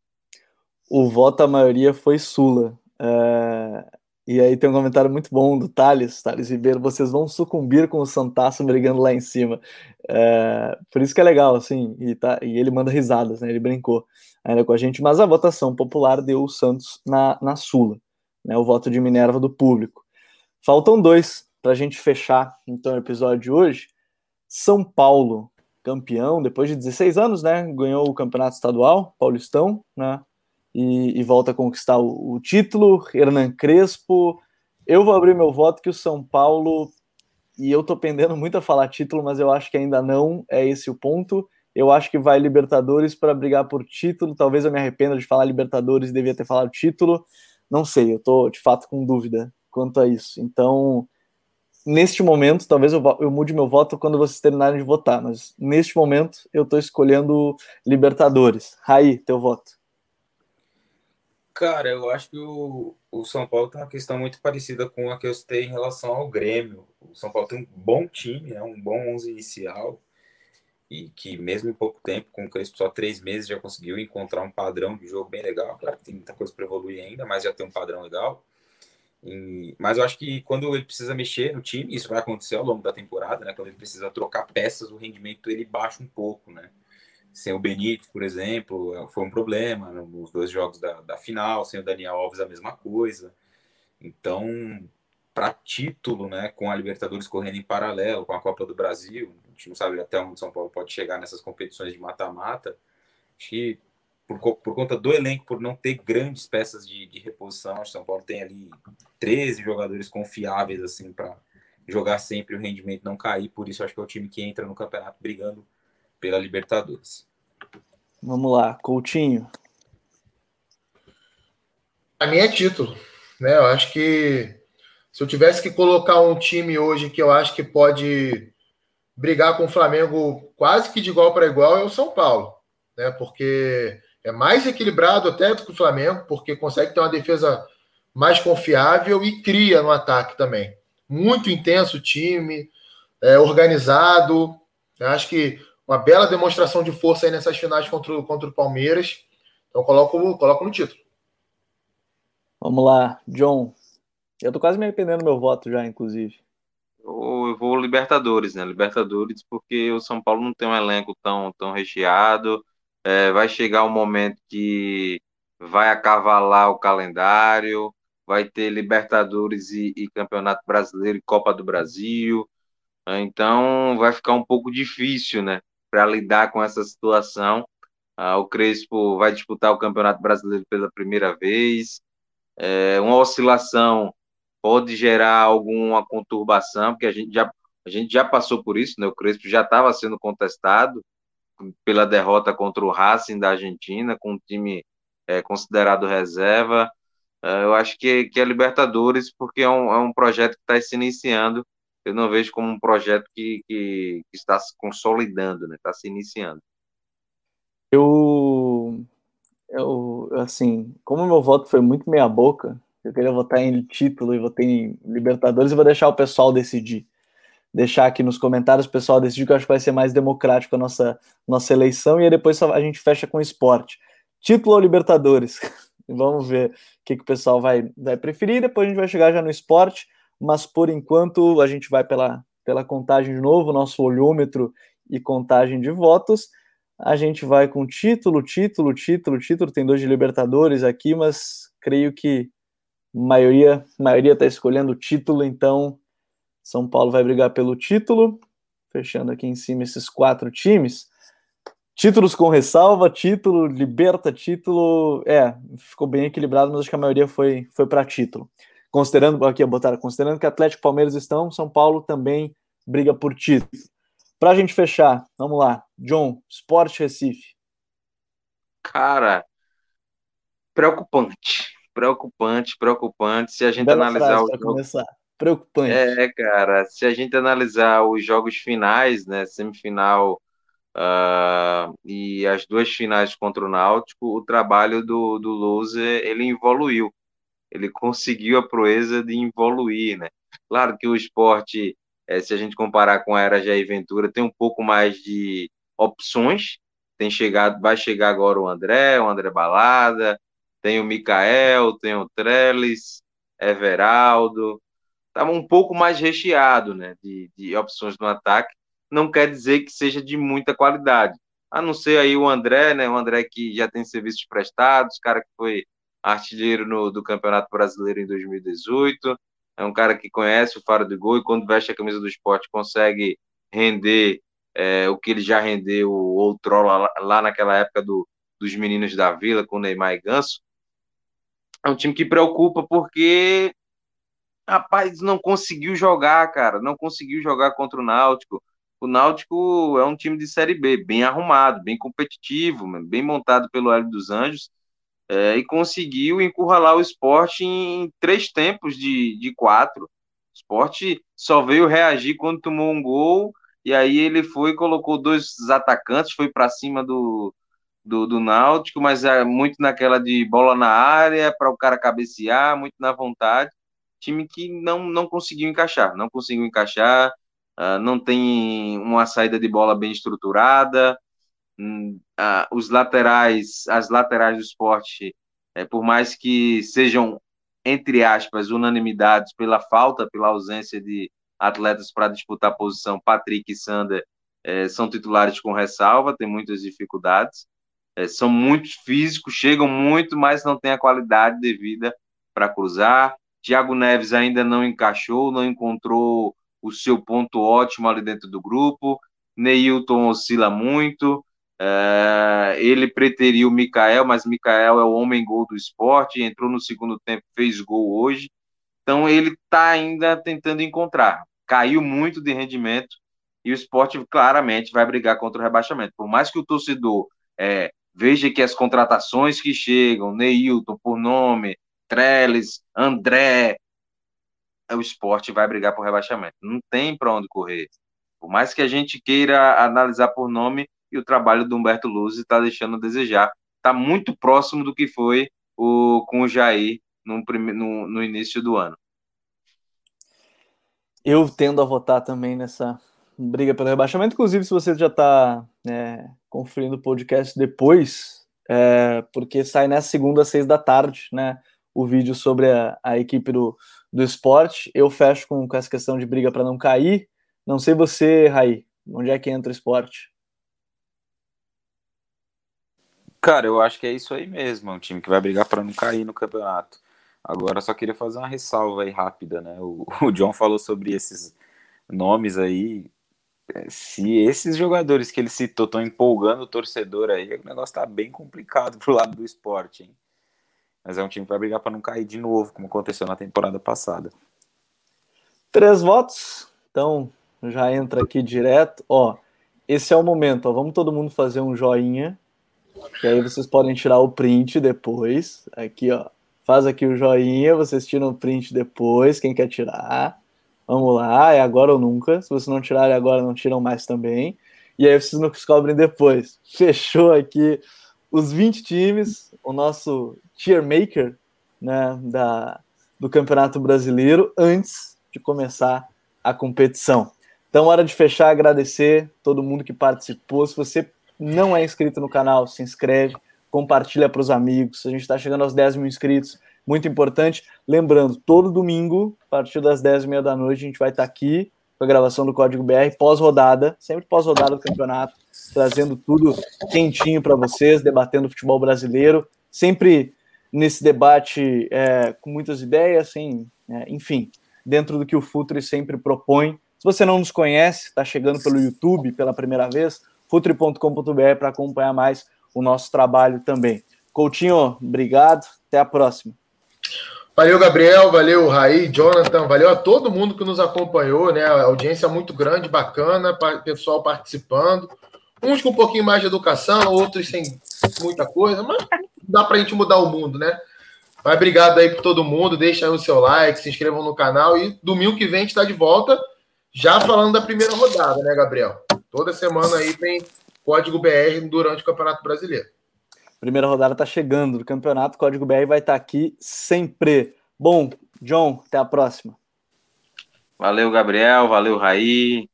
O voto, a maioria, foi Sula. É... E aí tem um comentário muito bom do Thales, Thales Ribeiro, vocês vão sucumbir com o Santaço brigando lá em cima. É... Por isso que é legal, assim, e, tá... e ele manda risadas, né? Ele brincou ainda com a gente, mas a votação popular deu o Santos na, na Sula, né? O voto de Minerva do público. Faltam dois para a gente fechar então o episódio de hoje. São Paulo, campeão, depois de 16 anos, né? Ganhou o campeonato estadual, Paulistão, né? E, e volta a conquistar o, o, título. Hernan Crespo. Eu vou abrir meu voto que o São Paulo, e eu tô pendendo muito a falar título, mas eu acho que ainda não é esse o ponto. Eu acho que vai Libertadores para brigar por título. Talvez eu me arrependa de falar Libertadores, devia ter falado título. Não sei, eu tô de fato com dúvida quanto a isso. Então, neste momento, talvez eu, eu mude meu voto quando vocês terminarem de votar, mas neste momento eu estou escolhendo Libertadores. Raí, teu voto. Cara, eu acho que o, o São Paulo tem uma questão muito parecida com a que eu citei em relação ao Grêmio. O São Paulo tem um bom time, né, um bom 11 inicial. e que mesmo em pouco tempo, com o Crespo só três meses, já conseguiu encontrar um padrão de jogo bem legal. Claro que tem muita coisa para evoluir ainda, mas já tem um padrão legal. E, mas eu acho que quando ele precisa mexer no time, isso vai acontecer ao longo da temporada, né? Quando ele precisa trocar peças, o rendimento ele baixa um pouco, né? Sem o Benítez, por exemplo, foi um problema nos dois jogos da, da final. Sem o Daniel Alves, a mesma coisa. Então, para título, né, com a Libertadores correndo em paralelo com a Copa do Brasil, a gente não sabe até onde São Paulo pode chegar nessas competições de mata-mata. Acho que por, por, conta do elenco, por não ter grandes peças de, de reposição, São Paulo tem ali 13 jogadores confiáveis assim para jogar sempre o rendimento não cair. Por isso, acho que é o time que entra no campeonato brigando pela Libertadores. Vamos lá, Coutinho. A minha é título, né? Eu acho que se eu tivesse que colocar um time hoje que eu acho que pode brigar com o Flamengo quase que de igual para igual é o São Paulo, né? Porque é mais equilibrado até do que o Flamengo, porque consegue ter uma defesa mais confiável e cria no ataque também. Muito intenso o time, é, organizado. Eu acho que uma bela demonstração de força aí nessas finais contra, contra o Palmeiras. Então coloco, coloco no título. Vamos lá, John. Eu tô quase me arrependendo do meu voto já, inclusive. Eu vou Libertadores, né? Libertadores, porque o São Paulo não tem um elenco tão, tão recheado. É, vai chegar um momento que vai acavalar o calendário, vai ter Libertadores e, e Campeonato Brasileiro e Copa do Brasil. Então vai ficar um pouco difícil, né? Para lidar com essa situação. Ah, o Crespo vai disputar o Campeonato Brasileiro pela primeira vez. É, uma oscilação pode gerar alguma conturbação, porque a gente já, a gente já passou por isso, né? O Crespo já estava sendo contestado pela derrota contra o Racing da Argentina, com um time é, considerado reserva. É, eu acho que, que é Libertadores, porque é um, é um projeto que está se iniciando. Eu não vejo como um projeto que, que, que está se consolidando, né? Está se iniciando. Eu, eu, assim, como meu voto foi muito meia boca, eu queria votar em título e votei em Libertadores e vou deixar o pessoal decidir deixar aqui nos comentários o pessoal decidir que eu acho que vai ser mais democrático a nossa, nossa eleição, e aí depois a gente fecha com esporte. Título ou Libertadores? Vamos ver o que, que o pessoal vai, vai preferir, depois a gente vai chegar já no esporte, mas por enquanto a gente vai pela, pela contagem de novo, nosso olhômetro e contagem de votos. A gente vai com título, título, título, título. Tem dois de Libertadores aqui, mas creio que a maioria maioria está escolhendo o título, então são Paulo vai brigar pelo título, fechando aqui em cima esses quatro times. Títulos com ressalva, título, liberta, título. É, ficou bem equilibrado, mas acho que a maioria foi, foi para título. Considerando, aqui, botar, considerando que Atlético e Palmeiras estão, São Paulo também briga por título. Para a gente fechar, vamos lá. John, Sport Recife. Cara, preocupante. Preocupante, preocupante. Se a gente Bela analisar o jogo. Começar preocupante. É, cara, se a gente analisar os jogos finais, né, semifinal uh, e as duas finais contra o Náutico, o trabalho do, do Louser, ele evoluiu. Ele conseguiu a proeza de evoluir, né? Claro que o esporte, é, se a gente comparar com a era Jair Ventura, tem um pouco mais de opções. Tem chegado, vai chegar agora o André, o André Balada, tem o Mikael, tem o Trellis, Everaldo, estava um pouco mais recheado né, de, de opções no ataque. Não quer dizer que seja de muita qualidade. A não ser aí o André, né? O André que já tem serviços prestados, cara que foi artilheiro no, do Campeonato Brasileiro em 2018. É um cara que conhece o faro de gol e quando veste a camisa do esporte consegue render é, o que ele já rendeu outrora lá, lá naquela época do, dos meninos da Vila com Neymar e Ganso. É um time que preocupa porque Rapaz, não conseguiu jogar, cara. Não conseguiu jogar contra o Náutico. O Náutico é um time de Série B, bem arrumado, bem competitivo, bem montado pelo Hélio dos Anjos, é, e conseguiu encurralar o esporte em três tempos de, de quatro. O esporte só veio reagir quando tomou um gol, e aí ele foi colocou dois atacantes, foi para cima do, do, do Náutico, mas é muito naquela de bola na área, para o cara cabecear, muito na vontade time que não, não conseguiu encaixar, não conseguiu encaixar. uh, não tem uma saída de bola bem estruturada, os laterais, as laterais do esporte, é, por mais que sejam, entre aspas, unanimidades pela falta, pela ausência de atletas para disputar a posição, Patrick e Sander é, são titulares com ressalva, tem muitas dificuldades, é, são muito físicos, chegam muito, mas não tem a qualidade devida para cruzar. Thiago Neves ainda não encaixou, não encontrou o seu ponto ótimo ali dentro do grupo. Neilton oscila muito. É, ele preteriu o Mikael, mas Mikael é o homem gol do esporte, entrou no segundo tempo, fez gol hoje. Então ele está ainda tentando encontrar. Caiu muito de rendimento e o esporte claramente vai brigar contra o rebaixamento. Por mais que o torcedor é, veja que as contratações que chegam, Neilton por nome, Trellis, André, o esporte vai brigar por rebaixamento. Não tem para onde correr. Por mais que a gente queira analisar por nome, e o trabalho do Humberto Luz está deixando a desejar. Está muito próximo do que foi o, com o Jair no, no, no início do ano. Eu tendo a votar também nessa briga pelo rebaixamento. Inclusive, se você já está né, conferindo o podcast depois, é, porque sai nessa segunda às seis da tarde, né? O vídeo sobre a, a equipe do, do esporte. Eu fecho com, com essa questão de briga para não cair. Não sei você, Raí, onde é que entra o esporte? Cara, eu acho que é isso aí mesmo. É um time que vai brigar para não cair no campeonato. Agora, só queria fazer uma ressalva aí rápida, né? O, o John falou sobre esses nomes aí. É, se esses jogadores que ele citou estão empolgando o torcedor aí, o negócio tá bem complicado pro lado do esporte, hein? Mas é um time que vai brigar para não cair de novo, como aconteceu na temporada passada. Três votos, então já entra aqui direto. Ó, esse é o momento, ó, vamos todo mundo fazer um joinha, que aí vocês podem tirar o print depois. Aqui, ó, faz aqui o joinha, vocês tiram o print depois, quem quer tirar. Vamos lá, é agora ou nunca. Se vocês não tirarem agora, não tiram mais também. E aí vocês não descobrem depois. Fechou aqui os 20 times, o nosso tier maker né, da, do Campeonato Brasileiro antes de começar a competição. Então, hora de fechar, agradecer todo mundo que participou. Se você não é inscrito no canal, se inscreve, compartilha para os amigos. A gente está chegando aos 10 mil inscritos muito importante. Lembrando, todo domingo, a partir das 10 e meia da noite, a gente vai estar aqui com a gravação do Código BR, pós-rodada, sempre pós-rodada do campeonato, trazendo tudo quentinho para vocês, debatendo futebol brasileiro, sempre nesse debate é, com muitas ideias, assim, é, enfim, dentro do que o Futre sempre propõe. Se você não nos conhece, está chegando pelo YouTube pela primeira vez, futre.com.br para acompanhar mais o nosso trabalho também. Coutinho, obrigado, até a próxima. Valeu, Gabriel, valeu, Raí, Jonathan, valeu a todo mundo que nos acompanhou, né? A audiência é muito grande, bacana, pessoal participando. Uns com um pouquinho mais de educação, outros sem muita coisa, mas dá para a gente mudar o mundo, né? Mas obrigado aí por todo mundo, deixa aí o seu like, se inscrevam no canal e domingo que vem a gente está de volta, já falando da primeira rodada, né, Gabriel? Toda semana aí tem código BR durante o Campeonato Brasileiro. Primeira rodada está chegando do campeonato, o Código BR vai estar tá aqui sempre. Bom, John, até a próxima. Valeu, Gabriel, valeu, Raí,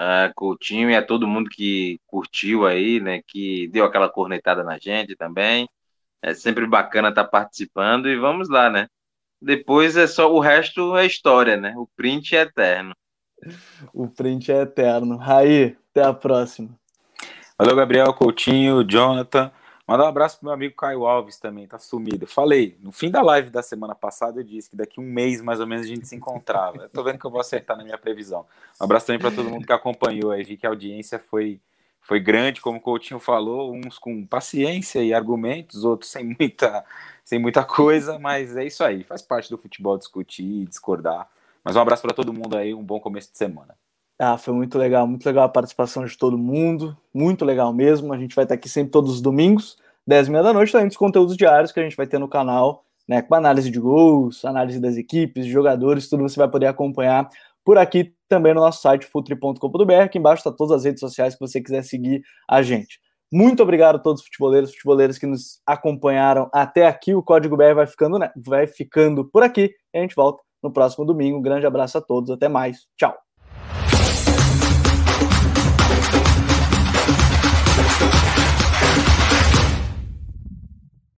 uh, Coutinho e a todo mundo que curtiu aí, né, que deu aquela cornetada na gente também. É sempre bacana estar tá participando e vamos lá, né? Depois é só o resto é história, né? O print é eterno. O print é eterno. Raí, até a próxima. Valeu, Gabriel, Coutinho, Jonathan. Mandar um abraço pro meu amigo Caio Alves também, tá sumido. Falei, no fim da live da semana passada, eu disse que daqui um mês mais ou menos a gente se encontrava. Eu tô vendo que eu vou acertar na minha previsão. Um abraço também para todo mundo que acompanhou aí. Vi que a audiência foi, foi grande, como o Coutinho falou, uns com paciência e argumentos, outros sem muita, sem muita coisa, mas é isso aí. Faz parte do futebol discutir, discordar. Mas um abraço para todo mundo aí, um bom começo de semana. Ah, foi muito legal, muito legal a participação de todo mundo, muito legal mesmo. A gente vai estar aqui sempre todos os domingos, 10 e meia da noite, além dos conteúdos diários que a gente vai ter no canal, né? Com análise de gols, análise das equipes, de jogadores, tudo você vai poder acompanhar por aqui também no nosso site futre.com.br. Aqui embaixo está todas as redes sociais que você quiser seguir a gente. Muito obrigado a todos os futeboleiros, futeboleiras que nos acompanharam até aqui. O Código BR vai ficando, né? vai ficando por aqui e a gente volta no próximo domingo. Um grande abraço a todos, até mais. Tchau.